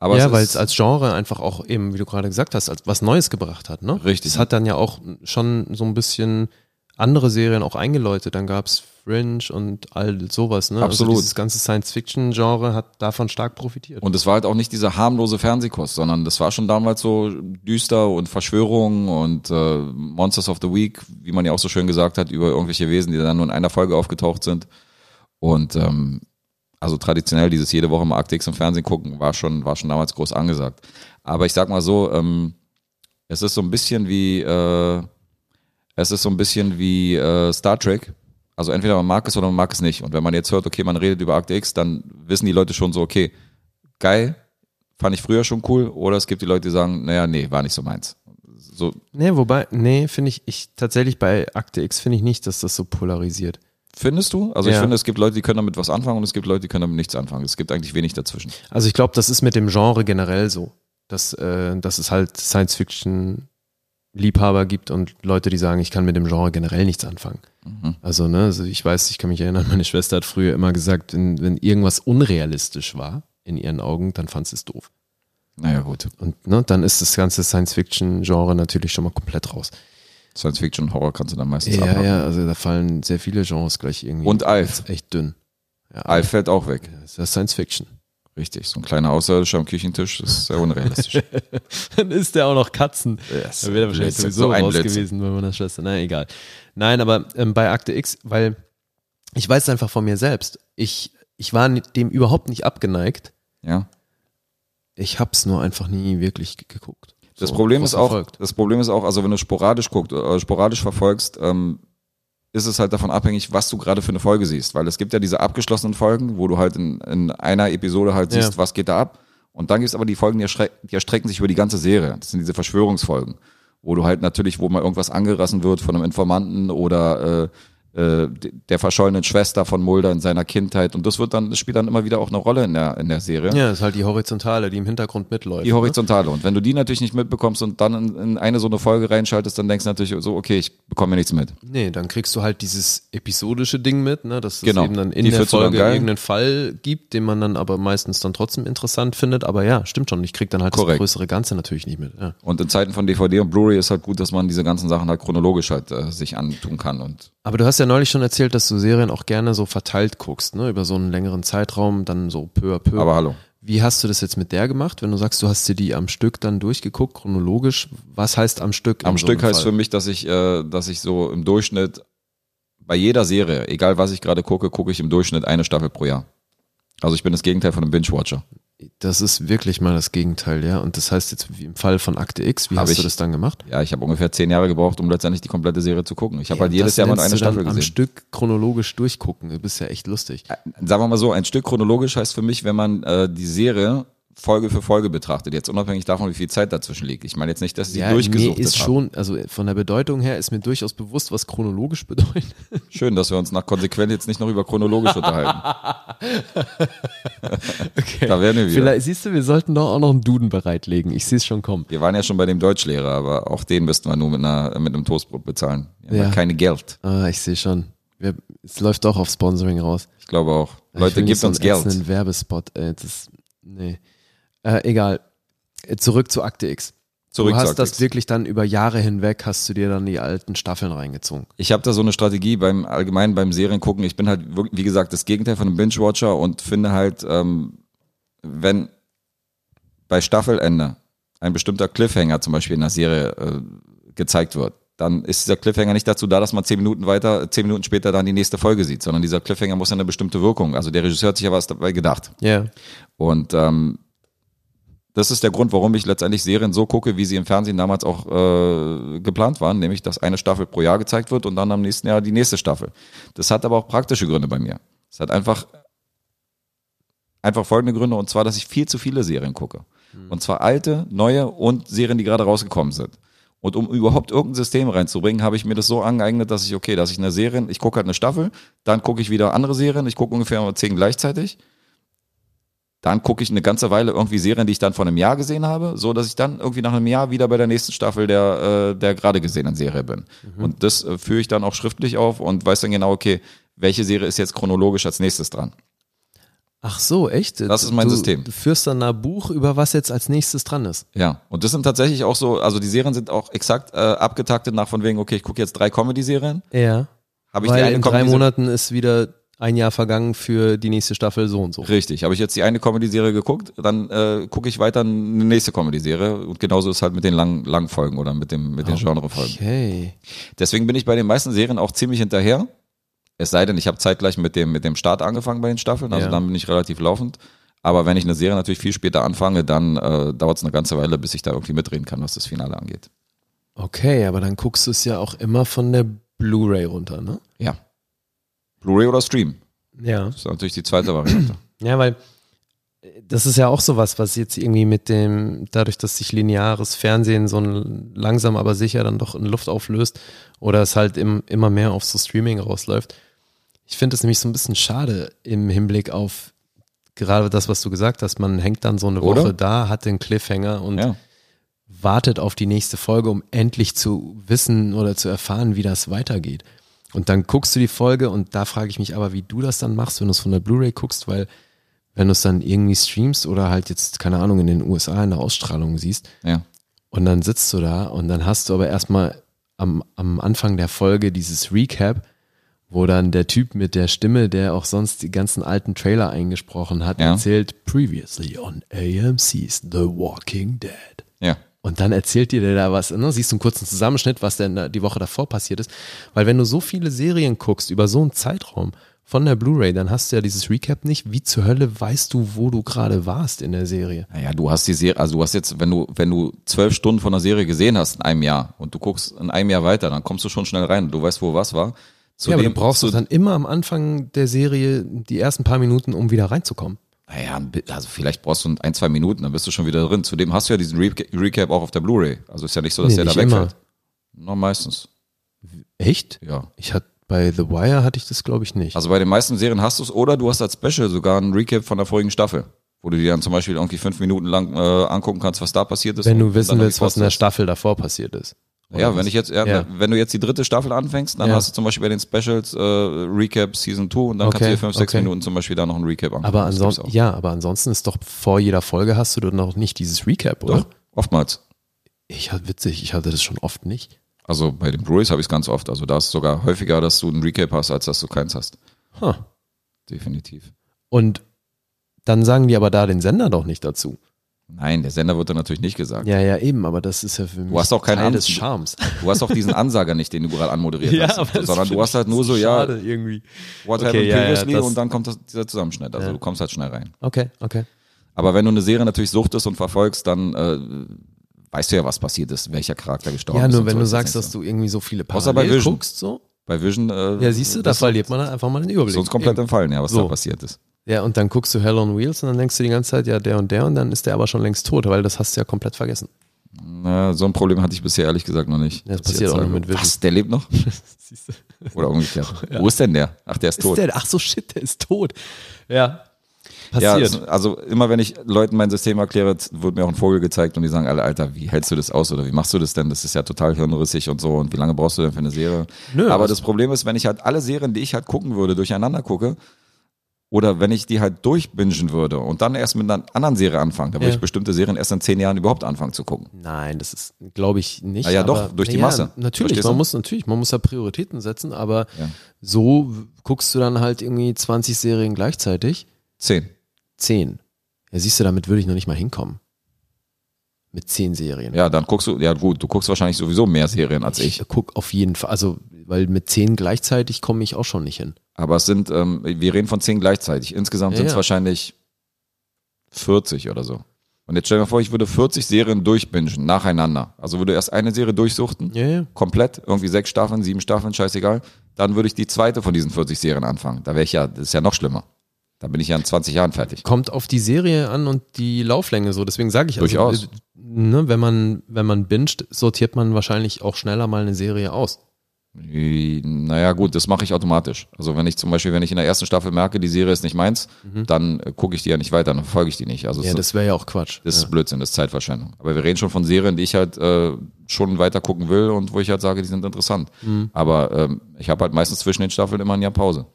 Aber ja, weil es als Genre einfach auch eben, wie du gerade gesagt hast, als was Neues gebracht hat, ne? Richtig. Es hat dann ja auch schon so ein bisschen andere Serien auch eingeläutet. Dann gab's Fringe und all sowas, ne? Absolut. Also dieses ganze Science-Fiction-Genre hat davon stark profitiert. Und es war halt auch nicht dieser harmlose Fernsehkost, sondern das war schon damals so düster und Verschwörungen und äh, Monsters of the Week, wie man ja auch so schön gesagt hat, über irgendwelche Wesen, die dann nur in einer Folge aufgetaucht sind. Und ähm, also traditionell dieses jede Woche mal X im Fernsehen gucken, war schon, war schon damals groß angesagt. Aber ich sag mal so, ähm, es ist so ein bisschen wie, äh, es ist so ein bisschen wie äh, Star Trek. Also entweder man mag es oder man mag es nicht. Und wenn man jetzt hört, okay, man redet über Akte X, dann wissen die Leute schon so, okay, geil, fand ich früher schon cool. Oder es gibt die Leute, die sagen, naja, nee, war nicht so meins. So, nee, wobei, nee, finde ich, ich tatsächlich bei Akte X finde ich nicht, dass das so polarisiert. findest du? Also ich Ja. finde, es gibt Leute, die können damit was anfangen und es gibt Leute, die können damit nichts anfangen. Es gibt eigentlich wenig dazwischen. Also ich glaube, das ist mit dem Genre generell so, dass, äh, dass es halt Science-Fiction-Liebhaber gibt und Leute, die sagen, ich kann mit dem Genre generell nichts anfangen. Also, ne, also ich weiß, ich kann mich erinnern, meine Schwester hat früher immer gesagt, wenn, wenn irgendwas unrealistisch war in ihren Augen, dann fand sie es doof. Naja, gut. Und ne, dann ist das ganze Science-Fiction-Genre natürlich schon mal komplett raus. Science Fiction und Horror kannst du dann meistens Ja, abhaken. ja, also da fallen sehr viele Genres gleich irgendwie. Und Alf. echt dünn. Ja, Alf fällt auch weg. Das ist ja Science-Fiction. Richtig. So ein kleiner Außerirdischer am Küchentisch, das ist sehr unrealistisch. Dann ist der auch noch Katzen. Yes. Da wäre er wahrscheinlich sowieso So raus Blödsinn. gewesen bei meiner Schwester. Na, egal. Nein, aber ähm, bei Akte X, weil ich weiß einfach von mir selbst, ich, ich war dem überhaupt nicht abgeneigt. ja. Ich hab's nur einfach nie wirklich ge- geguckt. Das So, Problem ist auch, verfolgt. das Problem ist auch, also wenn du sporadisch guckst, äh, sporadisch verfolgst, ähm, ist es halt davon abhängig, was du gerade für eine Folge siehst. Weil es gibt ja diese abgeschlossenen Folgen, wo du halt in, in einer Episode halt siehst, Ja. was geht da ab. Und dann gibt es aber die Folgen, die, erschre- die erstrecken sich über die ganze Serie. Das sind diese Verschwörungsfolgen, wo du halt natürlich, wo mal irgendwas angerissen wird von einem Informanten oder äh, äh, der verschollenen Schwester von Mulder in seiner Kindheit. Und das wird dann, das spielt dann immer wieder auch eine Rolle in der, in der Serie. Ja, das ist halt die Horizontale, die im Hintergrund mitläuft. Die ne? Horizontale. Und wenn du die natürlich nicht mitbekommst und dann in, in eine so eine Folge reinschaltest, dann denkst du natürlich so, okay, ich bekomme mir nichts mit. Nee, dann kriegst du halt dieses episodische Ding mit, ne, dass es Genau. eben dann in Die der Folge irgendeinen Fall gibt, den man dann aber meistens dann trotzdem interessant findet. Aber ja, stimmt schon. Ich krieg dann halt Korrekt. das größere Ganze natürlich nicht mit. Ja. Und in Zeiten von DVD und Blu-ray ist halt gut, dass man diese ganzen Sachen halt chronologisch halt äh, sich antun kann. Und Aber du hast ja neulich schon erzählt, dass du Serien auch gerne so verteilt guckst, ne, über so einen längeren Zeitraum, dann so peu à peu. aber hallo. Wie hast du das jetzt mit der gemacht? Wenn du sagst, du hast dir die am Stück dann durchgeguckt, chronologisch, was heißt am Stück? Am Stück heißt Fall? für mich, dass ich, äh, dass ich so im Durchschnitt bei jeder Serie, egal was ich gerade gucke, gucke ich im Durchschnitt eine Staffel pro Jahr. Also ich bin das Gegenteil von einem Binge-Watcher. Das ist wirklich mal das Gegenteil, ja. Und das heißt jetzt wie im Fall von Akte X, wie Hab hast ich- du das dann gemacht? Ja, ich habe ungefähr zehn Jahre gebraucht, um letztendlich die komplette Serie zu gucken. Ich habe halt Ja, jedes das Jahr mal eine Staffel gesehen. Stück chronologisch durchgucken, du bist ja echt lustig. sagen wir mal so, ein Stück chronologisch heißt für mich, wenn man äh, die Serie Folge für Folge betrachtet, jetzt unabhängig davon, wie viel Zeit dazwischen liegt. Ich meine jetzt nicht, dass sie Ja, durchgesucht mir ist ist. schon, also von der Bedeutung her ist mir durchaus bewusst, was chronologisch bedeutet. Schön, dass wir uns nach konsequent jetzt nicht noch über chronologisch unterhalten. Okay. Da werden wir wieder. Vielleicht, siehst du, wir sollten doch auch noch einen Duden bereitlegen. Ich sehe es schon kommen. Wir waren ja schon bei dem Deutschlehrer, aber auch den müssten wir nur mit, einer, mit einem Toastbrot bezahlen. Wir haben Ja. keine Geld. Ah, ich sehe schon. Wir, es läuft doch auf Sponsoring raus. Ich glaube auch. Ich Leute, gebt so uns Geld. ätzenden Werbespot, ey, das, nee. Äh, egal. Zurück zu Akte X. Zurück du hast das X. wirklich dann über Jahre hinweg, hast du dir dann die alten Staffeln reingezogen. Ich habe da so eine Strategie beim allgemein beim Serien gucken. Ich bin halt wirklich, wie gesagt das Gegenteil von einem Binge-Watcher und finde halt, ähm, wenn bei Staffelende ein bestimmter Cliffhanger zum Beispiel in der Serie äh, gezeigt wird, dann ist dieser Cliffhanger nicht dazu da, dass man zehn Minuten weiter, zehn Minuten später dann die nächste Folge sieht, sondern dieser Cliffhanger muss ja eine bestimmte Wirkung. Also der Regisseur hat sich ja was dabei gedacht. Ja. Und ähm, das ist der Grund, warum ich letztendlich Serien so gucke, wie sie im Fernsehen damals auch äh, geplant waren, nämlich dass eine Staffel pro Jahr gezeigt wird und dann am nächsten Jahr die nächste Staffel. Das hat aber auch praktische Gründe bei mir. Es hat einfach einfach folgende Gründe und zwar, dass ich viel zu viele Serien gucke. Und zwar alte, neue und Serien, die gerade rausgekommen sind. Und um überhaupt irgendein System reinzubringen, habe ich mir das so angeeignet, dass ich, okay, dass ich eine Serie, ich gucke halt eine Staffel, dann gucke ich wieder andere Serien, ich gucke ungefähr zehn gleichzeitig dann gucke ich eine ganze Weile irgendwie Serien, die ich dann vor einem Jahr gesehen habe, so dass ich dann irgendwie nach einem Jahr wieder bei der nächsten Staffel der, äh, der gerade gesehenen Serie bin. Und das äh, führe ich dann auch schriftlich auf und weiß dann genau, okay, welche Serie ist jetzt chronologisch als nächstes dran. Ach so, echt? Das ist mein du, System. Du führst dann ein Buch, über was jetzt als nächstes dran ist. Ja, und das sind tatsächlich auch so, also die Serien sind auch exakt äh, abgetaktet nach von wegen, okay, ich gucke jetzt drei Comedy-Serien. Ja. Habe ich die Weil eine in drei Monaten ist wieder ein Jahr vergangen für die nächste Staffel so und so. Richtig, habe ich jetzt die eine Comedy-Serie geguckt, dann äh, gucke ich weiter eine nächste Comedy-Serie und genauso ist halt mit den langen, langen Folgen oder mit dem mit den Genre-Folgen. Okay. Deswegen bin ich bei den meisten Serien auch ziemlich hinterher. Es sei denn, ich habe zeitgleich mit dem, mit dem Start angefangen bei den Staffeln, also Ja. dann bin ich relativ laufend. Aber wenn ich eine Serie natürlich viel später anfange, dann äh, dauert es eine ganze Weile, bis ich da irgendwie mitreden kann, was das Finale angeht. Okay, aber dann guckst du es ja auch immer von der Blu-ray runter, ne? Ja. Blu-ray oder Stream. Ja. Das ist natürlich die zweite Variante. Ja, weil äh, das ist ja auch sowas, was jetzt irgendwie mit dem, dadurch, dass sich lineares Fernsehen so ein, langsam aber sicher dann doch in Luft auflöst oder es halt im, immer mehr auf so Streaming rausläuft. Ich finde es nämlich so ein bisschen schade im Hinblick auf gerade das, was du gesagt hast. Man hängt dann so eine Oder? Woche da, hat den Cliffhanger und Ja. wartet auf die nächste Folge, um endlich zu wissen oder zu erfahren, wie das weitergeht. Und dann guckst du die Folge und da frage ich mich aber, wie du das dann machst, wenn du es von der Blu-ray guckst, weil wenn du es dann irgendwie streamst oder halt jetzt, keine Ahnung, in den USA in der Ausstrahlung siehst Ja. und dann sitzt du da und dann hast du aber erstmal am, am Anfang der Folge dieses Recap, wo dann der Typ mit der Stimme, der auch sonst die ganzen alten Trailer eingesprochen hat, Ja. erzählt, previously on AMC's The Walking Dead. Ja. Und dann erzählt dir der da was, ne? siehst du einen kurzen Zusammenschnitt, was denn die Woche davor passiert ist. Weil wenn du so viele Serien guckst über so einen Zeitraum von der Blu-ray, dann hast du ja dieses Recap nicht. Wie zur Hölle weißt du, wo du gerade warst in der Serie? Naja, du hast die Serie, also du hast jetzt, wenn du, wenn du zwölf Stunden von der Serie gesehen hast in einem Jahr und du guckst in einem Jahr weiter, dann kommst du schon schnell rein. Du weißt, wo was war. ja, aber du brauchst zu- doch dann immer am Anfang der Serie die ersten paar Minuten, um wieder reinzukommen. Naja, also vielleicht brauchst du ein, zwei Minuten, dann bist du schon wieder drin. Zudem hast du ja diesen Re Recap auch auf der Blu-ray. Also ist ja nicht so, dass Nee, der da nicht immer. wegfällt. Na, meistens. Echt? Ja. Ich hatte bei The Wire hatte ich das, glaube ich, nicht. Also bei den meisten Serien hast du es oder du hast als Special sogar einen Recap von der vorigen Staffel, wo du dir dann zum Beispiel irgendwie fünf Minuten lang äh, angucken kannst, was da passiert ist. wenn du wissen willst, was in der. Staffel davor passiert ist. Ja, wenn ich jetzt, ja, Ja. wenn du jetzt die dritte Staffel anfängst, dann Ja. hast du zum Beispiel bei den Specials äh, Recap Season 2 und dann kannst Okay, du dir fünf, sechs okay. Minuten zum Beispiel da noch einen Recap angucken. Aber ansonsten, ja, aber ansonsten ist doch vor jeder Folge hast du doch noch nicht dieses Recap, oder? Doch, oftmals. Ich hatte witzig, ich hatte das schon oft nicht. Also bei den Blu-rays habe ich es ganz oft. Also da ist es sogar häufiger, dass du einen Recap hast, als dass du keins hast. Huh. Definitiv. Und dann sagen die aber da den Sender doch nicht dazu. Nein, der Sender wird da natürlich nicht gesagt. Ja, ja, eben, aber das ist ja für mich hast auch keinen Teil des. Charmes. Du hast auch diesen Ansager nicht, den du gerade anmoderiert hast. sondern du hast halt nur so, ja, irgendwie. what Okay, happened ja, ja, previously das- und dann kommt das, dieser Zusammenschnitt. Also Ja. du kommst halt schnell rein. Okay, okay. Aber wenn du eine Serie natürlich suchtest und verfolgst, dann äh, weißt du ja, was passiert ist, welcher Charakter gestorben Ja, ist. nur und wenn so du ist sagst, dass so. du irgendwie so viele Parallel guckst, so. Bei Vision. Äh, Ja, siehst du, da verliert man dann einfach mal den Überblick. Sonst komplett Eben. entfallen, ja, was So. da passiert ist. Ja, und dann guckst du Hell on Wheels und dann denkst du die ganze Zeit, ja, der und der und dann ist der aber schon längst tot, weil das hast du ja komplett vergessen. Na, so ein Problem hatte ich bisher ehrlich gesagt noch nicht. Ja, das passiert auch noch mit Vision. Was, der lebt noch? Oder umgekehrt. Wo ist denn der? Ach, der ist tot. Ist der, ach so, shit, der ist tot. Ja. Passiert. Ja, also immer wenn ich Leuten mein System erkläre, wird mir auch ein Vogel gezeigt und die sagen alle, Alter, wie hältst du das aus oder wie machst du das denn? Das ist ja total hirnrissig und so und wie lange brauchst du denn für eine Serie? Nö, Aber was- das Problem ist, wenn ich halt alle Serien, die ich halt gucken würde, durcheinander gucke oder wenn ich die halt durchbingen würde und dann erst mit einer anderen Serie anfange, dann würde Ja. ich bestimmte Serien erst in zehn Jahren überhaupt anfangen zu gucken. Nein, das ist, glaube ich, nicht. Na ja, doch, aber- durch die ja, Masse. Natürlich, Verstehst man du? muss natürlich, man muss da Prioritäten setzen, aber Ja. so guckst du dann halt irgendwie 20 Serien gleichzeitig. Zehn. 10. Ja, siehst du, damit würde ich noch nicht mal hinkommen. Mit 10 Serien. Ja, dann guckst du, ja gut, du guckst wahrscheinlich sowieso mehr Serien als ich. Ich guck auf jeden Fall, also, weil mit 10 gleichzeitig komme ich auch schon nicht hin. Aber es sind, ähm, wir reden von zehn gleichzeitig. Insgesamt Ja, sind es ja. wahrscheinlich 40 oder so. Und jetzt stell dir mal vor, ich würde 40 Serien durchbingen, nacheinander. Also würde erst eine Serie durchsuchten, Ja, ja. komplett, irgendwie sechs Staffeln, sieben Staffeln, scheißegal. Dann würde ich die zweite von diesen 40 Serien anfangen. Da wäre ich ja, das ist ja noch schlimmer. Da bin ich ja in 20 Jahren fertig. Kommt auf die Serie an und die Lauflänge so. Deswegen sage ich also, Durchaus. äh, ne, wenn man, wenn man binget, sortiert man wahrscheinlich auch schneller mal eine Serie aus. Naja, gut, das mache ich automatisch. Also wenn ich zum Beispiel, wenn ich in der ersten Staffel merke, die Serie ist nicht meins, dann äh, gucke ich die ja nicht weiter, dann verfolge ich die nicht. Also Mhm. Ja, das wäre ja auch Quatsch. Das ja. ist Blödsinn, das ist Zeitverschwendung. Aber wir reden schon von Serien, die ich halt äh, schon weiter gucken will und wo ich halt sage, die sind interessant. Mhm. Aber ähm, ich habe halt meistens zwischen den Staffeln immer ein Jahr Pause.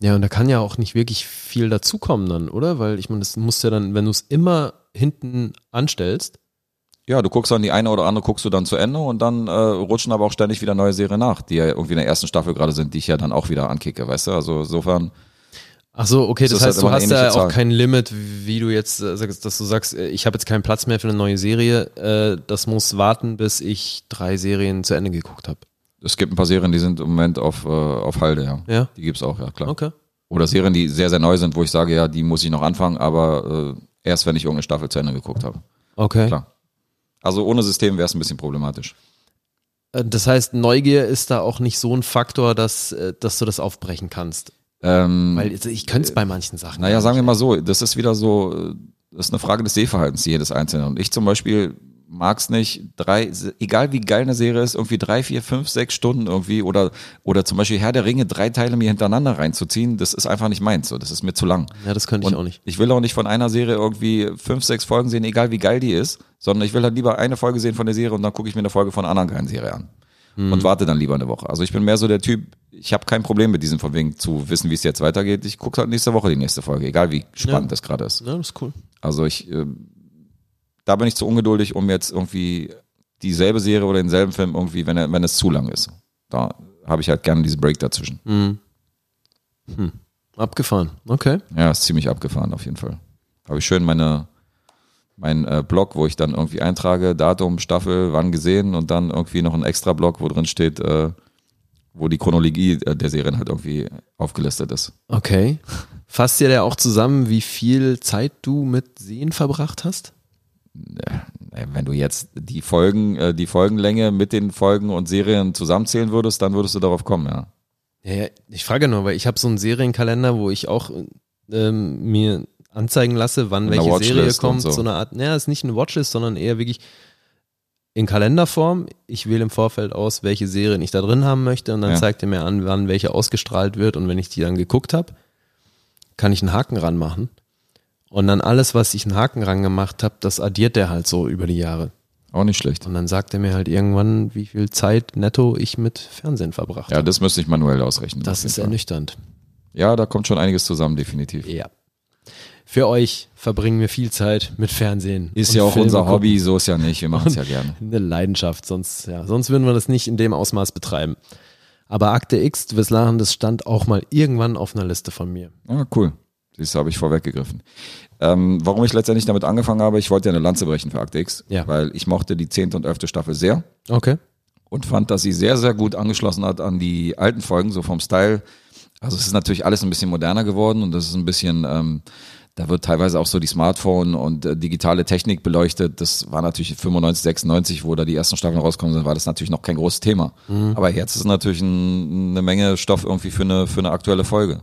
Ja, und da kann ja auch nicht wirklich viel dazukommen dann, oder? Weil ich meine, das muss ja dann, wenn du es immer hinten anstellst, Ja, du guckst dann die eine oder andere, guckst du dann zu Ende und dann äh, rutschen aber auch ständig wieder neue Serien nach, die ja irgendwie in der ersten Staffel gerade sind, die ich ja dann auch wieder ankicke, weißt du? Also insofern, Ach so, okay, Das das, ist heißt, halt du hast ja auch Zahl. kein Limit, wie du jetzt äh, sagst, dass du sagst, äh, ich habe jetzt keinen Platz mehr für eine neue Serie, äh, das muss warten, bis ich drei Serien zu Ende geguckt habe. es gibt ein paar Serien, die sind im Moment auf, auf Halde, ja. Ja. Die gibt's auch, ja klar. Okay. Oder Serien, die sehr, sehr neu sind, wo ich sage, ja, die muss ich noch anfangen, aber äh, erst wenn ich irgendeine Staffel zu Ende geguckt habe. Okay. Klar. Also ohne System wäre es ein bisschen problematisch. Äh, Das heißt, Neugier ist da auch nicht so ein Faktor, dass, äh, dass du das aufbrechen kannst. Ähm, Weil ich könnte es bei manchen Sachen. Naja, sagen wir mal so, das ist wieder so, äh, das ist eine Frage des Sehverhaltens jedes Einzelnen. Und ich zum Beispiel mag's nicht, drei, egal wie geil eine Serie ist, irgendwie drei, vier, fünf, sechs Stunden irgendwie oder, oder zum Beispiel Herr der Ringe, drei Teile mir hintereinander reinzuziehen, das ist einfach nicht meins, so, das ist mir zu lang. Ja, das könnte ich Und auch nicht. Ich will auch nicht von einer Serie irgendwie fünf, sechs Folgen sehen, egal wie geil die ist, sondern ich will halt lieber eine Folge sehen von der Serie und dann gucke ich mir eine Folge von einer anderen geilen Serie an. Mhm. Und warte dann lieber eine Woche. Also ich bin mehr so der Typ, ich habe kein Problem mit diesem von wegen zu wissen, wie es jetzt weitergeht. Ich gucke halt nächste Woche die nächste Folge, egal wie spannend das gerade ist. Ja, das ist cool. Also ich, äh, da bin ich zu ungeduldig, um jetzt irgendwie dieselbe Serie oder denselben Film irgendwie, wenn, er, wenn es zu lang ist. Da habe ich halt gerne diesen Break dazwischen. Mhm. Hm. Abgefahren. Okay. Ja, ist ziemlich abgefahren auf jeden Fall. Habe ich schön meine mein äh, Blog, wo ich dann irgendwie eintrage, Datum, Staffel, wann gesehen und dann irgendwie noch ein extra Blog, wo drin steht, äh, wo die Chronologie äh, der Serien halt irgendwie aufgelistet ist. Okay. Fasst dir der auch zusammen, wie viel Zeit du mit Sehen verbracht hast? Äh, Wenn du jetzt die Folgen, äh, die Folgenlänge mit den Folgen und Serien zusammenzählen würdest, dann würdest du darauf kommen, ja. Ja, ich frage nur, weil ich habe so einen Serienkalender, wo ich auch ähm, mir anzeigen lasse, wann welche Serie Watchlist und kommt. so. So. eine Art, naja, ist nicht eine Watchlist, sondern eher wirklich in Kalenderform. Ich wähle im Vorfeld aus, welche Serien ich da drin haben möchte und dann Ja. zeigt er mir an, wann welche ausgestrahlt wird und wenn ich die dann geguckt habe, kann ich einen Haken ranmachen. Und dann alles, was ich einen Haken ran gemacht habe, das addiert der halt so über die Jahre. Auch nicht schlecht. Und dann sagt er mir halt irgendwann, wie viel Zeit netto ich mit Fernsehen verbracht Ja, habe. das müsste ich manuell ausrechnen. Das ist ernüchternd. Ja, da kommt schon einiges zusammen, definitiv. Ja. Für euch verbringen wir viel Zeit mit Fernsehen. Ist ja auch Filme unser gucken. Hobby, so ist ja nicht. Wir machen es ja gerne. Eine Leidenschaft, sonst, ja, sonst würden wir das nicht in dem Ausmaß betreiben. Aber Akte X, du wirst lachen, das stand auch mal irgendwann auf einer Liste von mir. Ja, cool. Siehst du, habe ich vorweggegriffen. Ähm, warum ich letztendlich damit angefangen habe, ich wollte ja eine Lanze brechen für Akte X, Ja. weil ich mochte die zehnte und elfte Staffel sehr Okay. und fand, dass sie sehr, sehr gut angeschlossen hat an die alten Folgen, so vom Style. Also es ist natürlich alles ein bisschen moderner geworden und das ist ein bisschen, ähm, da wird teilweise auch so die Smartphone und äh, digitale Technik beleuchtet. Das war natürlich 95, 96, wo da die ersten Staffeln rauskommen sind, war das natürlich noch kein großes Thema. Aber jetzt ist natürlich ein, eine Menge Stoff irgendwie für eine, für eine aktuelle Folge.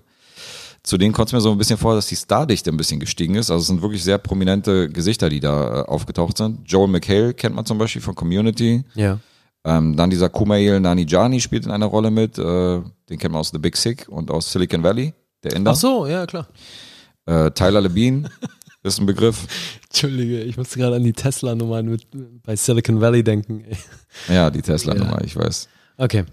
Zudem kommt es mir so ein bisschen vor, dass die Stardichte ein bisschen gestiegen ist. Also es sind wirklich sehr prominente Gesichter, die da äh, aufgetaucht sind. Joel McHale kennt man zum Beispiel von Community. Ja. Ähm, dann dieser Kumail Nanijani spielt in einer Rolle mit. Äh, den kennt man aus The Big Sick und aus Silicon Valley, der Inder. Ach so, ja, klar. Äh, Tyler Labine ist ein Begriff. Entschuldige, ich musste gerade an die Tesla-Nummern mit bei Silicon Valley denken. Ja, die Tesla-Nummer, ich weiß. Okay.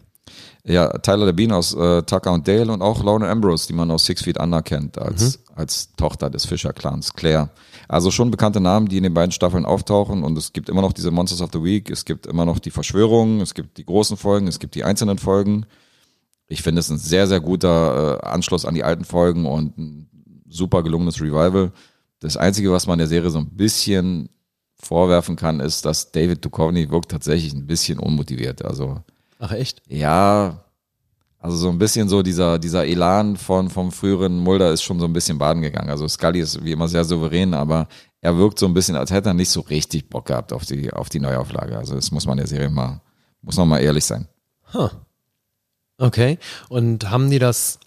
Ja, Tyler Labine aus äh, Tucker und Dale und auch Lauren Ambrose, die man aus Six Feet Under kennt, als, als Tochter des Fischer-Clans, Claire. Also schon bekannte Namen, die in den beiden Staffeln auftauchen und es gibt immer noch diese Monsters of the Week, es gibt immer noch die Verschwörungen, es gibt die großen Folgen, es gibt die einzelnen Folgen. Ich finde es ein sehr, sehr guter äh, Anschluss an die alten Folgen und ein super gelungenes Revival. Das Einzige, was man der Serie so ein bisschen vorwerfen kann, ist, dass David Duchovny wirkt tatsächlich ein bisschen unmotiviert. Also Ach echt? ja, also so ein bisschen so dieser, dieser Elan von, vom früheren Mulder ist schon so ein bisschen baden gegangen. Also Scully ist wie immer sehr souverän, aber er wirkt so ein bisschen, als hätte er nicht so richtig Bock gehabt auf die, auf die Neuauflage. Also das muss man der Serie mal, muss man mal ehrlich sein. Huh. Okay. Und haben die das,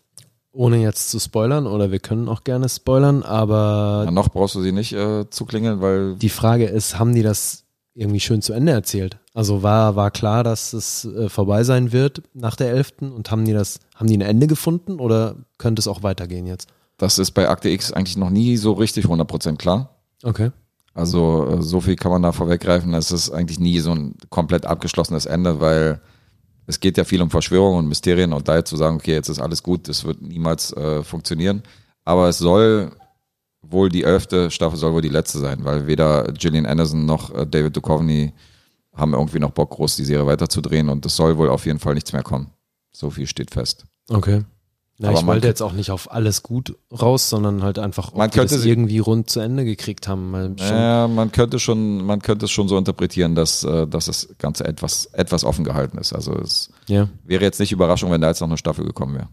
ohne jetzt zu spoilern, oder wir können auch gerne spoilern, aber Na, noch brauchst du sie nicht äh, zu klingeln, weil die Frage ist, haben die das irgendwie schön zu Ende erzählt? Also war, war klar, dass es äh, vorbei sein wird nach der 11. und haben die das, haben die ein Ende gefunden oder könnte es auch weitergehen jetzt? das ist bei Akte X eigentlich noch nie so richtig 100% klar. Okay. Also äh, so viel kann man da vorweggreifen. Es ist eigentlich nie so ein komplett abgeschlossenes Ende, weil es geht ja viel um Verschwörungen und Mysterien und da jetzt zu sagen, okay, jetzt ist alles gut, das wird niemals äh, funktionieren. Aber es soll wohl die elfte Staffel soll wohl die letzte sein, weil weder Gillian Anderson noch äh, David Duchovny haben irgendwie noch Bock, groß die Serie weiterzudrehen und es soll wohl auf jeden Fall nichts mehr kommen. So viel steht fest. Okay. Na, Aber ich man wollte jetzt auch nicht auf alles gut raus, sondern halt einfach, ob Man könnte das irgendwie rund zu Ende gekriegt haben. Ja, man könnte schon, man könnte es schon so interpretieren, dass, äh, dass das Ganze etwas, etwas offen gehalten ist. Also es ja. wäre jetzt nicht Überraschung, wenn da jetzt noch eine Staffel gekommen wäre.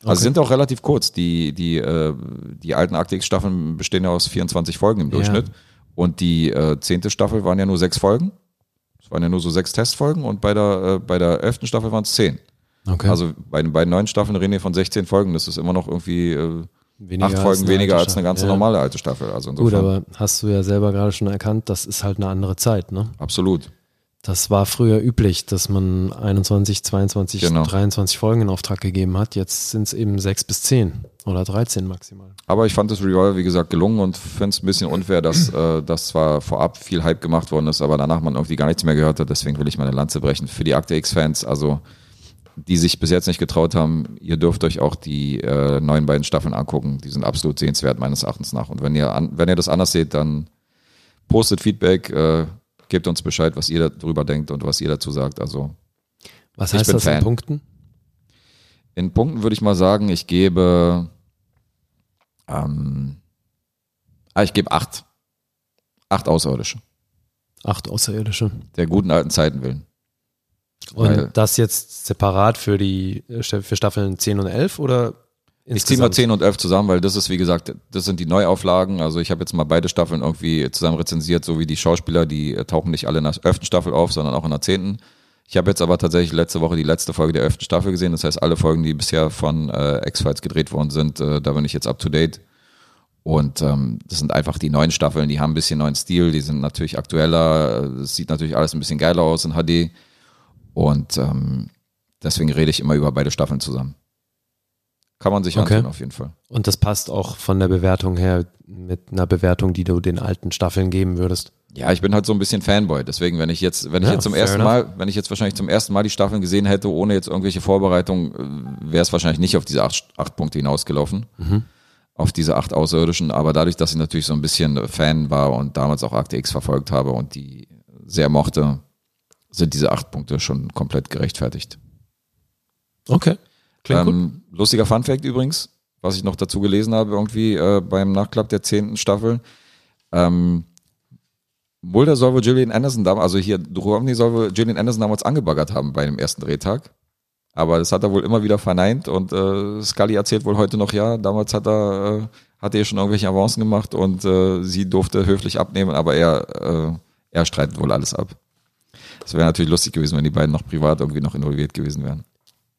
Also Okay. sie sind auch relativ kurz. Die, die, äh, die alten Akte X-Staffeln bestehen ja aus 24 Folgen im Durchschnitt. Und die äh, zehnte Staffel waren ja nur sechs Folgen. Es waren ja nur so sechs Testfolgen und bei der, äh, bei der elften Staffel waren es zehn. Okay. Also bei den beiden neuen Staffeln reden wir von 16 Folgen. Das ist immer noch irgendwie äh, Weniger acht als Folgen eine weniger als eine ganze Ja. normale alte Staffel. Also Gut, aber hast du ja selber gerade schon erkannt, das ist halt eine andere Zeit, ne? absolut. Das war früher üblich, dass man 21, 22, Genau. 23 Folgen in Auftrag gegeben hat. Jetzt sind es eben 6 bis 10 oder 13 maximal. Aber ich fand das Revival, wie gesagt, gelungen und finde es ein bisschen unfair, dass, äh, dass zwar vorab viel Hype gemacht worden ist, aber danach man irgendwie gar nichts mehr gehört hat. Deswegen will ich meine Lanze brechen. Für die Akte X-Fans, also die sich bis jetzt nicht getraut haben, ihr dürft euch auch die äh, neuen beiden Staffeln angucken. Die sind absolut sehenswert, meines Erachtens nach. Und wenn ihr, an, wenn ihr das anders seht, dann postet Feedback, äh, gebt uns Bescheid, was ihr darüber denkt und was ihr dazu sagt. Also Was Ich heißt das in Fan. Punkten? in Punkten würde ich mal sagen, ich gebe, ähm, ah, ich gebe acht. Acht Außerirdische. Acht Außerirdische. Der guten alten Zeiten willen. Und Weil- das jetzt separat für die äh, für Staffeln 10 und 11 oder Ich ziehe mal insgesamt? 10 und 11 zusammen, weil das ist, wie gesagt, das sind die Neuauflagen. Also ich habe jetzt mal beide Staffeln irgendwie zusammen rezensiert, so wie die Schauspieler, die äh, tauchen nicht alle in der 11. Staffel auf, sondern auch in der 10. Ich habe jetzt aber tatsächlich letzte Woche die letzte Folge der 11. Staffel gesehen. Das heißt, alle Folgen, die bisher von äh, X-Files gedreht worden sind, äh, da bin ich jetzt up to date. Und ähm, das sind einfach die neuen Staffeln, die haben ein bisschen neuen Stil, die sind natürlich aktueller, äh, es sieht natürlich alles ein bisschen geiler aus in HD. Und ähm, deswegen rede ich immer über beide Staffeln zusammen. Kann man sich Okay. antun, auf jeden Fall. Und das passt auch von der Bewertung her mit einer Bewertung, die du den alten Staffeln geben würdest. Ja, ich bin halt so ein bisschen Fanboy. Deswegen, wenn ich jetzt, wenn ich Ja, jetzt zum ersten enough. Mal, wenn ich jetzt wahrscheinlich zum ersten Mal die Staffeln gesehen hätte, ohne jetzt irgendwelche Vorbereitung, wäre es wahrscheinlich nicht auf diese acht, acht Punkte hinausgelaufen. Auf diese acht Außerirdischen. Aber dadurch, dass ich natürlich so ein bisschen Fan war und damals auch Akte X verfolgt habe und die sehr mochte, sind diese acht Punkte schon komplett gerechtfertigt. Okay. Ähm, lustiger Funfact übrigens, was ich noch dazu gelesen habe, irgendwie äh, beim Nachklapp der zehnten Staffel. Ähm, Mulder soll wohl Gillian Anderson damals, also hier, Duchovny soll wohl Gillian Anderson damals angebaggert haben bei dem ersten Drehtag. Aber das hat er wohl immer wieder verneint und äh, Scully erzählt wohl heute noch, ja, damals hat er, äh, hat er schon irgendwelche Avancen gemacht und äh, sie durfte höflich abnehmen, aber er, äh, er streitet wohl alles ab. Das wäre natürlich lustig gewesen, wenn die beiden noch privat irgendwie noch involviert gewesen wären.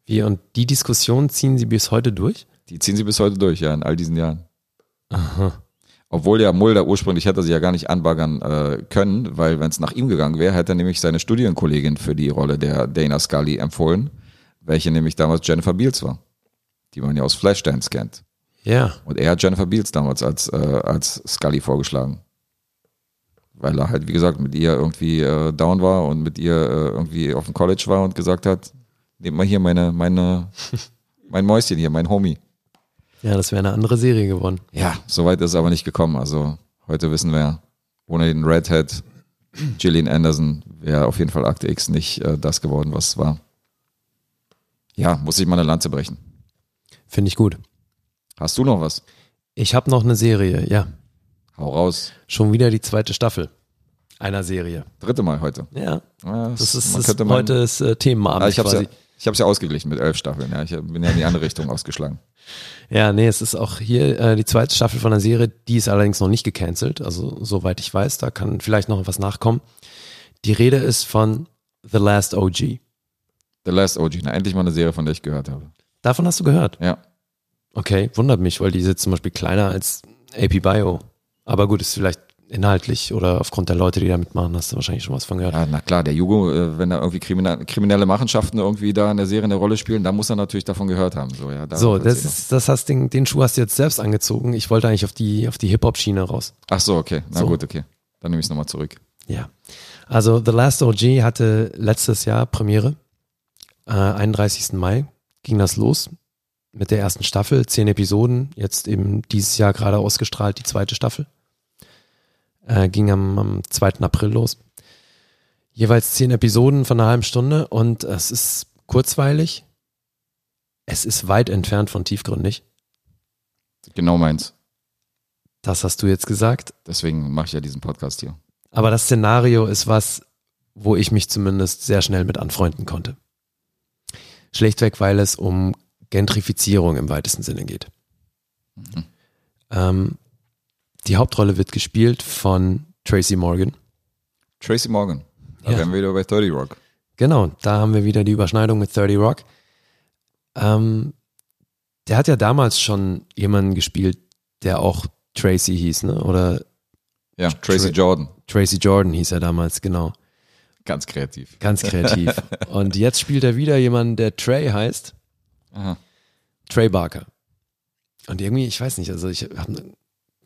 Wie, und die Diskussion ziehen sie bis heute durch? Die ziehen sie bis heute durch, ja, in all diesen Jahren. Obwohl ja Mulder ursprünglich hätte sie ja gar nicht anbaggern äh, können, weil wenn es nach ihm gegangen wäre, hätte er nämlich seine Studienkollegin für die Rolle der Dana Scully empfohlen, welche nämlich damals Jennifer Beals war, die man ja aus Flashdance kennt. Ja. Und er hat Jennifer Beals damals als, äh, als Scully vorgeschlagen. Weil er halt, wie gesagt, mit ihr irgendwie äh, down war und mit ihr äh, irgendwie auf dem College war und gesagt hat, nehmt mal hier meine, meine, mein Mäuschen hier, mein Homie. Ja, das wäre eine andere Serie geworden. Ja, soweit ist es aber nicht gekommen. Also heute wissen wir, ohne den Redhead, Gillian Anderson, wäre auf jeden Fall Akte X nicht äh, das geworden, was es war. Ja, muss ich mal eine Lanze brechen. Finde ich gut. Hast du noch was? Ich habe noch eine Serie, ja. Hau raus. Schon wieder die zweite Staffel einer Serie. Dritte Mal heute. Ja, Ja, das ist, das heute ist äh, Themenabend Ah, ich habe ja, ich hab's ja ausgeglichen mit elf Staffeln. Ja, ich bin ja in die andere Richtung ausgeschlagen. Ja, nee, es ist auch hier äh, die zweite Staffel von der Serie, die ist allerdings noch nicht gecancelt, also soweit ich weiß, da kann vielleicht noch was nachkommen. Die Rede ist von The Last OG. The Last OG. Na, endlich mal eine Serie, von der ich gehört habe. Davon hast du gehört? Ja. Okay, wundert mich, weil die ist jetzt zum Beispiel kleiner als AP Bio. Aber gut, ist vielleicht inhaltlich oder aufgrund der Leute, die da mitmachen, hast du wahrscheinlich schon was von gehört. ja, na klar, der Jugo, äh, wenn da irgendwie kriminelle, Machenschaften irgendwie da in der Serie eine Rolle spielen, dann muss er natürlich davon gehört haben. So, ja, da So, das ist, das hast den, den Schuh hast du jetzt selbst angezogen. Ich wollte eigentlich auf die, auf die Hip-Hop-Schiene raus. Ach so, okay. Na So. gut, okay. Dann nehme ich es nochmal zurück. Ja. Also The Last OG hatte letztes Jahr Premiere. Äh, 31. Mai ging das los mit der ersten Staffel, zehn Episoden, jetzt eben dieses Jahr gerade ausgestrahlt, die zweite Staffel. Äh, ging am, am 2. April los. Jeweils zehn Episoden von einer halben Stunde und es ist kurzweilig. Es ist weit entfernt von tiefgründig. Genau meins. Das hast du jetzt gesagt. Deswegen mache ich ja diesen Podcast hier. Aber das Szenario ist was, wo ich mich zumindest sehr schnell mit anfreunden konnte. Schlichtweg, weil es um Gentrifizierung im weitesten Sinne geht. Ähm, die Hauptrolle wird gespielt von Tracy Morgan. Tracy Morgan. Da Ja. wären wir wieder bei 30 Rock. Genau, da haben wir wieder die Überschneidung mit 30 Rock. Ähm, der hat ja damals schon jemanden gespielt, der auch Tracy hieß, ne? Oder Ja, Tracy Tra- Jordan. Tracy Jordan hieß er damals, genau. Ganz kreativ. Ganz kreativ. Und jetzt spielt er wieder jemanden, der Trey heißt. Aha. Trey Barker. Und irgendwie, ich weiß nicht, also ich hab,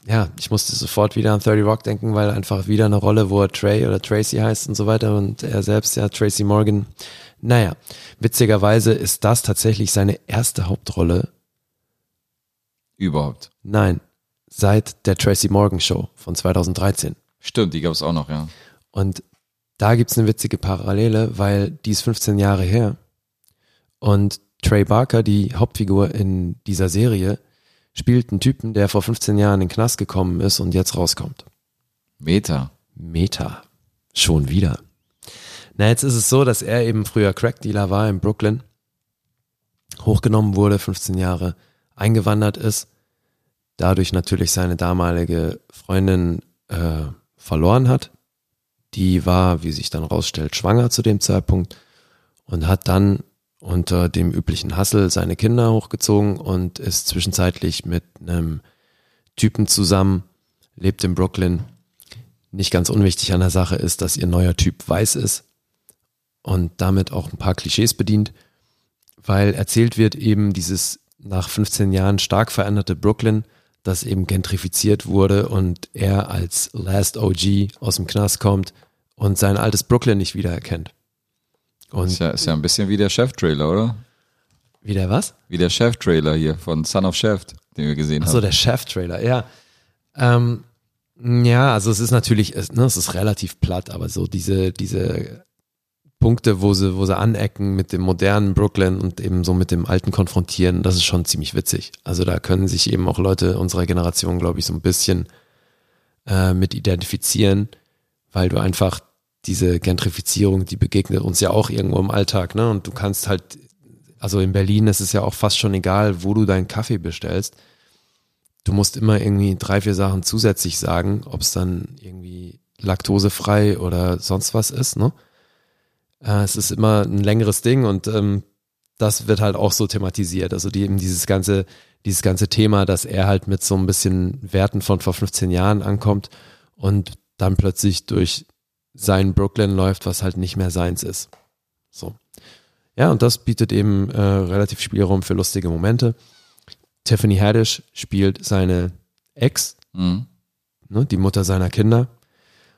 ja, ich musste sofort wieder an 30 Rock denken, weil einfach wieder eine Rolle, wo er Trey oder Tracy heißt und so weiter und er selbst ja Tracy Morgan. Naja, witzigerweise ist das tatsächlich seine erste Hauptrolle. Überhaupt. Nein, seit der Tracy Morgan Show von 2013. Stimmt, die gab es auch noch, ja. Und da gibt's eine witzige Parallele, weil die ist 15 Jahre her. Und Trey Barker, die Hauptfigur in dieser Serie, spielt einen Typen, der vor 15 Jahren in den Knast gekommen ist und jetzt rauskommt. Meta. Meta. Schon wieder. Na, jetzt ist es so, dass er eben früher Crackdealer war in Brooklyn, hochgenommen wurde, 15 Jahre eingewandert ist, dadurch natürlich seine damalige Freundin äh, verloren hat. Die war, wie sich dann rausstellt, schwanger zu dem Zeitpunkt und hat dann unter dem üblichen Hassel seine Kinder hochgezogen und ist zwischenzeitlich mit einem Typen zusammen, lebt in Brooklyn. Nicht ganz unwichtig an der Sache ist, dass ihr neuer Typ weiß ist und damit auch ein paar Klischees bedient, weil erzählt wird eben dieses nach 15 Jahren stark veränderte Brooklyn, das eben gentrifiziert wurde und er als Last OG aus dem Knast kommt und sein altes Brooklyn nicht wiedererkennt. Und Ist ja, ist ja ein bisschen wie der Chef-Trailer, oder? wieder was? Wie der Chef-Trailer hier von Son of Chef, den wir gesehen Achso, haben. der Chef-Trailer, ja. Ähm, ja, also es ist natürlich, es, ne, es ist relativ platt, aber so diese, diese Punkte, wo sie, wo sie anecken mit dem modernen Brooklyn und eben so mit dem alten konfrontieren, das ist schon ziemlich witzig. Also da können sich eben auch Leute unserer Generation, glaube ich, so ein bisschen äh, mit identifizieren, weil du einfach diese Gentrifizierung, die begegnet uns ja auch irgendwo im Alltag, ne? Und du kannst halt, also in Berlin ist es ja auch fast schon egal, wo du deinen Kaffee bestellst du musst immer irgendwie drei, vier Sachen zusätzlich sagen, ob es dann irgendwie laktosefrei oder sonst was ist, ne? Äh, es ist immer ein längeres Ding und ähm, das wird halt auch so thematisiert. Also die eben dieses ganze, dieses ganze Thema, dass er halt mit so ein bisschen Werten von vor 15 Jahren ankommt und dann plötzlich durch sein Brooklyn läuft, was halt nicht mehr seins ist. So. Ja, und das bietet eben äh, relativ Spielraum für lustige Momente. Tiffany Haddish spielt seine Ex, Mhm. ne, die Mutter seiner Kinder.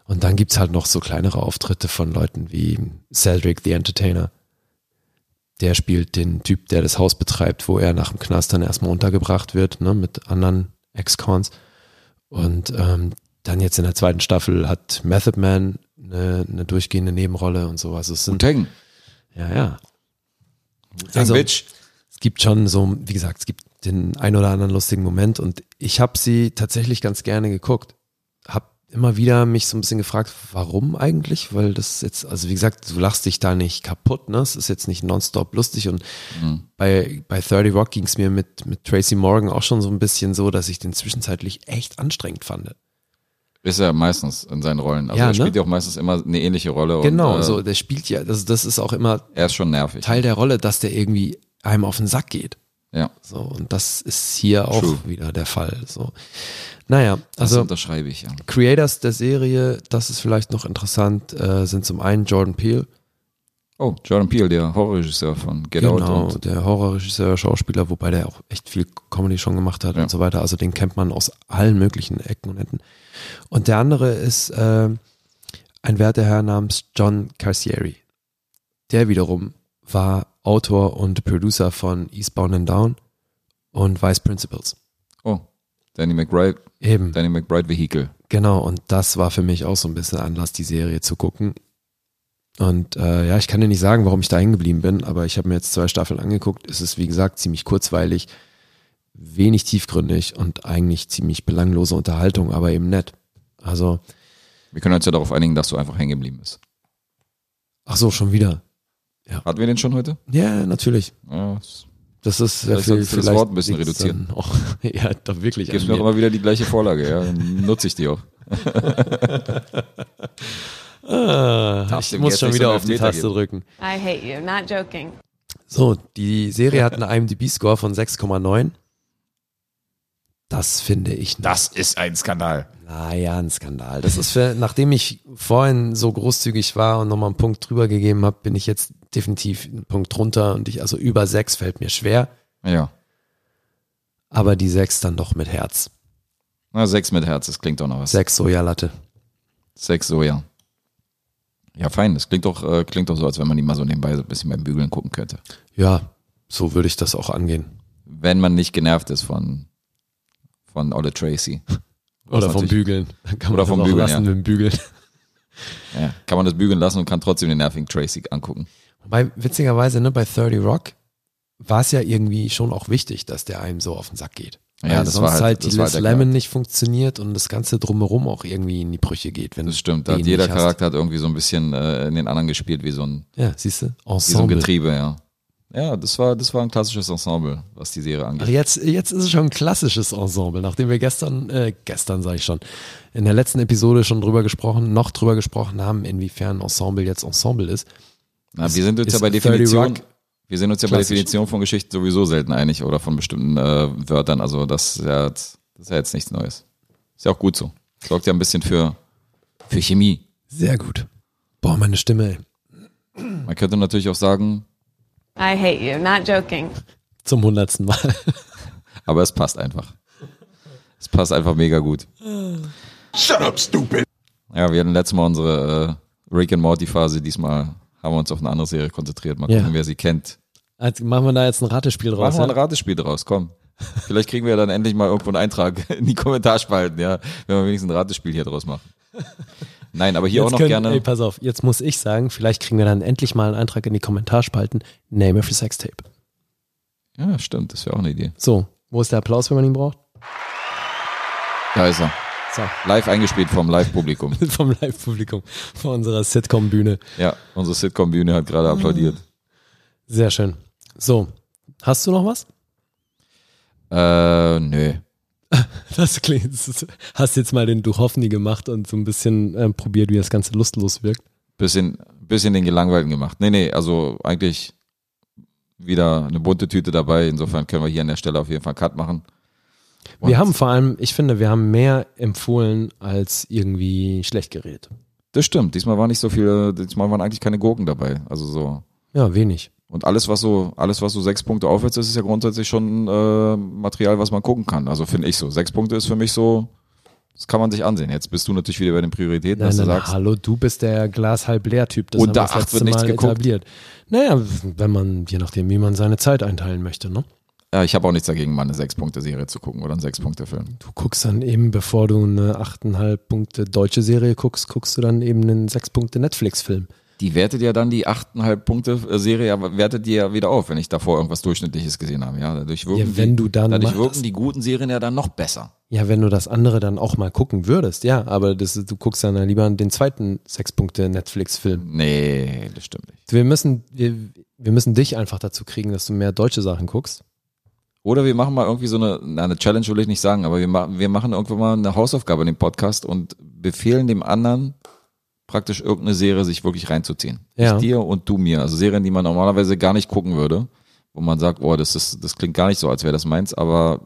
Und dann gibt's halt noch so kleinere Auftritte von Leuten wie Cedric the Entertainer. Der spielt den Typ, der das Haus betreibt, wo er nach dem Knast dann erstmal untergebracht wird, ne, mit anderen Ex-Cons. Und ähm, dann jetzt in der zweiten Staffel hat Method Man eine, eine durchgehende Nebenrolle und sowas. Es sind, Tang. ja, ja. Also, Bitch. Es gibt schon so, wie gesagt, es gibt den ein oder anderen lustigen Moment und ich habe sie tatsächlich ganz gerne geguckt. Hab immer wieder mich so ein bisschen gefragt, warum eigentlich? Weil das jetzt, also wie gesagt, du lachst dich da nicht kaputt, ne? Es ist jetzt nicht nonstop lustig und bei, bei 30 Rock ging es mir mit, mit Tracy Morgan auch schon so ein bisschen so, dass ich den zwischenzeitlich echt anstrengend fand. Ist er meistens in seinen Rollen. Also Ja, er ne? spielt ja auch meistens immer eine ähnliche Rolle. Genau, und, äh, so, der spielt ja, das, das ist auch immer Er ist schon nervig. Teil der Rolle, dass der irgendwie einem auf den Sack geht. ja, So, und das ist hier auch True. wieder der Fall. So. Naja, das also unterschreibe ich, ja. Creators der Serie, das ist vielleicht noch interessant, äh, sind zum einen Jordan Peele, Oh, Jordan Peele, der Horrorregisseur von Get Out genau, der Horrorregisseur, Schauspieler, wobei der auch echt viel Comedy schon gemacht hat Ja. und so weiter. Also den kennt man aus allen möglichen Ecken und Enden. Und der andere ist äh, ein werter Herr namens John Carcieri. Der wiederum war Autor und Producer von Eastbound and Down und Vice Principals. oh, Danny McBride, Eben. Danny McBride Vehicle. Genau, und das war für mich auch so ein bisschen Anlass, die Serie zu gucken. Und äh, ja, ich kann dir nicht sagen, warum ich da hängen geblieben bin, aber ich habe mir jetzt zwei Staffeln angeguckt. Es ist, wie gesagt, ziemlich kurzweilig, wenig tiefgründig und eigentlich ziemlich belanglose Unterhaltung, aber eben nett. Also, Wir können uns ja darauf einigen, dass du einfach hängen geblieben bist. ach so, schon wieder. Hatten wir den schon heute? Ja, natürlich. Ja, das Das ist Vielleicht viel, das vielleicht Wort ein bisschen reduzieren. Auch, ja, doch wirklich. gibst mir auch immer wieder die gleiche Vorlage, ja. Dann nutze ich die auch. Ah, Darfst ich muss schon nicht wieder auf die Taste geben. drücken. I hate you. Not joking. So, die Serie hat einen IMDb-Score von 6,9. Das finde ich Das ist ein Skandal. Naja, ein Skandal. Das ist für, nachdem ich vorhin so großzügig war und nochmal einen Punkt drüber gegeben habe, bin ich jetzt definitiv einen Punkt drunter und ich, also über sechs fällt mir schwer, Ja. aber die sechs dann doch mit Herz. Na, sechs mit Herz, das klingt doch noch was. Sechs Sojalatte. Sechs Soja. Ja, fein. Das klingt doch, äh, klingt doch so, als wenn man die mal so nebenbei so ein bisschen beim Bügeln gucken könnte. Ja, so würde ich das auch angehen. Wenn man nicht genervt ist von, von Olle Tracy. Oder vom Bügeln. Dann kann man Oder vom Bügeln, lassen ja. mit dem Bügeln. Ja, kann man das bügeln lassen und kann trotzdem den nervigen Tracy angucken. Wobei, witzigerweise, ne, bei 30 Rock war es ja irgendwie schon auch wichtig, dass der einem so auf den Sack geht. Ja, das sonst war halt- halt, die Liz halt der Lemon nicht funktioniert und das Ganze drumherum auch irgendwie in die Brüche geht. Wenn Das stimmt. Da hat jeder. Charakter hat irgendwie so ein bisschen äh, in den anderen gespielt, wie so ein, Ja, siehst du? wie so ein Ensemble. Getriebe, ja. Ja, das war, das war ein klassisches Ensemble, was die Serie Ach, angeht. jetzt, jetzt ist es schon ein klassisches Ensemble, nachdem wir gestern, äh, gestern sage ich schon, in der letzten Episode schon drüber gesprochen, noch drüber gesprochen haben, inwiefern Ensemble jetzt Ensemble ist. Na, wir sind ist ja bei 30 Definition, Rock wir sind uns ja bei klassisch. Definition von Geschichten sowieso selten einig oder von bestimmten äh, Wörtern. Also das ist, ja, jetzt- das ist ja jetzt nichts Neues. Ist ja auch gut so. Sorgt ja ein bisschen für, für Chemie. Sehr gut. Boah, meine Stimme, ey. Man könnte natürlich auch sagen, I hate you. Not joking. Zum hundertsten Mal. aber es passt einfach. Es passt einfach mega gut. Shut up, stupid. Ja, wir hatten letztes Mal unsere äh, Rick and Morty Phase. Diesmal haben wir uns auf eine andere Serie konzentriert. Mal Ja. gucken, wer sie kennt. Also machen wir da jetzt ein Ratespiel draus. Machen wir ein Ja? Ratespiel draus, komm. Vielleicht kriegen wir ja dann endlich mal irgendwo einen Eintrag in die Kommentarspalten, ja, wenn wir wenigstens ein Ratespiel hier draus machen. Nein, aber hier Jetzt auch noch können, gerne. Ey, pass auf, jetzt muss ich sagen, vielleicht kriegen wir dann endlich mal einen Eintrag in die Kommentarspalten. Name für Sextape. Ja, stimmt, das wäre auch eine Idee. So, wo ist der Applaus, wenn man ihn braucht? Da ist er. So, Live eingespielt vom Live-Publikum. vom Live-Publikum, von unserer Sitcom-Bühne. Ja, unsere Sitcom-Bühne hat gerade applaudiert. Sehr schön. So, hast du noch was? Äh, nö. Das klingt, hast jetzt mal den Duchovny gemacht und so ein bisschen ähm, probiert, wie das Ganze lustlos wirkt. Bisschen, bisschen den Gelangweilten gemacht. Nee, nee, also eigentlich wieder eine bunte Tüte dabei. Insofern können wir hier an der Stelle auf jeden Fall einen Cut machen. Und wir haben vor allem, ich finde, wir haben mehr empfohlen als irgendwie schlecht geredet. Das stimmt. Diesmal war nicht so viel, diesmal waren eigentlich keine Gurken dabei. Also so. Ja, wenig. Und alles, was so, alles, was so sechs Punkte aufwärts ist, ist ja grundsätzlich schon äh, Material, was man gucken kann. Also finde ich so. Sechs Punkte ist für mich so, das kann man sich ansehen. Jetzt bist du natürlich wieder bei den Prioritäten, Nein, dass nein, du sagst, hallo, du bist der Glas halb leer Typ. Das Unter acht wird nichts Mal geguckt. etabliert. Naja, wenn man, je nachdem, wie man seine Zeit einteilen möchte, ne? Ja, ich habe auch nichts dagegen, mal eine Sechs-Punkte-Serie zu gucken oder einen Sechs-Punkte-Film. Du guckst dann eben, bevor du eine 8,5 Punkte deutsche Serie guckst, guckst du dann eben einen 6 Punkte Netflix-Film. Die wertet ja dann die 8,5 Punkte-Serie, aber wertet die ja wieder auf, wenn ich davor irgendwas Durchschnittliches gesehen habe. Ja, dadurch wirken, Ja, wenn die, du dann dadurch wirken die guten Serien ja dann noch besser. Ja, wenn du das andere dann auch mal gucken würdest, ja, aber das, du guckst dann lieber den zweiten 6 Punkte Netflix-Film. Nee, das stimmt nicht. Wir müssen, wir, wir müssen dich einfach dazu kriegen, dass du mehr deutsche Sachen guckst. Oder wir machen mal irgendwie so eine, na, eine Challenge will ich nicht sagen, aber wir, ma wir machen irgendwann mal eine Hausaufgabe in dem Podcast und befehlen dem anderen praktisch irgendeine Serie sich wirklich reinzuziehen. Ja. Ich dir und du mir. Also Serien, die man normalerweise gar nicht gucken würde, wo man sagt, oh, das ist, das klingt gar nicht so, als wäre das meins, aber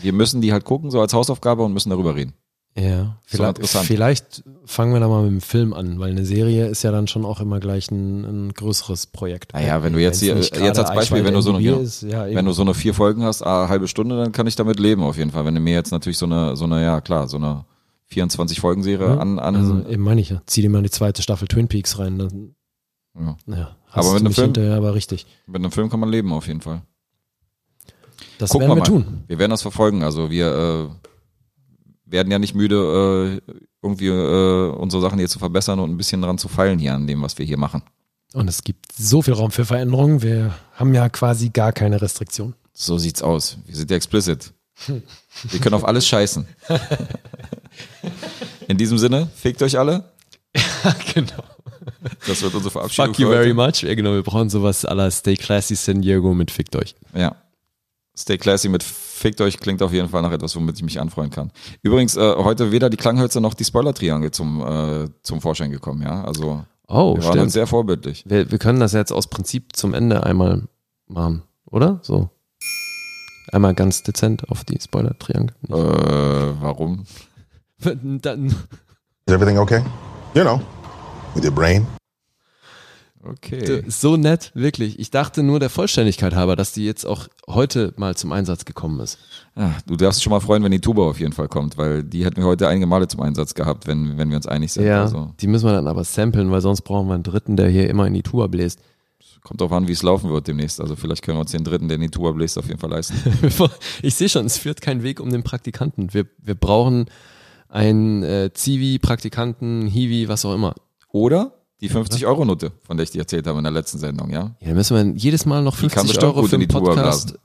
wir müssen die halt gucken, so als Hausaufgabe und müssen darüber reden. Ja, So vielleicht, interessant. vielleicht fangen wir da mal mit dem Film an, weil eine Serie ist ja dann schon auch immer gleich ein, ein größeres Projekt. Naja, wenn du jetzt hier, nicht jetzt als Beispiel, wenn du so eine, ist, ja, wenn du so eine vier Folgen hast, eine halbe Stunde, dann kann ich damit leben auf jeden Fall. Wenn du mir jetzt natürlich so eine, so eine, ja klar, so eine 24 Folgen Serie Ja, an, an also eben meine ich ja, zieh dir mal die zweite Staffel Twin Peaks rein, dann ja. ja, Aber hast mit du einem Film? hinterher aber richtig. mit einem Film kann man leben auf jeden Fall. Das Gucken werden wir mal. tun. Wir werden das verfolgen. Also wir äh, werden ja nicht müde, äh, irgendwie äh, unsere Sachen hier zu verbessern und ein bisschen dran zu feilen hier an dem, was wir hier machen. Und es gibt so viel Raum für Veränderungen. Wir haben ja quasi gar keine Restriktion. So sieht's aus. Wir sind ja explicit. Wir können auf alles scheißen. In diesem Sinne, fickt euch alle. genau. Das wird unsere Verabschiedung. Fuck you very much. Ja, genau, wir brauchen sowas la Stay Classy San Diego mit Fickt euch. Ja. Stay classy mit Fickt euch klingt auf jeden Fall nach etwas, womit ich mich anfreuen kann. Übrigens, äh, heute weder die Klanghölzer noch die Spoiler-Triangel zum, äh, zum Vorschein gekommen, ja. Also Oh, wir waren sehr vorbildlich. Wir, wir können das jetzt aus Prinzip zum Ende einmal machen, oder? So. Einmal ganz dezent auf die Spoiler-Triangel. Äh, warum? Dann, Is everything okay? You know, with your brain. Okay. so nett, wirklich. Ich dachte nur der Vollständigkeit halber, dass die jetzt auch heute mal zum Einsatz gekommen ist. Ja, du darfst dich schon mal freuen, wenn die Tuba auf jeden Fall kommt, weil die hätten wir heute einige Male zum Einsatz gehabt, wenn, wenn wir uns einig sind. Ja, Also die müssen wir dann aber samplen, weil sonst brauchen wir einen Dritten, der hier immer in die Tour bläst. kommt drauf an, wie es laufen wird demnächst. Also vielleicht können wir uns den dritten, der in die Tuba bläst, auf jeden Fall leisten. Ich sehe schon, es führt kein Weg um den Praktikanten. Wir, wir brauchen einen äh, Zivi, Praktikanten, Hiwi, was auch immer. Oder die 50-Euro-Note, von der ich dir erzählt habe in der letzten Sendung, ja? Ja, dann müssen wir jedes Mal noch Die kann 50 bestimmt Euro für den Podcast.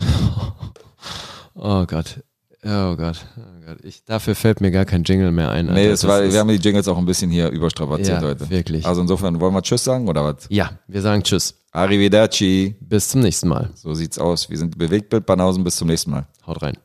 oh Gott. Oh Gott. Oh Gott. Ich, dafür fällt mir gar kein Jingle mehr ein. Nee, Alter. das war, wir haben die Jingles auch ein bisschen hier überstrapaziert Ja, heute. wirklich. Also insofern, wollen wir Tschüss sagen oder was? ja, wir sagen Tschüss. Arrivederci. Bis zum nächsten Mal. So sieht's aus. Wir sind Bewegtbild Banausen. Bis zum nächsten Mal. Haut rein.